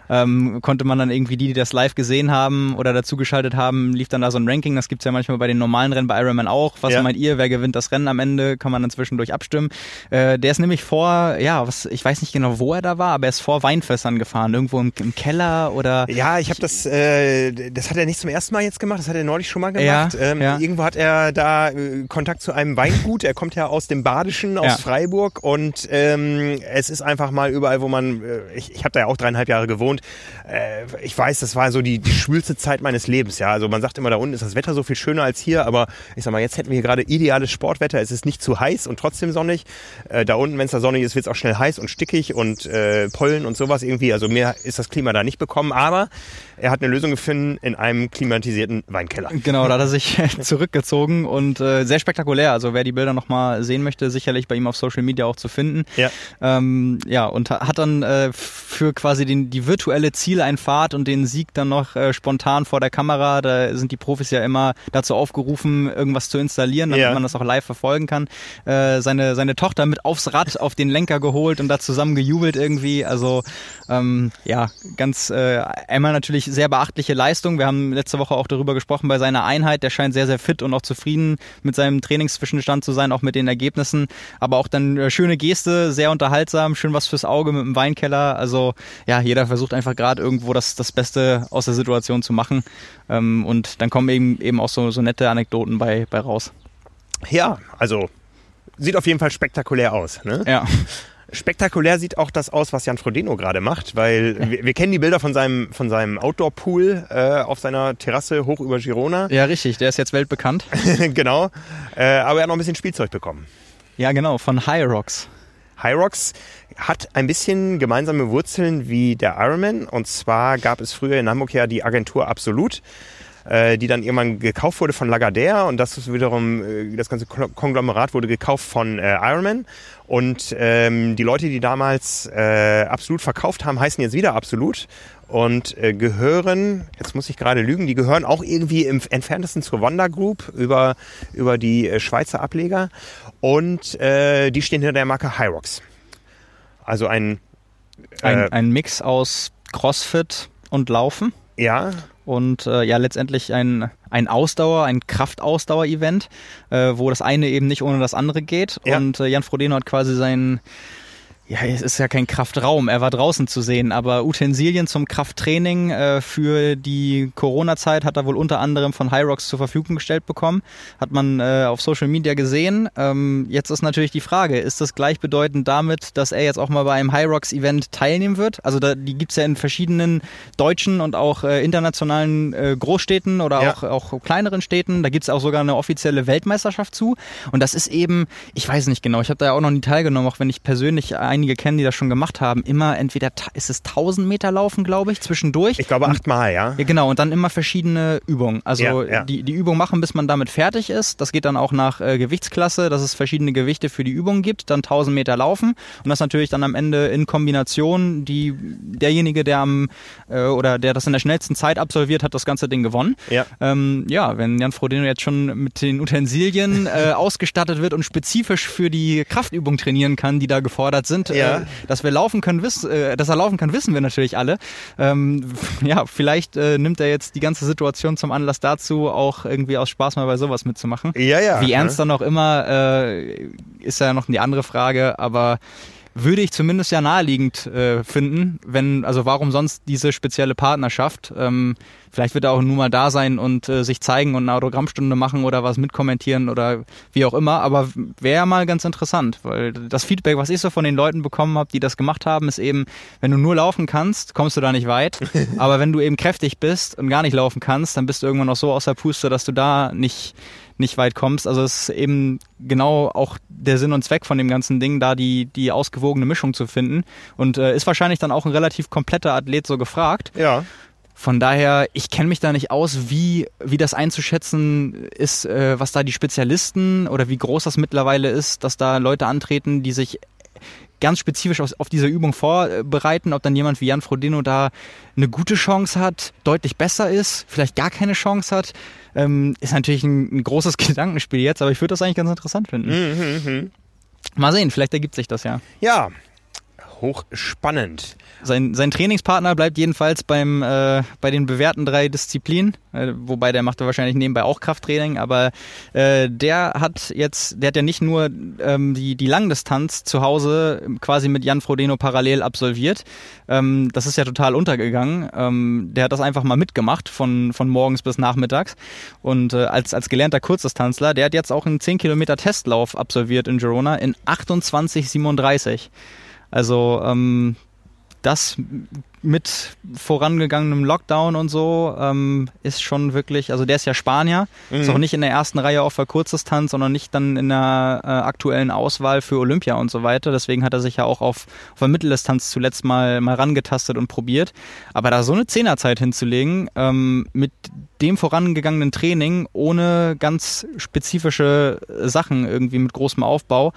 Ähm, konnte man dann irgendwie die, die das live gesehen haben oder dazugeschaltet haben, lief dann da so ein Ranking. Das gibt's ja manchmal bei den normalen Rennen bei Ironman auch. Was ja. meint ihr, wer gewinnt das Rennen am Ende? Kann man dann zwischendurch abstimmen. Äh, der ist nämlich vor, ja, was, ich weiß nicht genau, wo er da war, aber er ist vor Weinfässern gefahren. Irgendwo im, im Keller oder. Ja, ich habe das, äh, das hat er nicht zum ersten Mal jetzt gemacht. Das hat er neulich schon mal gemacht. Ja, ähm, ja. Irgendwo hat er da äh, Kontakt zu einem Weingut. Er kommt ja aus dem Badischen Menschen aus ja. Freiburg und ähm, es ist einfach mal überall, wo man, äh, ich, ich habe da ja auch dreieinhalb Jahre gewohnt, äh, ich weiß, das war so die, die schwülste Zeit meines Lebens, ja, also man sagt immer, da unten ist das Wetter so viel schöner als hier, aber ich sag mal, jetzt hätten wir hier gerade ideales Sportwetter, es ist nicht zu heiß und trotzdem sonnig, äh, da unten, wenn es da sonnig ist, wird es auch schnell heiß und stickig und äh, Pollen und sowas irgendwie, also mir ist das Klima da nicht bekommen, aber er hat eine Lösung gefunden in einem klimatisierten Weinkeller. Genau, da hat er sich zurückgezogen und äh, sehr spektakulär. Also wer die Bilder nochmal sehen möchte, sicherlich bei ihm auf Social Media auch zu finden. Ja, ähm, ja und hat dann äh, für quasi den, die virtuelle Zieleinfahrt und den Sieg dann noch äh, spontan vor der Kamera, da sind die Profis ja immer dazu aufgerufen, irgendwas zu installieren, damit ja. man das auch live verfolgen kann. Äh, seine, seine Tochter mit aufs Rad auf den Lenker geholt und da zusammen gejubelt irgendwie. Also ähm, ja, ganz äh, einmal natürlich sehr beachtliche Leistung. Wir haben letzte Woche auch darüber gesprochen bei seiner Einheit. Der scheint sehr, sehr fit und auch zufrieden mit seinem Trainingszwischenstand zu sein, auch mit den Ergebnissen. Aber auch dann äh, schöne Geste, sehr unterhaltsam, schön was fürs Auge mit dem Weinkeller. Also ja, jeder versucht einfach gerade irgendwo das, das Beste aus der Situation zu machen. Ähm, und dann kommen eben, eben auch so, so nette Anekdoten bei, bei raus. Ja, also sieht auf jeden Fall spektakulär aus. Ne? Ja. Spektakulär sieht auch das aus, was Jan Frodeno gerade macht, weil wir, wir, kennen die Bilder von seinem, von seinem Outdoor-Pool äh, auf seiner Terrasse hoch über Girona. Ja, richtig, der ist jetzt weltbekannt. genau, äh, aber er hat noch ein bisschen Spielzeug bekommen. Ja, genau, von High Rocks. High Rocks hat ein bisschen gemeinsame Wurzeln wie der Ironman. Und zwar gab es früher in Hamburg ja die Agentur Absolut äh, die dann irgendwann gekauft wurde von Lagardère und das ist wiederum, äh, das ganze Konglomerat wurde gekauft von äh, Ironman und ähm, die Leute, die damals äh, Absolut verkauft haben, heißen jetzt wieder Absolut und äh, gehören, jetzt muss ich gerade lügen, die gehören auch irgendwie im entferntesten zur Wanda Group über, über die äh, Schweizer Ableger und äh, die stehen hinter der Marke Hyrox. Also ein, äh, ein, ein Mix aus CrossFit und Laufen. Ja, und äh, ja letztendlich ein, ein Ausdauer, ein Kraftausdauer-Event, äh, wo das eine eben nicht ohne das andere geht. Ja. Und äh, Jan Frodeno hat quasi sein ja, es ist ja kein Kraftraum, er war draußen zu sehen, aber Utensilien zum Krafttraining äh, für die Corona-Zeit hat er wohl unter anderem von Hyrox zur Verfügung gestellt bekommen. Hat man äh, auf Social Media gesehen. Ähm, jetzt ist natürlich die Frage, ist das gleichbedeutend damit, dass er jetzt auch mal bei einem Hyrox-Event teilnehmen wird? Also da, die gibt's ja in verschiedenen deutschen und auch äh, internationalen äh, Großstädten oder ja. auch, auch kleineren Städten. Da gibt's auch sogar eine offizielle Weltmeisterschaft zu. Und das ist eben, ich weiß nicht genau, ich habe da ja auch noch nie teilgenommen, auch wenn ich persönlich ein einige kennen, die das schon gemacht haben, immer entweder ist es 1000 Meter laufen, glaube ich, zwischendurch. Ich glaube achtmal, ja. Ja, genau. Und dann immer verschiedene Übungen. Also ja, ja. Die, die Übung machen, bis man damit fertig ist. Das geht dann auch nach äh, Gewichtsklasse, dass es verschiedene Gewichte für die Übung gibt. Dann 1000 Meter laufen. Und das natürlich dann am Ende in Kombination, die, derjenige, der am, äh, oder der das in der schnellsten Zeit absolviert, hat das ganze Ding gewonnen. Ja, ähm, ja wenn Jan Frodeno jetzt schon mit den Utensilien äh, ausgestattet wird und spezifisch für die Kraftübung trainieren kann, die da gefordert sind, ja. äh, dass wir laufen können, wiss, äh, dass er laufen kann, wissen wir natürlich alle. Ähm, ja, vielleicht äh, nimmt er jetzt die ganze Situation zum Anlass dazu, auch irgendwie aus Spaß mal bei sowas mitzumachen. Ja, ja. Wie ernst dann auch immer, äh, ist ja noch die andere Frage, aber würde ich zumindest ja naheliegend äh, finden, wenn, also warum sonst diese spezielle Partnerschaft? Ähm, vielleicht wird er auch nur mal da sein und äh, sich zeigen und eine Autogrammstunde machen oder was mitkommentieren oder wie auch immer, aber wäre mal ganz interessant, weil das Feedback, was ich so von den Leuten bekommen habe, die das gemacht haben, ist eben, wenn du nur laufen kannst, kommst du da nicht weit, aber wenn du eben kräftig bist und gar nicht laufen kannst, dann bist du irgendwann noch so aus der Puste, dass du da nicht nicht weit kommst. Also es ist eben genau auch der Sinn und Zweck von dem ganzen Ding, da die, die ausgewogene Mischung zu finden. Und äh, ist wahrscheinlich dann auch ein relativ kompletter Athlet so gefragt. Ja. Von daher, ich kenne mich da nicht aus, wie, wie das einzuschätzen ist, äh, was da die Spezialisten oder wie groß das mittlerweile ist, dass da Leute antreten, die sich ganz spezifisch auf, auf diese Übung vorbereiten, ob dann jemand wie Jan Frodeno da eine gute Chance hat, deutlich besser ist, vielleicht gar keine Chance hat, ähm, ist natürlich ein, ein, großes Gedankenspiel jetzt, aber ich würde das eigentlich ganz interessant finden. Mhm, mh. Mal sehen, vielleicht ergibt sich das ja. Ja, hochspannend. Sein, sein Trainingspartner bleibt jedenfalls beim, äh, bei den bewährten drei Disziplinen, äh, wobei der macht wahrscheinlich nebenbei auch Krafttraining, aber äh, der hat jetzt, der hat ja nicht nur ähm, die, die Langdistanz zu Hause quasi mit Jan Frodeno parallel absolviert. Ähm, das ist ja total untergegangen. Ähm, der hat das einfach mal mitgemacht von, von morgens bis nachmittags. Und äh, als, als gelernter Kurzdistanzler, der hat jetzt auch einen 10 Kilometer Testlauf absolviert in Girona in 28,37. Also ähm, das mit vorangegangenem Lockdown und so ähm, ist schon wirklich, also der ist ja Spanier, mhm. ist auch nicht in der ersten Reihe auf der Kurzdistanz, sondern nicht dann in der äh, aktuellen Auswahl für Olympia und so weiter. Deswegen hat er sich ja auch auf, auf der Mitteldistanz zuletzt mal, mal rangetastet und probiert. Aber da so eine Zehnerzeit hinzulegen, ähm, mit dem vorangegangenen Training, ohne ganz spezifische Sachen irgendwie mit großem Aufbau,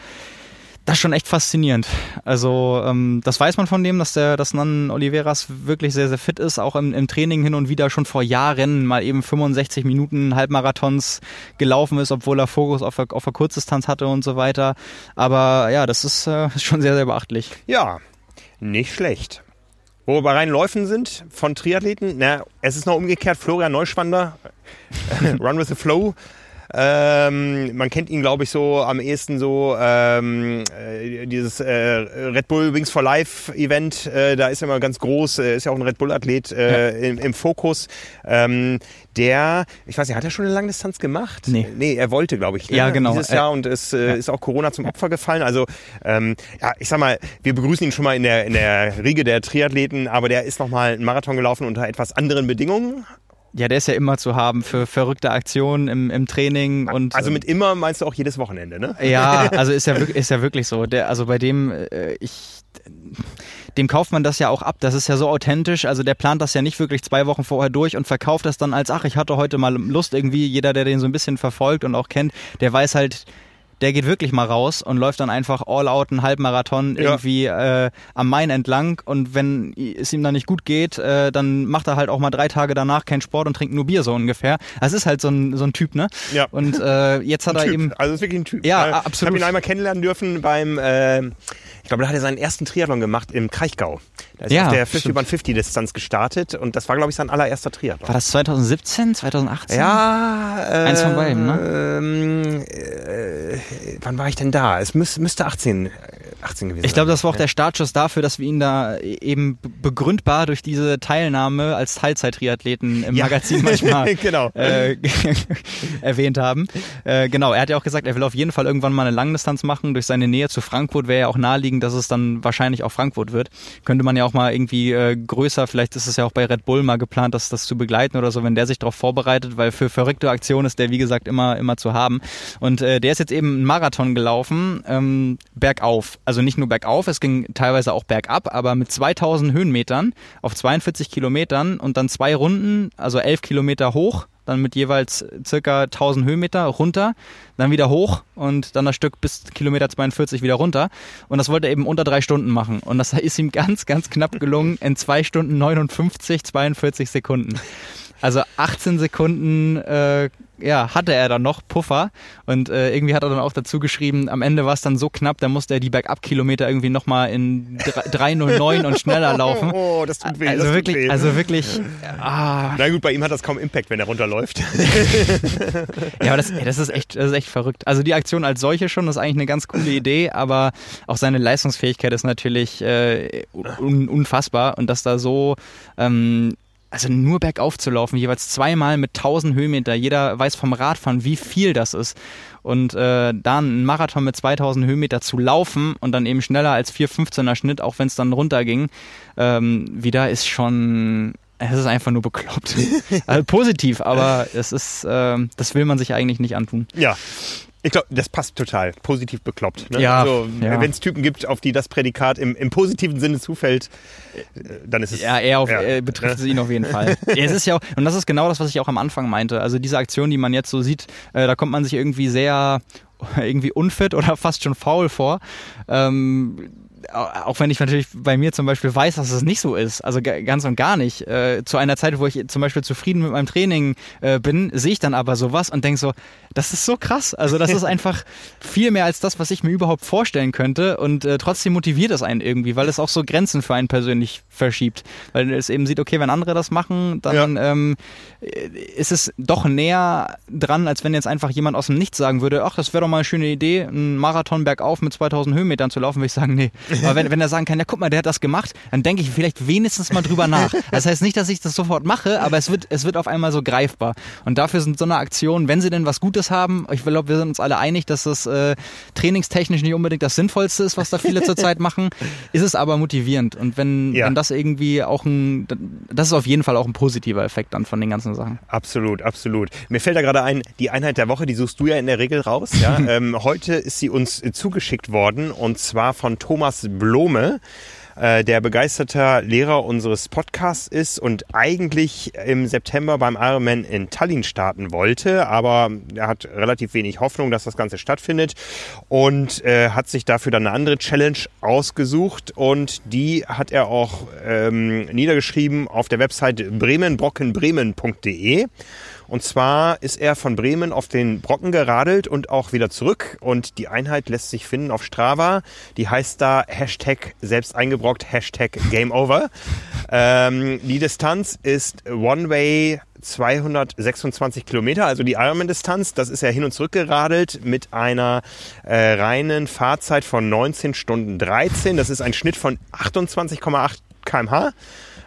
das ist schon echt faszinierend. Also ähm, das weiß man von dem, dass der, dass Nan Oliveras wirklich sehr, sehr fit ist, auch im, im Training hin und wieder schon vor Jahren mal eben 65 Minuten Halbmarathons gelaufen ist, obwohl er Fokus auf der, auf der Kurzdistanz hatte und so weiter. Aber ja, das ist, äh, schon sehr, sehr beachtlich. Ja, nicht schlecht. Wo wir bei reinen Läufen sind von Triathleten, na, es ist noch umgekehrt, Florian Neuschwander, Run with the Flow, Ähm, man kennt ihn, glaube ich, so am ehesten so ähm, äh, dieses äh, Red Bull Wings for Life Event. Äh, da ist er immer ganz groß, äh, ist ja auch ein Red Bull Athlet äh, ja. im, im, Fokus. Ähm, der, ich weiß nicht, hat er schon eine Langdistanz gemacht? Nee. Nee, er wollte, glaube ich, ne? ja, genau. dieses Jahr und es äh, ja. ist auch Corona zum Opfer gefallen. Also ähm, ja, ich sag mal, wir begrüßen ihn schon mal in der in der Riege der Triathleten, aber der ist noch mal einen Marathon gelaufen unter etwas anderen Bedingungen. Ja, der ist ja immer zu haben für verrückte Aktionen im, im Training und also mit immer meinst du auch jedes Wochenende, ne? Ja, also ist ja ist ja wirklich so. Der, also bei dem äh, ich dem kauft man das ja auch ab. Das ist ja so authentisch. Also der plant das ja nicht wirklich zwei Wochen vorher durch und verkauft das dann als, ach, ich hatte heute mal Lust irgendwie. Jeder, der den so ein bisschen verfolgt und auch kennt, der weiß halt, der geht wirklich mal raus und läuft dann einfach all out einen Halbmarathon ja. irgendwie äh, am Main entlang und wenn es ihm dann nicht gut geht, äh, dann macht er halt auch mal drei Tage danach keinen Sport und trinkt nur Bier so ungefähr. Das ist halt so ein, so ein Typ, ne? Ja. Und äh, jetzt hat ein er typ. eben... Also ist wirklich ein Typ. Ja, absolut. Ich habe ihn einmal kennenlernen dürfen beim... Äh, ich glaube, da hat er seinen ersten Triathlon gemacht im Kraichgau. Da ist ja, auf der 50 über 50 Distanz gestartet und das war, glaube ich, sein allererster Triathlon. War das 2017, 2018? Ja, äh, eins von beiden, ne? Ähm, äh, wann war ich denn da? Es müß, müsste 18, 18 gewesen Ich glaube, das war auch der Startschuss dafür, dass wir ihn da eben begründbar durch diese Teilnahme als Teilzeit-Triathleten im ja. Magazin manchmal genau. äh, erwähnt haben. Äh, genau, er hat ja auch gesagt, er will auf jeden Fall irgendwann mal eine Langdistanz machen. Durch seine Nähe zu Frankfurt wäre ja auch naheliegend, dass es dann wahrscheinlich auch Frankfurt wird. Könnte man ja auch mal irgendwie äh, größer, vielleicht ist es ja auch bei Red Bull mal geplant, das, das zu begleiten oder so, wenn der sich darauf vorbereitet, weil für verrückte Aktionen ist der, wie gesagt, immer, immer zu haben. Und äh, der ist jetzt eben einen Marathon gelaufen, ähm, bergauf. Also nicht nur bergauf, es ging teilweise auch bergab, aber mit 2000 Höhenmetern auf 42 Kilometern und dann zwei Runden, also 11 Kilometer hoch dann mit jeweils circa 1000 Höhenmeter runter, dann wieder hoch und dann das Stück bis Kilometer 42 wieder runter. Und das wollte er eben unter drei Stunden machen. Und das ist ihm ganz, ganz knapp gelungen in zwei Stunden 59, 42 Sekunden. Also 18 Sekunden äh, ja, hatte er dann noch Puffer und äh, irgendwie hat er dann auch dazu geschrieben, am Ende war es dann so knapp, da musste er die Bergab-Kilometer irgendwie nochmal in 3,09 und schneller laufen. Oh, das tut weh. Also wirklich, weh. also wirklich. Ah. Na gut, bei ihm hat das kaum Impact, wenn er runterläuft. ja, aber das, das, ist echt, das ist echt verrückt. Also die Aktion als solche schon, ist eigentlich eine ganz coole Idee, aber auch seine Leistungsfähigkeit ist natürlich äh, un, unfassbar und dass da so ähm, also nur bergauf zu laufen, jeweils zweimal mit 1000 Höhenmeter. Jeder weiß vom Radfahren, wie viel das ist. Und äh, dann einen Marathon mit 2000 Höhenmeter zu laufen und dann eben schneller als 4,15er Schnitt, auch wenn es dann runterging, ähm, wieder ist schon es ist einfach nur bekloppt. also positiv, aber es ist, äh, das will man sich eigentlich nicht antun. Ja. Ich glaube, das passt total. Positiv bekloppt. Ne? Ja, also, ja. Wenn es Typen gibt, auf die das Prädikat im, im positiven Sinne zufällt, äh, dann ist es. Ja, er auf, ja. Betrifft es ihn auf jeden Fall. es ist ja auch, und das ist genau das, was ich auch am Anfang meinte. Also diese Aktion, die man jetzt so sieht, äh, da kommt man sich irgendwie sehr irgendwie unfit oder fast schon faul vor. Ähm, auch wenn ich natürlich bei mir zum Beispiel weiß, dass es nicht so ist, also ganz und gar nicht. Äh, zu einer Zeit, wo ich zum Beispiel zufrieden mit meinem Training äh, bin, sehe ich dann aber sowas und denke so, das ist so krass. Also das ist einfach viel mehr als das, was ich mir überhaupt vorstellen könnte und äh, trotzdem motiviert es einen irgendwie, weil es auch so Grenzen für einen persönlich verschiebt. Weil es eben sieht, okay, wenn andere das machen, dann ja. ähm, ist es doch näher dran, als wenn jetzt einfach jemand aus dem Nichts sagen würde, ach, das wäre doch mal eine schöne Idee, einen Marathon bergauf mit 2000 Höhenmetern zu laufen, würde ich sagen, nee, aber wenn, wenn er sagen kann, ja guck mal, der hat das gemacht, dann denke ich vielleicht wenigstens mal drüber nach. Das heißt nicht, dass ich das sofort mache, aber es wird, es wird auf einmal so greifbar. Und dafür sind so eine Aktion, wenn sie denn was Gutes haben, ich glaube, wir sind uns alle einig, dass das äh, trainingstechnisch nicht unbedingt das Sinnvollste ist, was da viele zurzeit machen, ist es aber motivierend. Und wenn, ja. wenn das irgendwie auch ein, das ist auf jeden Fall auch ein positiver Effekt dann von den ganzen Sachen. Absolut, absolut. Mir fällt da gerade ein, die Einheit der Woche, die suchst du ja in der Regel raus. Ja? ähm, heute ist sie uns zugeschickt worden und zwar von Thomas Blome äh, der begeisterter Lehrer unseres Podcasts ist und eigentlich im September beim Ironman in Tallinn starten wollte, aber er hat relativ wenig Hoffnung, dass das Ganze stattfindet und äh, hat sich dafür dann eine andere Challenge ausgesucht und die hat er auch ähm, niedergeschrieben auf der Website bremenbrockenbremen.de Und zwar ist er von Bremen auf den Brocken geradelt und auch wieder zurück. Und die Einheit lässt sich finden auf Strava. Die heißt da Hashtag selbst eingebrockt, Hashtag Game Over. Ähm, die Distanz ist One-Way 226 Kilometer, also die Ironman-Distanz. Das ist ja hin und zurück geradelt mit einer äh, reinen Fahrzeit von 19 Stunden 13. Das ist ein Schnitt von 28,8 kmh.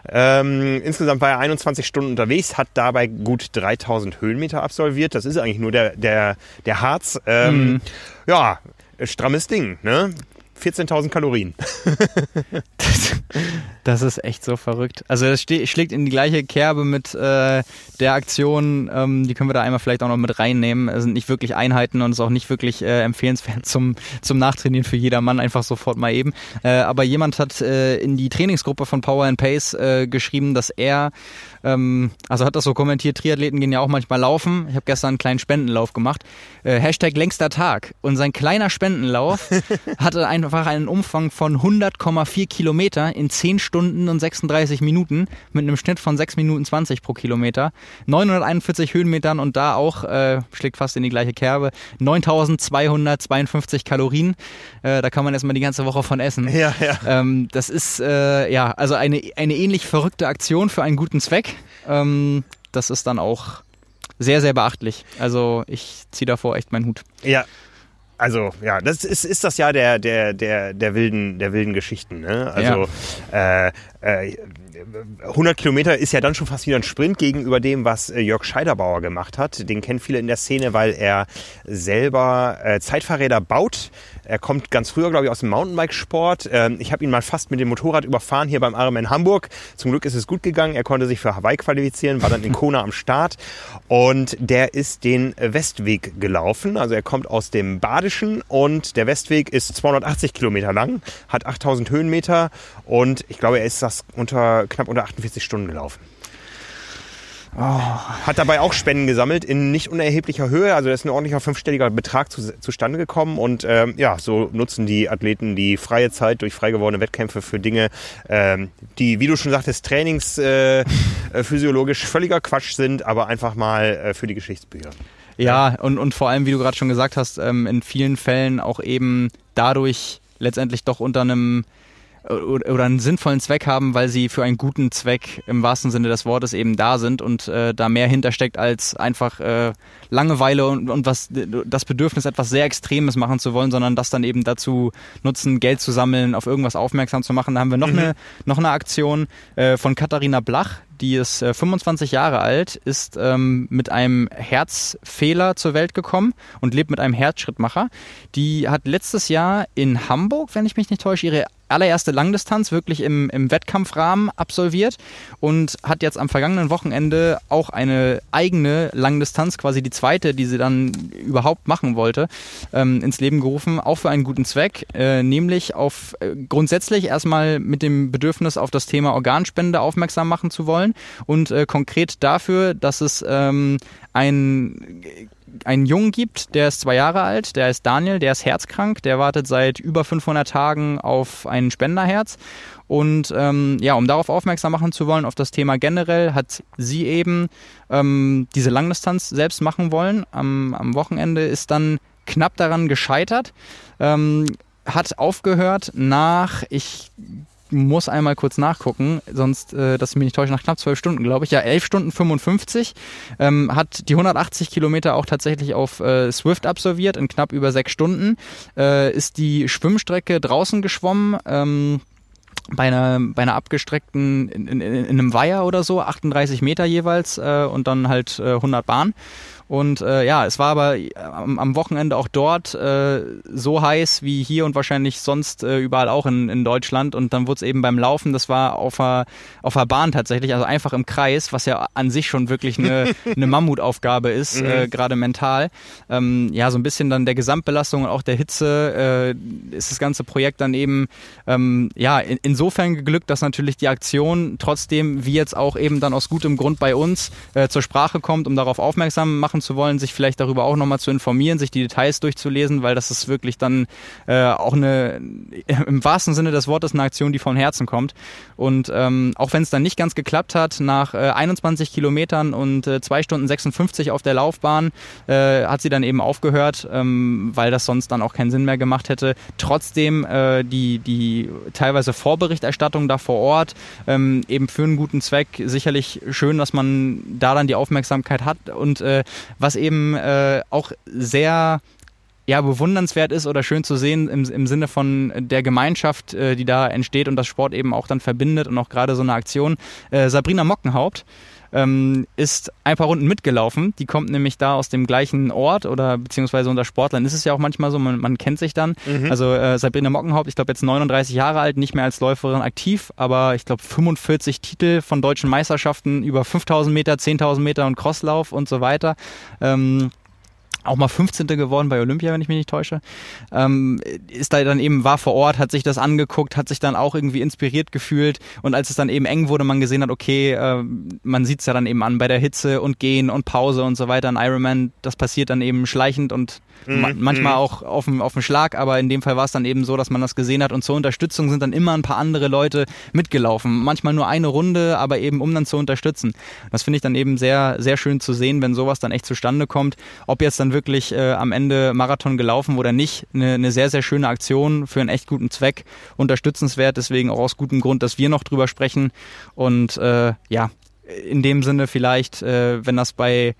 Ähm, insgesamt war er 21 Stunden unterwegs, hat dabei gut 3000 Höhenmeter absolviert. Das ist eigentlich nur der, der, der Harz. Ähm, mhm. Ja, strammes Ding, ne? 14.000 Kalorien. das ist echt so verrückt. Also das schlägt in die gleiche Kerbe mit äh, der Aktion, ähm, die können wir da einmal vielleicht auch noch mit reinnehmen. Es sind nicht wirklich Einheiten und ist auch nicht wirklich äh, empfehlenswert zum, zum Nachtrainieren für jedermann, einfach sofort mal eben. Äh, aber jemand hat äh, in die Trainingsgruppe von Power and Pace äh, geschrieben, dass er ähm, also hat das so kommentiert, Triathleten gehen ja auch manchmal laufen. Ich habe gestern einen kleinen Spendenlauf gemacht. Äh, Hashtag längster Tag. Und sein kleiner Spendenlauf hatte einfach einen Umfang von 100,4 Kilometer in 10 Stunden und 36 Minuten mit einem Schnitt von 6 Minuten 20 pro Kilometer. 941 Höhenmetern und da auch, äh, schlägt fast in die gleiche Kerbe, 9252 Kalorien. Äh, da kann man erstmal die ganze Woche von essen. Ja, ja. Ähm, das ist, äh, ja, also eine, eine ähnlich verrückte Aktion für einen guten Zweck. Ähm, das ist dann auch sehr, sehr beachtlich. Also ich ziehe davor echt meinen Hut. Ja, also ja, das ist, ist das ja der der der der wilden der wilden Geschichten. Ne? Also ja. äh, äh, 100 Kilometer ist ja dann schon fast wieder ein Sprint gegenüber dem, was äh, Jörg Scheiderbauer gemacht hat. Den kennen viele in der Szene, weil er selber äh, Zeitfahrräder baut. Er kommt ganz früher, glaube ich, aus dem Mountainbike-Sport. Ähm, ich habe ihn mal fast mit dem Motorrad überfahren hier beim Ironman Hamburg. Zum Glück ist es gut gegangen. Er konnte sich für Hawaii qualifizieren, war dann in Kona am Start. Und der ist den Westweg gelaufen. Also er kommt aus dem Badischen und der Westweg ist 280 Kilometer lang, hat 8000 Höhenmeter und ich glaube, er ist das unter knapp unter 48 Stunden gelaufen. Oh. Hat dabei auch Spenden gesammelt in nicht unerheblicher Höhe. Also da ist ein ordentlicher fünfstelliger Betrag zu, zustande gekommen. Und ähm, ja, so nutzen die Athleten die freie Zeit durch frei gewordene Wettkämpfe für Dinge, ähm, die, wie du schon sagtest, trainingsphysiologisch äh, völliger Quatsch sind, aber einfach mal äh, für die Geschichtsbücher. Ja, und, und vor allem, wie du gerade schon gesagt hast, ähm, in vielen Fällen auch eben dadurch letztendlich doch unter einem oder einen sinnvollen Zweck haben, weil sie für einen guten Zweck im wahrsten Sinne des Wortes eben da sind und äh, da mehr hintersteckt als einfach äh, Langeweile und, und was das Bedürfnis, etwas sehr Extremes machen zu wollen, sondern das dann eben dazu nutzen, Geld zu sammeln, auf irgendwas aufmerksam zu machen. Da haben wir noch, mhm. eine, noch eine Aktion äh, von Katharina Blach, die ist äh, 25 Jahre alt, ist ähm, mit einem Herzfehler zur Welt gekommen und lebt mit einem Herzschrittmacher. Die hat letztes Jahr in Hamburg, wenn ich mich nicht täusche, ihre allererste Langdistanz wirklich im, im Wettkampfrahmen absolviert und hat jetzt am vergangenen Wochenende auch eine eigene Langdistanz, quasi die zweite, die sie dann überhaupt machen wollte, ähm, ins Leben gerufen, auch für einen guten Zweck, äh, nämlich auf äh, grundsätzlich erstmal mit dem Bedürfnis auf das Thema Organspende aufmerksam machen zu wollen und äh, konkret dafür, dass es ähm, ein einen Jungen gibt, der ist zwei Jahre alt, der ist Daniel, der ist herzkrank, der wartet seit über 500 Tagen auf ein Spenderherz. Und ähm, ja, um darauf aufmerksam machen zu wollen, auf das Thema generell, hat sie eben ähm, diese Langdistanz selbst machen wollen. Am, am Wochenende ist dann knapp daran gescheitert, ähm, hat aufgehört nach, ich muss einmal kurz nachgucken, sonst, äh, dass ich mich nicht täusche, nach knapp zwölf Stunden, glaube ich. Ja, elf Stunden 55. Ähm, hat die 180 Kilometer auch tatsächlich auf äh, Swift absolviert in knapp über sechs Stunden. Äh, ist die Schwimmstrecke draußen geschwommen. Ähm, bei einer, bei einer abgestreckten, in, in, in einem Weiher oder so, 38 Meter jeweils äh, und dann halt äh, 100 Bahn. Und äh, ja, es war aber äh, am, am Wochenende auch dort äh, so heiß wie hier und wahrscheinlich sonst äh, überall auch in, in Deutschland. Und dann wurde es eben beim Laufen, das war auf der, auf der Bahn tatsächlich, also einfach im Kreis, was ja an sich schon wirklich eine, eine Mammutaufgabe ist, mhm. äh, gerade mental. Ähm, ja, so ein bisschen dann der Gesamtbelastung und auch der Hitze äh, ist das ganze Projekt dann eben ähm, ja in, insofern geglückt, dass natürlich die Aktion trotzdem, wie jetzt auch eben dann aus gutem Grund bei uns, äh, zur Sprache kommt, um darauf aufmerksam machen machen zu wollen, sich vielleicht darüber auch nochmal zu informieren, sich die Details durchzulesen, weil das ist wirklich dann äh, auch eine, im wahrsten Sinne des Wortes, eine Aktion, die vom Herzen kommt. Und ähm, auch wenn es dann nicht ganz geklappt hat, nach äh, 21 Kilometern und äh, 2 Stunden 56 auf der Laufbahn äh, hat sie dann eben aufgehört, ähm, weil das sonst dann auch keinen Sinn mehr gemacht hätte. Trotzdem äh, die, die teilweise Vorberichterstattung da vor Ort, ähm, eben für einen guten Zweck, sicherlich schön, dass man da dann die Aufmerksamkeit hat und äh, was eben äh, auch sehr ja, bewundernswert ist oder schön zu sehen im, im Sinne von der Gemeinschaft, äh, die da entsteht und das Sport eben auch dann verbindet und auch gerade so eine Aktion. Äh, Sabrina Mockenhaupt ähm, ist ein paar Runden mitgelaufen. Die kommt nämlich da aus dem gleichen Ort oder beziehungsweise unter Sportlern ist es ja auch manchmal so, man, man kennt sich dann. Mhm. Also äh, Sabrina Mockenhaupt, ich glaube jetzt 39 Jahre alt, nicht mehr als Läuferin aktiv, aber ich glaube 45 Titel von deutschen Meisterschaften über 5000 Meter, 10.000 Meter und Crosslauf und so weiter. Ähm, auch mal 15. geworden bei Olympia, wenn ich mich nicht täusche. Ähm, ist da dann eben, war vor Ort, hat sich das angeguckt, hat sich dann auch irgendwie inspiriert gefühlt und als es dann eben eng wurde, man gesehen hat, okay, äh, man sieht es ja dann eben an bei der Hitze und Gehen und Pause und so weiter. Ein Ironman, das passiert dann eben schleichend und Mhm. Manchmal mhm. auch auf dem, auf dem Schlag, aber in dem Fall war es dann eben so, dass man das gesehen hat und zur Unterstützung sind dann immer ein paar andere Leute mitgelaufen. Manchmal nur eine Runde, aber eben um dann zu unterstützen. Das finde ich dann eben sehr, sehr schön zu sehen, wenn sowas dann echt zustande kommt. Ob jetzt dann wirklich äh, am Ende Marathon gelaufen oder nicht, eine, eine sehr, sehr schöne Aktion für einen echt guten Zweck, unterstützenswert, deswegen auch aus gutem Grund, dass wir noch drüber sprechen. Und äh, ja, in dem Sinne vielleicht, äh, wenn das bei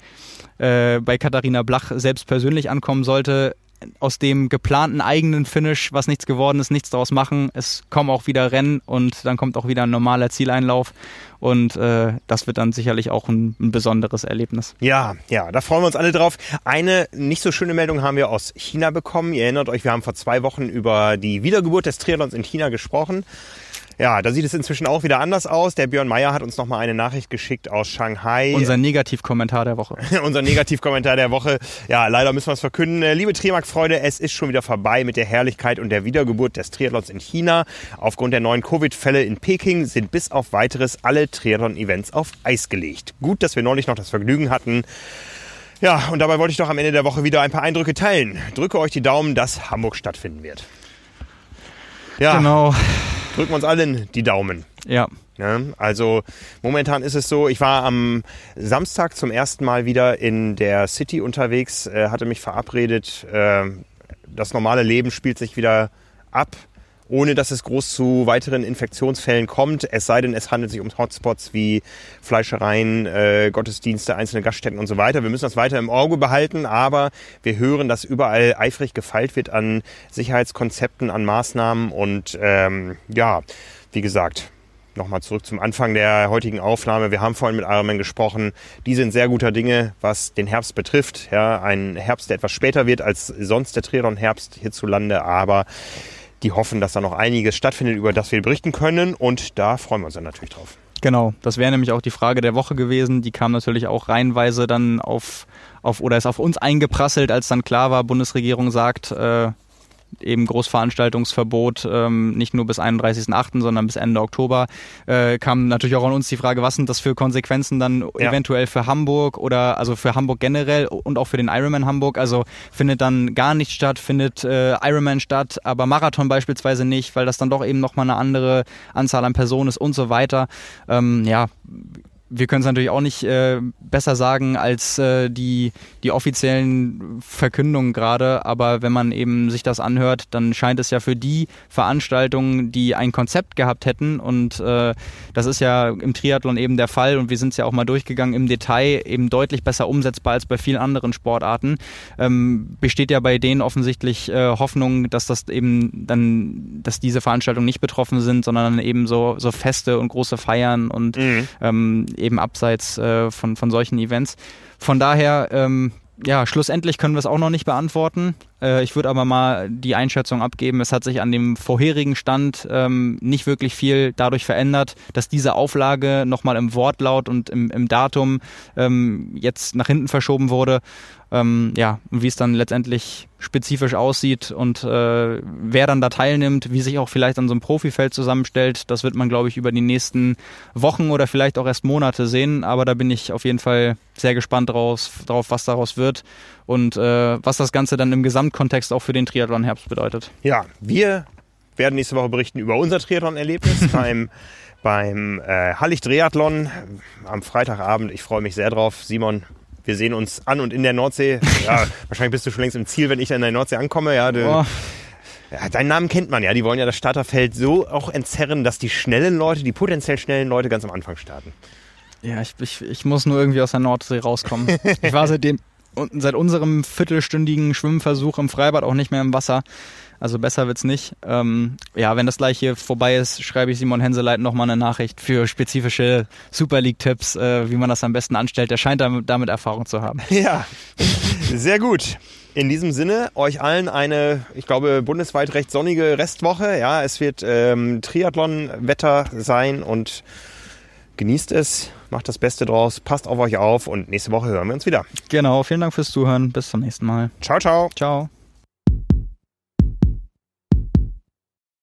äh, bei Katharina Blach selbst persönlich ankommen sollte, aus dem geplanten eigenen Finish, was nichts geworden ist, nichts daraus machen. Es kommen auch wieder Rennen und dann kommt auch wieder ein normaler Zieleinlauf. Und äh, das wird dann sicherlich auch ein, ein, besonderes Erlebnis. Ja, ja, da freuen wir uns alle drauf. Eine nicht so schöne Meldung haben wir aus China bekommen. Ihr erinnert euch, wir haben vor zwei Wochen über die Wiedergeburt des Triathlons in China gesprochen. Ja, da sieht es inzwischen auch wieder anders aus. Der Björn Meyer hat uns nochmal eine Nachricht geschickt aus Shanghai. Unser Negativkommentar der Woche. Unser Negativkommentar der Woche. Ja, leider müssen wir es verkünden. Äh, liebe Trimark-Freunde, es ist schon wieder vorbei mit der Herrlichkeit und der Wiedergeburt des Triathlons in China. Aufgrund der neuen Covid-Fälle in Peking sind bis auf weiteres alle Triathlon-Events auf Eis gelegt. Gut, dass wir neulich noch das Vergnügen hatten, ja, und dabei wollte ich doch am Ende der Woche wieder ein paar Eindrücke teilen. Drücke euch die Daumen, dass Hamburg stattfinden wird. Ja. Genau drücken wir uns allen die Daumen. Ja. ja. Also momentan ist es so, ich war am Samstag zum ersten Mal wieder in der City unterwegs, äh, hatte mich verabredet. Äh, das normale Leben spielt sich wieder ab ohne dass es groß zu weiteren Infektionsfällen kommt. Es sei denn, es handelt sich um Hotspots wie Fleischereien, äh, Gottesdienste, einzelne Gaststätten und so weiter. Wir müssen das weiter im Auge behalten, aber wir hören, dass überall eifrig gefeilt wird an Sicherheitskonzepten, an Maßnahmen und ähm, ja, wie gesagt, nochmal zurück zum Anfang der heutigen Aufnahme. Wir haben vorhin mit Ironman gesprochen. Die sind sehr guter Dinge, was den Herbst betrifft. Ja, ein Herbst, der etwas später wird als sonst der Triathlon-Herbst hierzulande, aber die hoffen, dass da noch einiges stattfindet, über das wir berichten können. Und da freuen wir uns dann natürlich drauf. Genau, das wäre nämlich auch die Frage der Woche gewesen. Die kam natürlich auch reihenweise dann auf, auf oder ist auf uns eingeprasselt, als dann klar war, Bundesregierung sagt, äh, eben Großveranstaltungsverbot, ähm, nicht nur bis 31.8., sondern bis Ende Oktober, äh, kam natürlich auch an uns die Frage, was sind das für Konsequenzen dann ja. eventuell für Hamburg oder also für Hamburg generell und auch für den Ironman Hamburg. Also findet dann gar nichts statt, findet äh, Ironman statt, aber Marathon beispielsweise nicht, weil das dann doch eben nochmal eine andere Anzahl an Personen ist und so weiter. Ähm, ja, wir können es natürlich auch nicht äh, besser sagen als äh, die, die offiziellen Verkündungen gerade, aber wenn man eben sich das anhört, dann scheint es ja für die Veranstaltungen, die ein Konzept gehabt hätten. Und äh, das ist ja im Triathlon eben der Fall. Und wir sind es ja auch mal durchgegangen im Detail, eben deutlich besser umsetzbar als bei vielen anderen Sportarten, ähm, besteht ja bei denen offensichtlich äh, Hoffnung, dass das eben dann, dass diese Veranstaltungen nicht betroffen sind, sondern eben so, so Feste und große Feiern und mhm. ähm, eben abseits äh, von, von solchen Events. Von daher, ähm, ja, schlussendlich können wir es auch noch nicht beantworten. Äh, ich würde aber mal die Einschätzung abgeben, es hat sich an dem vorherigen Stand ähm, nicht wirklich viel dadurch verändert, dass diese Auflage nochmal im Wortlaut und im, im Datum ähm, jetzt nach hinten verschoben wurde ähm, ja, wie es dann letztendlich spezifisch aussieht und äh, wer dann da teilnimmt, wie sich auch vielleicht an so einem Profifeld zusammenstellt, das wird man, glaube ich, über die nächsten Wochen oder vielleicht auch erst Monate sehen. Aber da bin ich auf jeden Fall sehr gespannt draus, drauf, was daraus wird und äh, was das Ganze dann im Gesamtkontext auch für den Triathlon Herbst bedeutet. Ja, wir werden nächste Woche berichten über unser Triathlon-Erlebnis beim beim äh, Hallig Triathlon am Freitagabend. Ich freue mich sehr drauf. Simon, wir sehen uns an und in der Nordsee. Ja, wahrscheinlich bist du schon längst im Ziel, wenn ich dann in der Nordsee ankomme. Ja, oh. ja, deinen Namen kennt man ja. Die wollen ja das Starterfeld so auch entzerren, dass die schnellen Leute, die potenziell schnellen Leute ganz am Anfang starten. Ja, ich, ich, ich muss nur irgendwie aus der Nordsee rauskommen. ich war seitdem, seit unserem viertelstündigen Schwimmversuch im Freibad auch nicht mehr im Wasser. Also besser wird's nicht. Ähm, ja, wenn das gleich hier vorbei ist, schreibe ich Simon Henseleit nochmal eine Nachricht für spezifische Super League-Tipps, äh, wie man das am besten anstellt. Der scheint damit, damit Erfahrung zu haben. Ja, sehr gut. In diesem Sinne, euch allen eine, ich glaube, bundesweit recht sonnige Restwoche. Ja, es wird ähm, Triathlon-Wetter sein und genießt es, macht das Beste draus, passt auf euch auf und nächste Woche hören wir uns wieder. Genau, vielen Dank fürs Zuhören. Bis zum nächsten Mal. Ciao, ciao. Ciao.